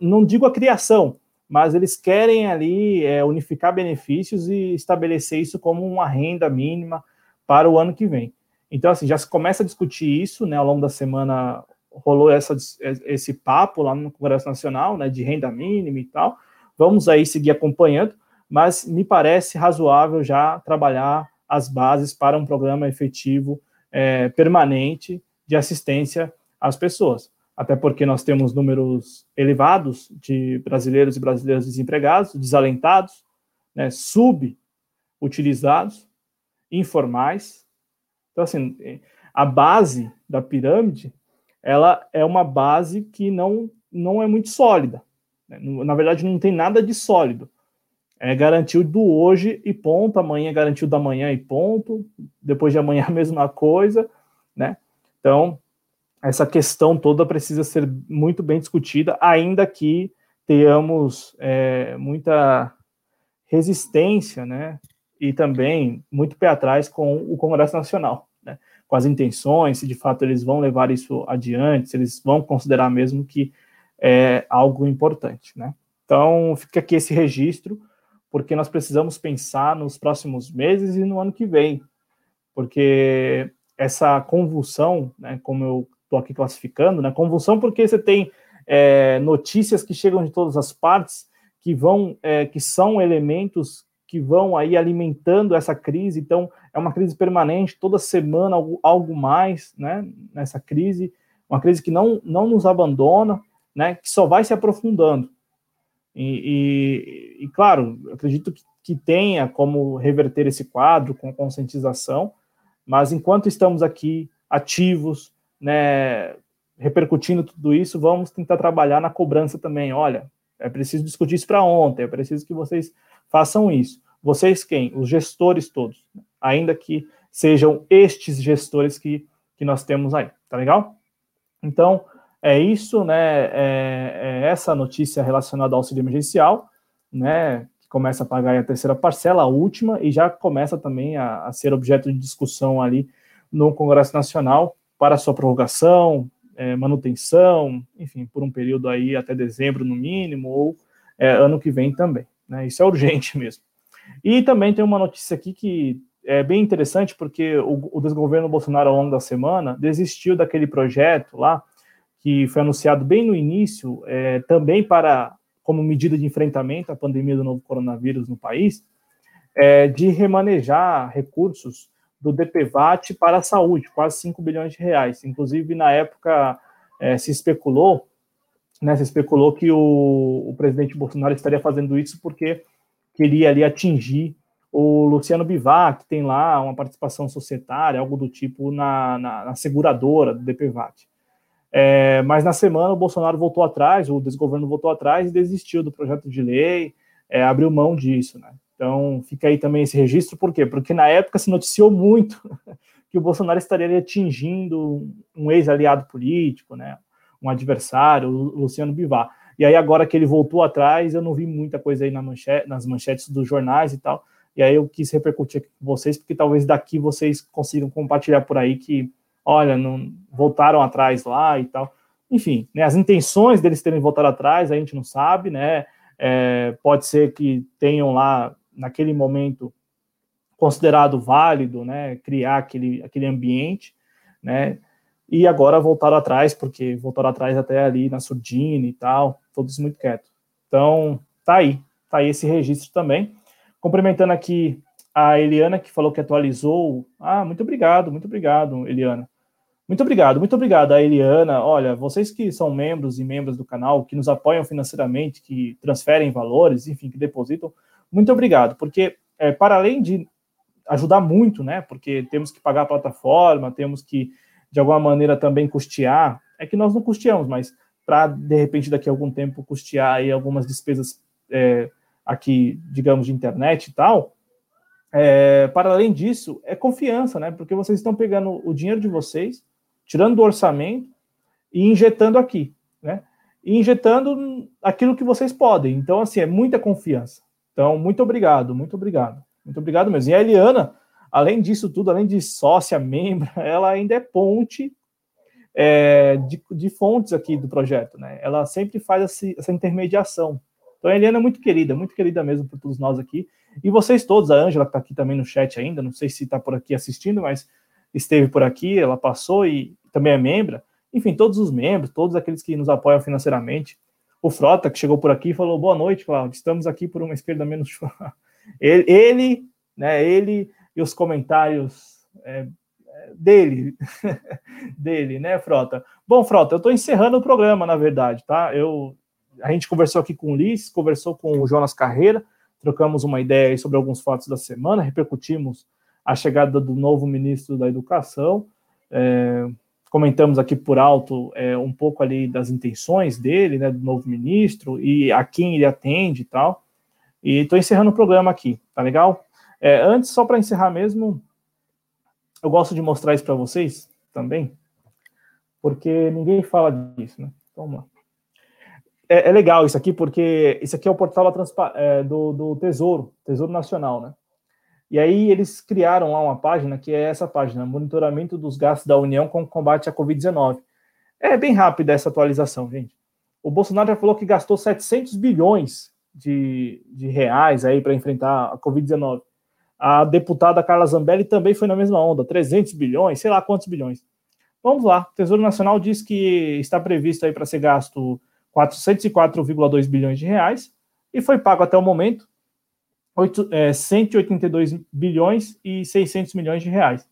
não digo a criação, mas eles querem ali é, unificar benefícios e estabelecer isso como uma renda mínima para o ano que vem. Então, assim, já se começa a discutir isso, né, ao longo da semana rolou essa, esse papo lá no Congresso Nacional, né, de renda mínima e tal, vamos aí seguir acompanhando, mas me parece razoável já trabalhar as bases para um programa efetivo é, permanente de assistência às pessoas. Até porque nós temos números elevados de brasileiros e brasileiras desempregados, desalentados, né, subutilizados, informais. Então, assim, a base da pirâmide, ela é uma base que não, não é muito sólida. Né? Na verdade, não tem nada de sólido. É garantiu do hoje e ponto, amanhã é garantiu da manhã e ponto, depois de amanhã a mesma coisa, né? Então, essa questão toda precisa ser muito bem discutida, ainda que tenhamos é, muita resistência, né? E também muito pé atrás com o Congresso Nacional, né? Com as intenções, se de fato eles vão levar isso adiante, se eles vão considerar mesmo que é algo importante, né? Então, fica aqui esse registro porque nós precisamos pensar nos próximos meses e no ano que vem, porque essa convulsão, né, como eu estou aqui classificando, né, convulsão porque você tem é, notícias que chegam de todas as partes que vão, é, que são elementos que vão aí alimentando essa crise. Então, é uma crise permanente, toda semana algo, algo mais, né, nessa crise, uma crise que não, não nos abandona, né, que só vai se aprofundando. E, e, e claro, acredito que, que tenha como reverter esse quadro com conscientização, mas enquanto estamos aqui ativos, né, repercutindo tudo isso, vamos tentar trabalhar na cobrança também. Olha, é preciso discutir isso para ontem, é preciso que vocês façam isso. Vocês quem? Os gestores todos, ainda que sejam estes gestores que, que nós temos aí, tá legal? Então, é isso, né? É, é essa notícia relacionada ao auxílio emergencial, né? Que começa a pagar a terceira parcela, a última, e já começa também a, a ser objeto de discussão ali no Congresso Nacional para sua prorrogação, é, manutenção, enfim, por um período aí até dezembro no mínimo, ou é, ano que vem também. Né? Isso é urgente mesmo. E também tem uma notícia aqui que é bem interessante, porque o, o desgoverno Bolsonaro, ao longo da semana, desistiu daquele projeto lá que foi anunciado bem no início, é, também para como medida de enfrentamento à pandemia do novo coronavírus no país, é, de remanejar recursos do DPVAT para a saúde, quase 5 bilhões de reais. Inclusive, na época, é, se especulou, né, se especulou que o, o, presidente Bolsonaro estaria fazendo isso porque queria ali atingir o Luciano Bivar, que tem lá uma participação societária, algo do tipo, na, na, na seguradora do DPVAT. É, mas na semana o Bolsonaro voltou atrás, o desgoverno voltou atrás e desistiu do projeto de lei, é, abriu mão disso, né? Então fica aí também esse registro, por quê? Porque na época se noticiou muito que o Bolsonaro estaria atingindo um ex-aliado político, né? Um adversário, o Luciano Bivar. E aí agora que ele voltou atrás, eu não vi muita coisa aí na nas manchetes dos jornais e tal. E aí eu quis repercutir aqui com vocês, porque talvez daqui vocês consigam compartilhar por aí que olha, não voltaram atrás lá e tal. Enfim, né, as intenções deles terem voltado atrás a gente não sabe, né? É, pode ser que tenham lá naquele momento considerado válido, né, criar aquele, aquele ambiente, né, e agora voltaram atrás, porque voltaram atrás até ali na surdina e tal, todos muito quietos. Então, tá aí, tá aí esse registro também. Cumprimentando aqui a Eliana, que falou que atualizou. Ah, muito obrigado, muito obrigado, Eliana. Muito obrigado, muito obrigado a Eliana. Olha, vocês que são membros e membros do canal, que nos apoiam financeiramente, que transferem valores, enfim, que depositam, muito obrigado, porque é, para além de ajudar muito, né, porque temos que pagar a plataforma, temos que, de alguma maneira, também custear, é que nós não custeamos, mas para, de repente, daqui a algum tempo, custear aí algumas despesas é, aqui, digamos, de internet e tal, é, para além disso, é confiança, né, porque vocês estão pegando o dinheiro de vocês, tirando do orçamento e injetando aqui, né? E injetando aquilo que vocês podem. Então, assim, é muita confiança. Então, muito obrigado, muito obrigado. Muito obrigado mesmo. E a Eliana, além disso tudo, além de sócia, membro, ela ainda é ponte é, de, de, fontes aqui do projeto, né? Ela sempre faz essa, intermediação. Então, a Eliana é muito querida, muito querida mesmo por todos nós aqui. E vocês todos, a Ângela está aqui também no chat ainda, não sei se está por aqui assistindo, mas esteve por aqui, ela passou e também é membro. Enfim, todos os membros, todos aqueles que nos apoiam financeiramente. O Frota, que chegou por aqui falou: Boa noite, Cláudio. Estamos aqui por uma esquerda menos. ele, né, ele e os comentários é, dele, dele, né, Frota? Bom, Frota, eu estou encerrando o programa, na verdade, tá? Eu, a gente conversou aqui com o Ulisses, conversou com o Jonas Carreira, trocamos uma ideia sobre alguns fatos da semana, repercutimos a chegada do novo ministro da Educação. É, comentamos aqui por alto é, um pouco ali das intenções dele, né, do novo ministro, e a quem ele atende e tal. E estou encerrando o programa aqui, tá legal? É, antes, só para encerrar mesmo, eu gosto de mostrar isso para vocês também, porque ninguém fala disso, né? Então, vamos lá. É, é, legal isso aqui, porque isso aqui é o portal é, do, do Tesouro, Tesouro Nacional, né? E aí eles criaram lá uma página que é essa página, Monitoramento dos Gastos da União com combate à Covid-19. É bem rápida essa atualização, gente. O Bolsonaro já falou que gastou 700 bilhões de, de reais aí para enfrentar a Covid-19. A deputada Carla Zambelli também foi na mesma onda, 300 bilhões, sei lá quantos bilhões. Vamos lá, o Tesouro Nacional diz que está previsto aí para ser gasto 404,2 bilhões de reais e foi pago até o momento 8, é, 182 bilhões e 600 milhões de reais.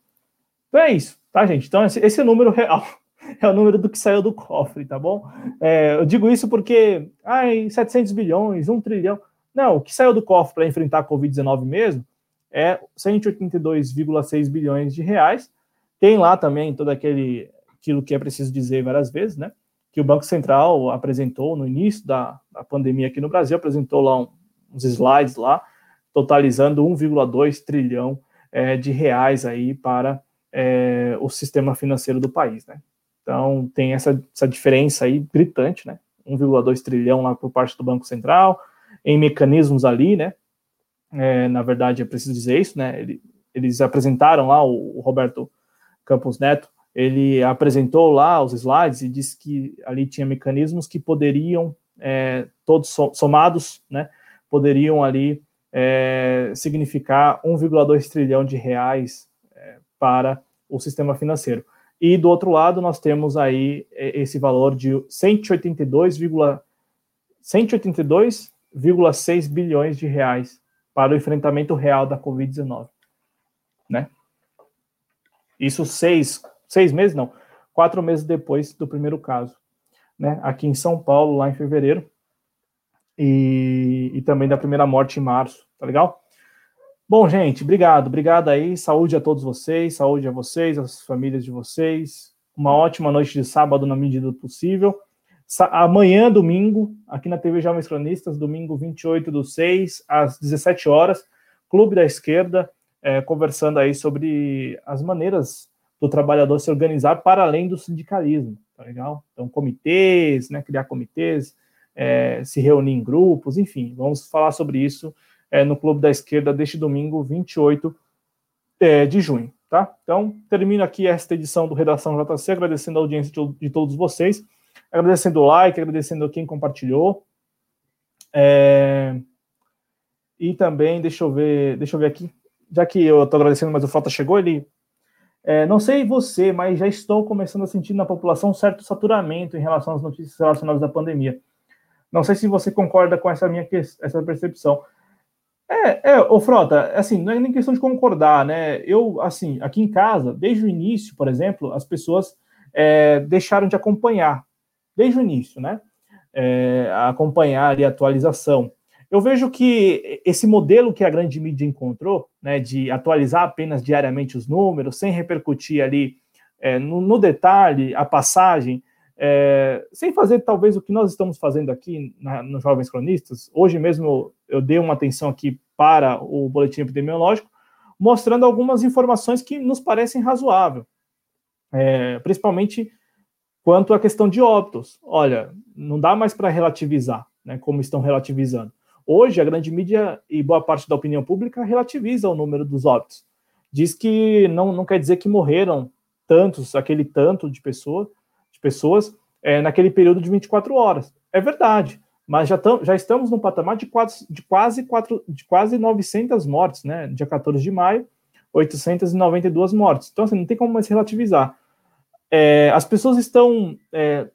Então é isso, tá, gente? Então esse, esse é o número real, é o número do que saiu do cofre, tá bom? É, eu digo isso porque, ai, 700 bilhões, 1 trilhão. Não, o que saiu do cofre para enfrentar a Covid-19 mesmo é 182,6 bilhões de reais. Tem lá também todo aquele aquilo que é preciso dizer várias vezes, né? Que o Banco Central apresentou no início da, da pandemia aqui no Brasil, apresentou lá um, uns slides lá, totalizando 1,2 trilhão é, de reais aí para é, o sistema financeiro do país, né? Então tem essa, essa diferença aí gritante, né? 1,2 trilhão lá por parte do Banco Central, em mecanismos ali, né? É, na verdade, é preciso dizer isso, né? Ele, eles apresentaram lá o, o, Roberto Campos Neto, ele apresentou lá os slides e disse que ali tinha mecanismos que poderiam, é, todos somados, né? Poderiam ali é, significar 1,2 trilhão de reais é, para o sistema financeiro. E do outro lado, nós temos aí é, esse valor de 182,6 bilhões de reais para o enfrentamento real da Covid-19. Né? Isso seis, seis meses, não, quatro meses depois do primeiro caso. Né? Aqui em São Paulo, lá em fevereiro, e, e também da primeira morte em março, tá legal? Bom, gente, obrigado, obrigado aí, saúde a todos vocês, saúde a vocês, às famílias de vocês, uma ótima noite de sábado na medida do possível. Amanhã, domingo, aqui na TV Jovens Cronistas, domingo 28 do 6, às 17 horas, Clube da Esquerda, é, conversando aí sobre as maneiras do trabalhador se organizar para além do sindicalismo, tá legal? Então, comitês, né, criar comitês, é, se reunir em grupos, enfim, vamos falar sobre isso é, no Clube da Esquerda deste domingo, 28 é, de junho, tá? Então, termino aqui esta edição do Redação JC, agradecendo a audiência de, de todos vocês, agradecendo o like, agradecendo quem compartilhou. É, e também, deixa eu ver, deixa eu ver aqui, já que eu estou agradecendo, mas o Frota chegou, ele é, não sei você, mas já estou começando a sentir na população um certo saturamento em relação às notícias relacionadas à pandemia. Não sei se você concorda com essa minha essa percepção. É, é, ô Frota, assim, não é nem questão de concordar, né? Eu, assim, aqui em casa, desde o início, por exemplo, as pessoas é, deixaram de acompanhar, desde o início, né? É, acompanhar e atualização. Eu vejo que esse modelo que a grande mídia encontrou, né, de atualizar apenas diariamente os números, sem repercutir ali é, no, no detalhe a passagem, é, sem fazer talvez o que nós estamos fazendo aqui nos Jovens Cronistas, hoje mesmo eu, dei uma atenção aqui para o boletim epidemiológico, mostrando algumas informações que nos parecem razoáveis, é, principalmente quanto à questão de óbitos. Olha, não dá mais para relativizar, né, como estão relativizando. Hoje, a grande mídia e boa parte da opinião pública relativiza o número dos óbitos. Diz que não, não quer dizer que morreram tantos, aquele tanto de pessoas, pessoas é, naquele período de 24 horas. É verdade, mas já, tam, já estamos no patamar de, quatro, de, quase quatro, de quase 900 mortes, né? Dia 14 de maio, 892 mortes. Então, assim, não tem como mais relativizar. É, as pessoas estão, é,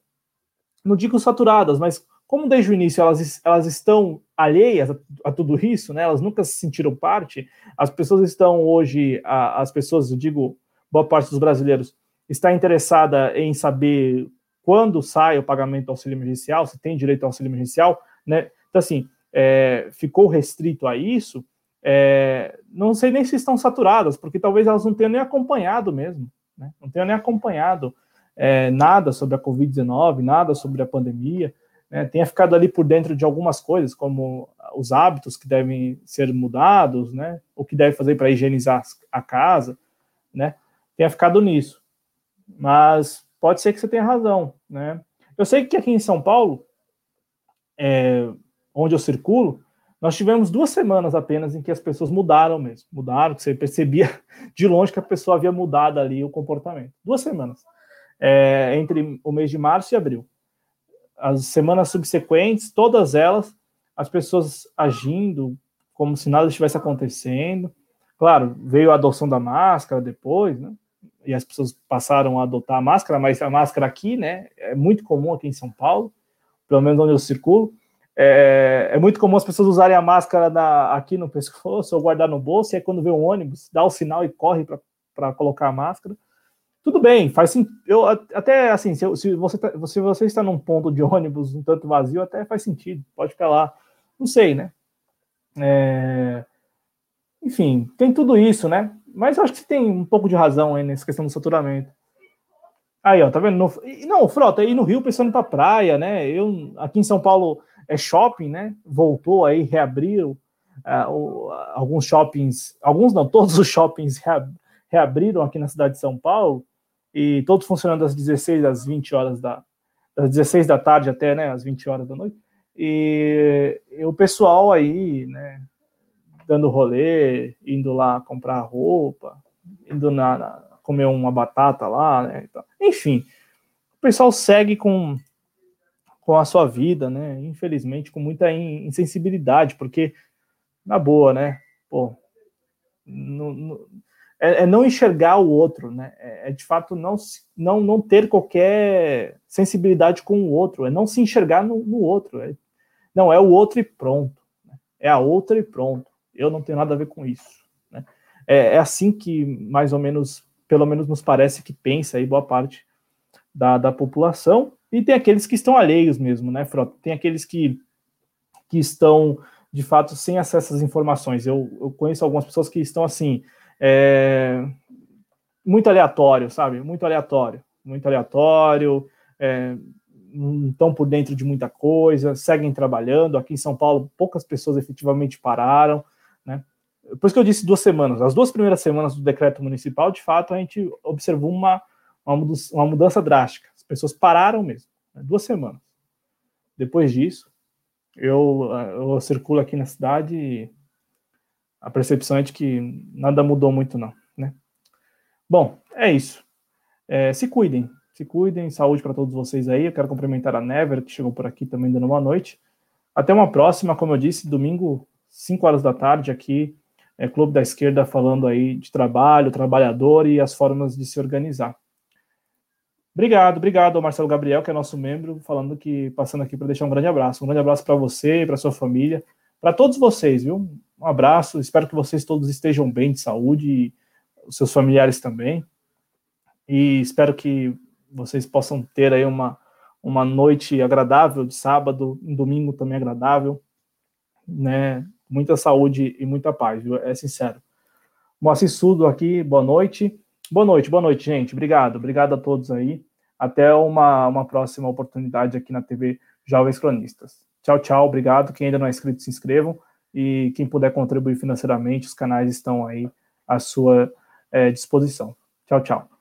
não digo saturadas, mas como desde o início elas, elas estão alheias a, a, tudo isso, né? Elas nunca se sentiram parte. As pessoas estão hoje, a, as pessoas, eu digo, boa parte dos brasileiros está interessada em saber quando sai o pagamento do auxílio emergencial, se tem direito ao auxílio emergencial, né? Então, assim, é, ficou restrito a isso, é, não sei nem se estão saturadas, porque talvez elas não tenham nem acompanhado mesmo, né? não tenham nem acompanhado é, nada sobre a Covid-19, nada sobre a pandemia, né? tenha ficado ali por dentro de algumas coisas, como os hábitos que devem ser mudados, né? o que deve fazer para higienizar a casa, né? tenha ficado nisso. Mas pode ser que você tenha razão. Né? Eu sei que aqui em São Paulo, é, onde eu circulo, nós tivemos duas semanas apenas em que as pessoas mudaram mesmo. Mudaram, que você percebia de longe que a pessoa havia mudado ali o comportamento. Duas semanas. É, entre o mês de março e abril. As semanas subsequentes, todas elas, as pessoas agindo como se nada estivesse acontecendo. Claro, veio a adoção da máscara depois, né? E as pessoas passaram a adotar a máscara, mas a máscara aqui, né? É muito comum aqui em São Paulo, pelo menos onde eu circulo. É, é, muito comum as pessoas usarem a máscara na, aqui no pescoço ou guardar no bolso, e aí quando vê um ônibus, dá o sinal e corre para colocar a máscara. Tudo bem, faz eu até assim, se, se, você tá, se você está num ponto de ônibus um tanto vazio, até faz sentido, pode ficar lá. Não sei, né? É, enfim, tem tudo isso, né? Mas eu acho que você tem um pouco de razão aí nessa questão do saturamento. Aí, ó, tá vendo? No, não, Frota, aí no Rio pensando para praia, né? Eu aqui em São Paulo é shopping, né? Voltou aí, reabriu uh, o, alguns shoppings, alguns não, todos os shoppings reabriram aqui na cidade de São Paulo e todos funcionando das 16 às 20 horas da das 16 da tarde até, né, às 20 horas da noite. E, e o pessoal aí, né, dando rolê, indo lá comprar roupa, indo na, na comer uma batata lá, né? Enfim, o pessoal segue com com a sua vida, né? Infelizmente, com muita insensibilidade, porque, na boa, né? Pô, no, no, é, é, não enxergar o outro, né? É, é, de fato não, não, não ter qualquer sensibilidade com o outro, é não se enxergar no, no outro. É, não, é o outro e pronto. Né? É a outra e pronto. Eu não tenho nada a ver com isso. Né? É, é assim que, mais ou menos, pelo menos nos parece que pensa aí boa parte da, da população, e tem aqueles que estão alheios mesmo, né, Frota? Tem aqueles que, que estão, de fato, sem acesso às informações. Eu, eu conheço algumas pessoas que estão, assim, é, muito aleatório, sabe? Muito aleatório. Muito aleatório, é, não estão por dentro de muita coisa, seguem trabalhando. Aqui em São Paulo, poucas pessoas efetivamente pararam, né? Por isso que eu disse duas semanas. As duas primeiras semanas do decreto municipal, de fato, a gente observou uma, uma mudança drástica pessoas pararam mesmo, né, duas semanas. Depois disso, eu, eu circulo aqui na cidade e a percepção é de que nada mudou muito, não. Né? Bom, é isso. É, se cuidem, se cuidem, saúde para todos vocês aí. Eu quero cumprimentar a Never, que chegou por aqui também dando uma noite. Até uma próxima, como eu disse, domingo, 5 horas da tarde, aqui, é Clube da Esquerda falando aí de trabalho, trabalhador e as formas de se organizar. Obrigado, obrigado ao Marcelo Gabriel, que é nosso membro, falando que passando aqui para deixar um grande abraço. Um grande abraço para você, para sua família, para todos vocês, viu? Um abraço, espero que vocês todos estejam bem de saúde e os seus familiares também. E espero que vocês possam ter aí uma, uma noite agradável de sábado, um domingo também agradável, né? Muita saúde e muita paz, viu? É sincero. Moacir Sudo aqui, boa noite. Boa noite, boa noite, gente. Obrigado, obrigado a todos aí. Até uma, uma próxima oportunidade aqui na TV Jovens Cronistas. Tchau, tchau, obrigado. Quem ainda não é inscrito, se inscrevam. E quem puder contribuir financeiramente, os canais estão aí à sua é, disposição. Tchau, tchau.